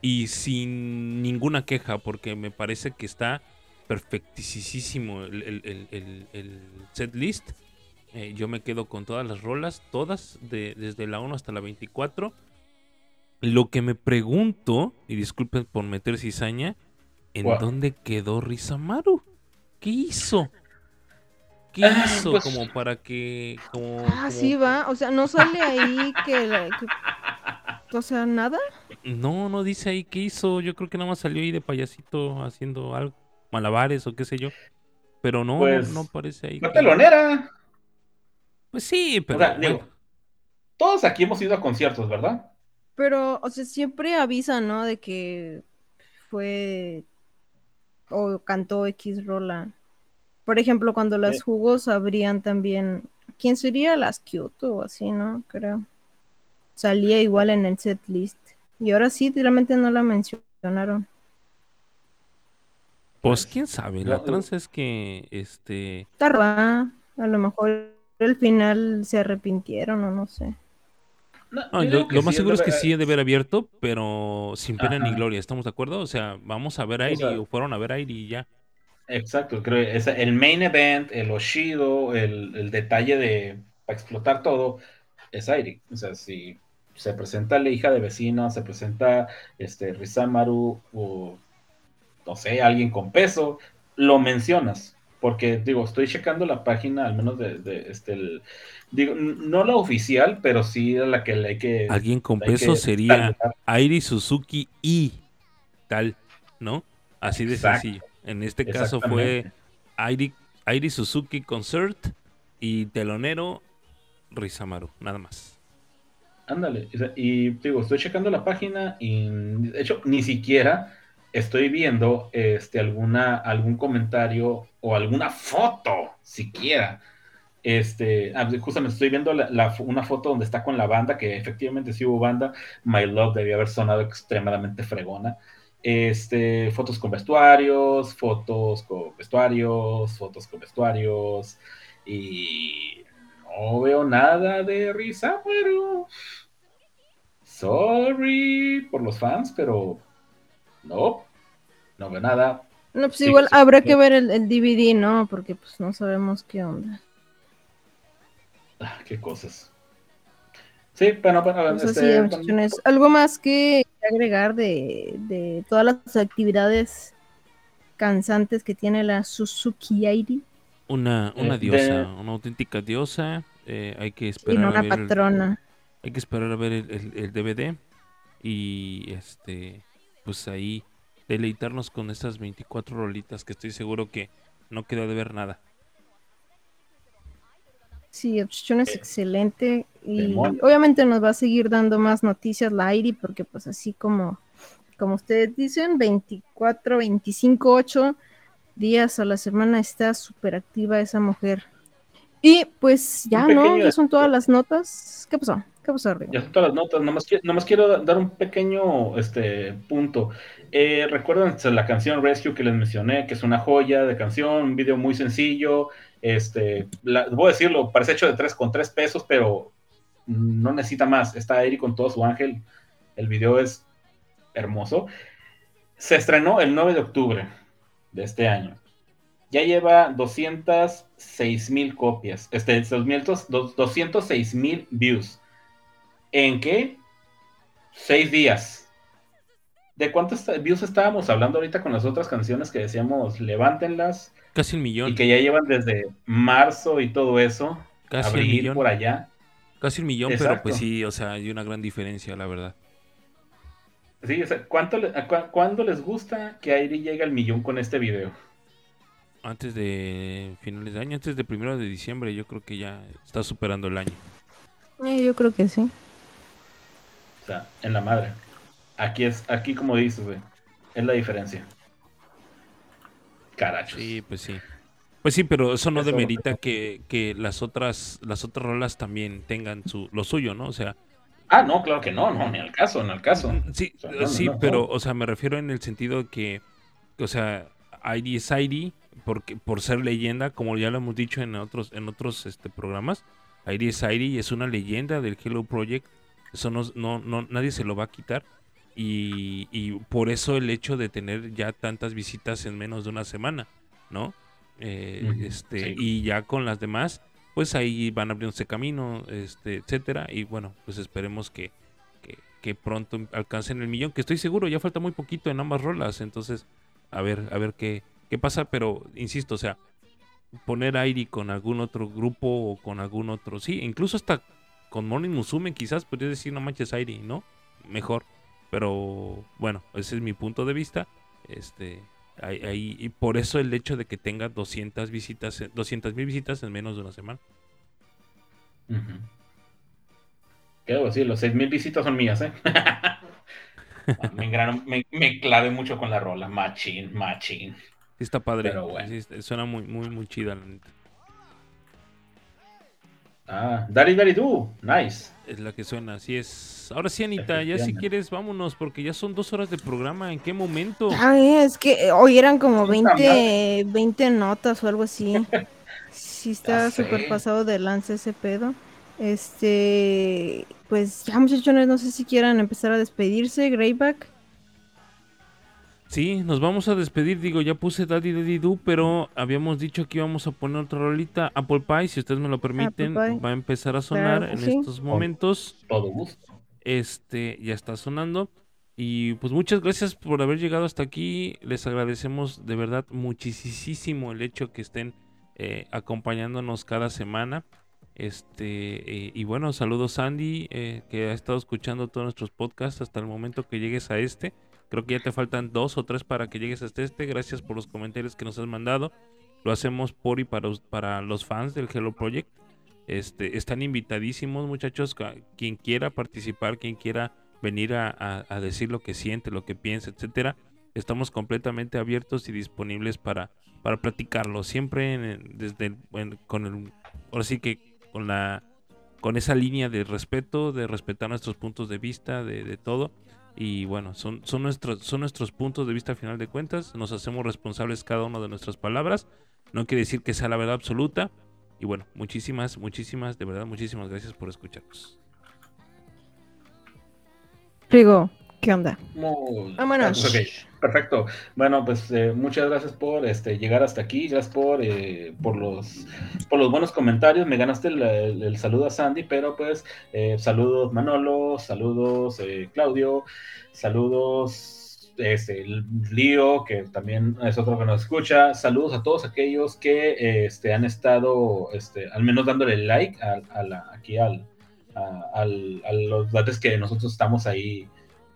y sin ninguna queja, porque me parece que está perfectísimo el, el- el- el- el set list. Eh, yo me quedo con todas las rolas, todas, de, desde la 1 hasta la 24. Lo que me pregunto, y disculpen por meter cizaña, ¿en dónde quedó Rizamaru? ¿Qué hizo? ¿Qué Ah, hizo pues- como para que... Como, Ah, como- sí va. O sea, no sale ahí que, la- que- O sea, nada. No, no dice ahí qué hizo. Yo creo que nada más salió ahí de payasito haciendo algo, malabares o qué sé yo. Pero no, no- Pues, no, aparece ahí. Que- telonera. Pues sí, pero sea, bueno. digo, Todos aquí hemos ido a conciertos, ¿verdad? Pero, o sea, siempre avisan, ¿no? De que fue o cantó X rola. Por ejemplo, cuando las Sí. jugos abrían también. ¿Quién sería las Kyoto o así, no? Creo. Salía igual en el set list. Y ahora sí, realmente no la mencionaron. Pues quién sabe. La tranza es que este. Está rara. A lo mejor al final se arrepintieron o no sé. No, no, yo lo, más sí, seguro es que sí he de haber abierto, pero sin pena ni gloria. ¿Estamos de acuerdo? O sea, vamos a ver a O Airi sea- o fueron a ver a Airi y ya. Exacto, creo que es el main event, el Oshido, el, el detalle de para explotar todo, es Airi. O sea, si se presenta la hija de vecina, se presenta este Rizamaru o no sé, alguien con peso, lo mencionas. Porque digo, estoy checando la página, al menos de, de, este el- digo, no la oficial, pero sí la que le hay que. Alguien con peso sería. Airi Suzuki y tal, ¿no? Así de Exacto. sencillo. En este caso fue Airi, Airi Suzuki Concert y telonero Rizamaru, nada más. Ándale, y digo, estoy checando la página y de hecho ni siquiera estoy viendo este alguna algún comentario o alguna foto siquiera. Este, ah, justamente estoy viendo una foto donde está con la banda, que efectivamente sí hubo banda. My Love debía haber sonado extremadamente fregona. Este, fotos con vestuarios, fotos con vestuarios, fotos con vestuarios. Y no veo nada de risa, pero. Sorry por los fans, pero. No. No veo nada. No, pues Sí, igual sí, habrá sí. que ver el, el DVD, ¿no? Porque pues no sabemos qué onda. Ah, qué cosas. Sí, bueno, bueno, Pues así, este, muchachones. ¿Algo más que agregar de, de todas las actividades cansantes que tiene la Suzuki Airi? Una, una Eh, de- diosa, una auténtica diosa. eh, hay que esperar no a ver el- patrona. hay que esperar a ver el, el- el DVD y este pues ahí deleitarnos con estas 24 rolitas que estoy seguro que no queda de ver nada. Sí, Obsession es Eh, excelente y Demon. obviamente nos va a seguir dando más noticias la Airi porque pues así como, como ustedes dicen, 24, 25, 8 días a la semana está súper activa esa mujer. Y pues ya, ¿no? Ya son todas las notas. ¿Qué pasó? ¿Qué pasó, Rigo? Ya son todas las notas, nomás, nomás quiero da- dar un pequeño este, punto. Eh, Recuerdan la canción Rescue que les mencioné, que es una joya de canción, un video muy sencillo. Este, voy a decirlo, parece hecho de tres con tres pesos, pero no necesita más. Está Airi con todo su ángel. El video es hermoso. Se estrenó el 9 de octubre de este año. Ya lleva 206 mil copias, este, 206 mil views. ¿En qué? Seis días. ¿De cuántos views estábamos hablando ahorita con las otras canciones que decíamos levántenlas? Casi un millón, Y que ya llevan desde marzo y todo eso, casi un abril millón, por allá. casi un millón, pero pues sí, o sea, hay una gran diferencia, la verdad. Sí, o sea, ¿cuánto le- a cua- ¿cuándo les gusta que Airi llegue al millón con este video? Antes de finales de año, antes de primero de diciembre, yo creo que ya está superando el año. Eh, yo creo que sí. En la madre. Aquí es, aquí como dices, güey, es la diferencia. Carachos. Sí, pues sí. Pues sí, pero eso no Eso- demerita que, que las otras las otras rolas también tengan su lo suyo, ¿no? O sea, Ah, no, claro que no, no, ni al caso, ni al caso. Mm, Sí, O sea, no, no, sí, no, pero, no. o sea, me refiero en el sentido que, o sea, ID es ID, porque, por ser leyenda, como ya lo hemos dicho en otros, en otros este, programas, ID es ID y es una leyenda del Hello Project, eso no, no, no- nadie se lo va a quitar, y, y por eso el hecho de tener ya tantas visitas en menos de una semana, ¿no? Eh, este, sí. y ya con las demás, pues ahí van abriéndose camino, este, etcétera, y bueno, pues esperemos que, que, que pronto alcancen el millón, que estoy seguro, ya falta muy poquito en ambas rolas, entonces, a ver, a ver qué, qué pasa, pero insisto, o sea, poner Airi con algún otro grupo o con algún otro. Sí, incluso hasta con Morning Musume quizás podría decir no manches Airi, ¿no? Mejor. Pero bueno, ese es mi punto de vista. Este, ahí, ahí- y por eso el hecho de que tenga 200 visitas, 200 mil visitas en menos de una semana. ¿Qué debo decir? Los 6.000 visitas son mías, ¿eh? me, engrano- me, me clavé mucho con la rola. Machín, machín. Sí está padre. Pero bueno. sí suena muy, muy, muy chida. la neta. Ah, Daddy Do. Nice. Es la que suena, así es. Ahora sí, Anita, ya si quieres, vámonos, porque ya son dos horas de programa. ¿En qué momento? Ay, es que eh, hoy eran como Puta 20, 20 notas o algo así. Sí, está súper pasado de lance ese pedo. Este, pues ya muchachones, no sé si quieran empezar a despedirse, Greyback. Sí, nos vamos a despedir. Digo, ya puse Daddy Daddy Do, pero habíamos dicho que íbamos a poner otra rolita. Apple Pie, si ustedes me lo permiten, va a empezar a sonar Claro en sí. estos momentos. Todo gusto. Este, ya está sonando. Y pues muchas gracias por haber llegado hasta aquí. Les agradecemos de verdad muchísimo el hecho que estén eh, acompañándonos cada semana. Este, eh, y bueno, saludos Sandy, eh, que ha estado escuchando todos nuestros podcasts hasta el momento que llegues a este. Creo que ya te faltan dos o tres para que llegues hasta este. Gracias por los comentarios que nos has mandado. Lo hacemos por y para, para los fans del Hello Project. Este, están invitadísimos, muchachos. Quien quiera participar, quien quiera venir a, a- decir lo que siente, lo que piensa, etcétera. Estamos completamente abiertos y disponibles para, para platicarlo. Siempre desde el- con el, ahora sí que con la con esa línea de respeto, de respetar nuestros puntos de vista, de todo. Y bueno, son, son, nuestros, son nuestros puntos de vista final de cuentas. Nos hacemos responsables cada una de nuestras palabras. No quiere decir que sea la verdad absoluta. Y bueno, muchísimas, muchísimas, de verdad, muchísimas gracias por escucharnos. Rigo, ¿qué onda? Muy- Vámonos. Perfecto. Bueno, pues eh, muchas gracias por este, llegar hasta aquí. Gracias por, eh, por, los, por los buenos comentarios. Me ganaste el, el- el saludo a Sandy, pero pues eh, saludos Manolo, saludos eh, Claudio, saludos este, Lío, que también es otro que nos escucha. Saludos a todos aquellos que este, han estado este, al menos dándole like a, a la, aquí al, a, al- a los datos que nosotros estamos ahí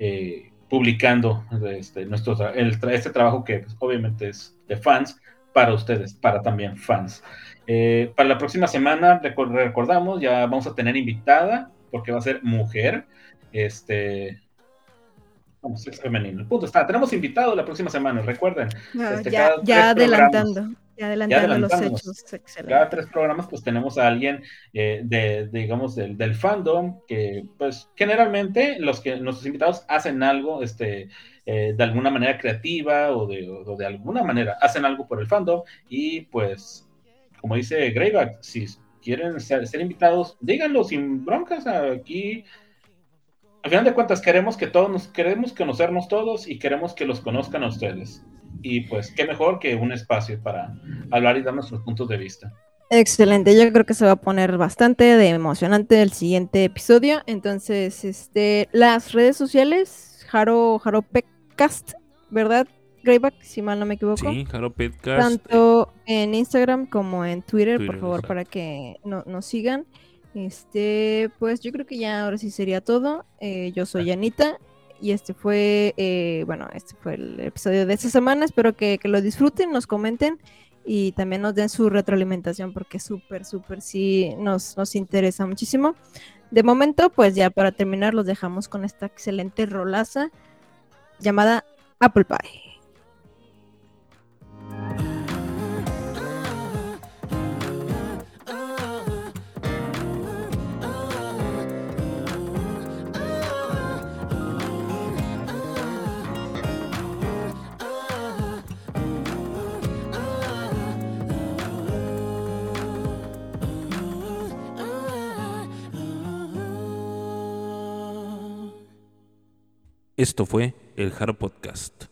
eh, publicando este, nuestro este trabajo que pues, obviamente es de fans para ustedes, para también fans. Eh, para la próxima semana, recor- recordamos, ya vamos a tener invitada, porque va a ser mujer. Este. Vamos, es femenino. El punto está, tenemos invitado la próxima semana, recuerden. Este, ya, adelantando, ya adelantando los hechos. Excelente. Cada tres programas, pues tenemos a alguien eh, de, de, digamos, del, del fandom, que, pues, generalmente los que nuestros invitados hacen algo, este, eh, de alguna manera creativa o de, o de alguna manera hacen algo por el fandom y, pues, como dice Greyback, si quieren ser, ser invitados, díganlo sin broncas aquí. Al final de cuentas, queremos que todos nos queremos conocernos todos y queremos que los conozcan a ustedes. Y pues, qué mejor que un espacio para hablar y dar nuestros puntos de vista. Excelente, yo creo que se va a poner bastante de emocionante el siguiente episodio. Entonces, este, las redes sociales, Jaro, Jaro Peccast, ¿verdad? Greyback, si mal no me equivoco. Sí, Jaro Petcast. Tanto en Instagram como en Twitter, por favor, exacto. para que no- nos sigan. Este, pues yo creo que ya ahora sí sería todo. Eh, yo soy Anita y este fue, eh, bueno, este fue el episodio de esta semana. Espero que, que lo disfruten, nos comenten y también nos den su retroalimentación porque súper, súper sí nos, nos interesa muchísimo. De momento, pues ya para terminar, los dejamos con esta excelente rolaza llamada Apple Pie. Esto fue el Jaro Podcast.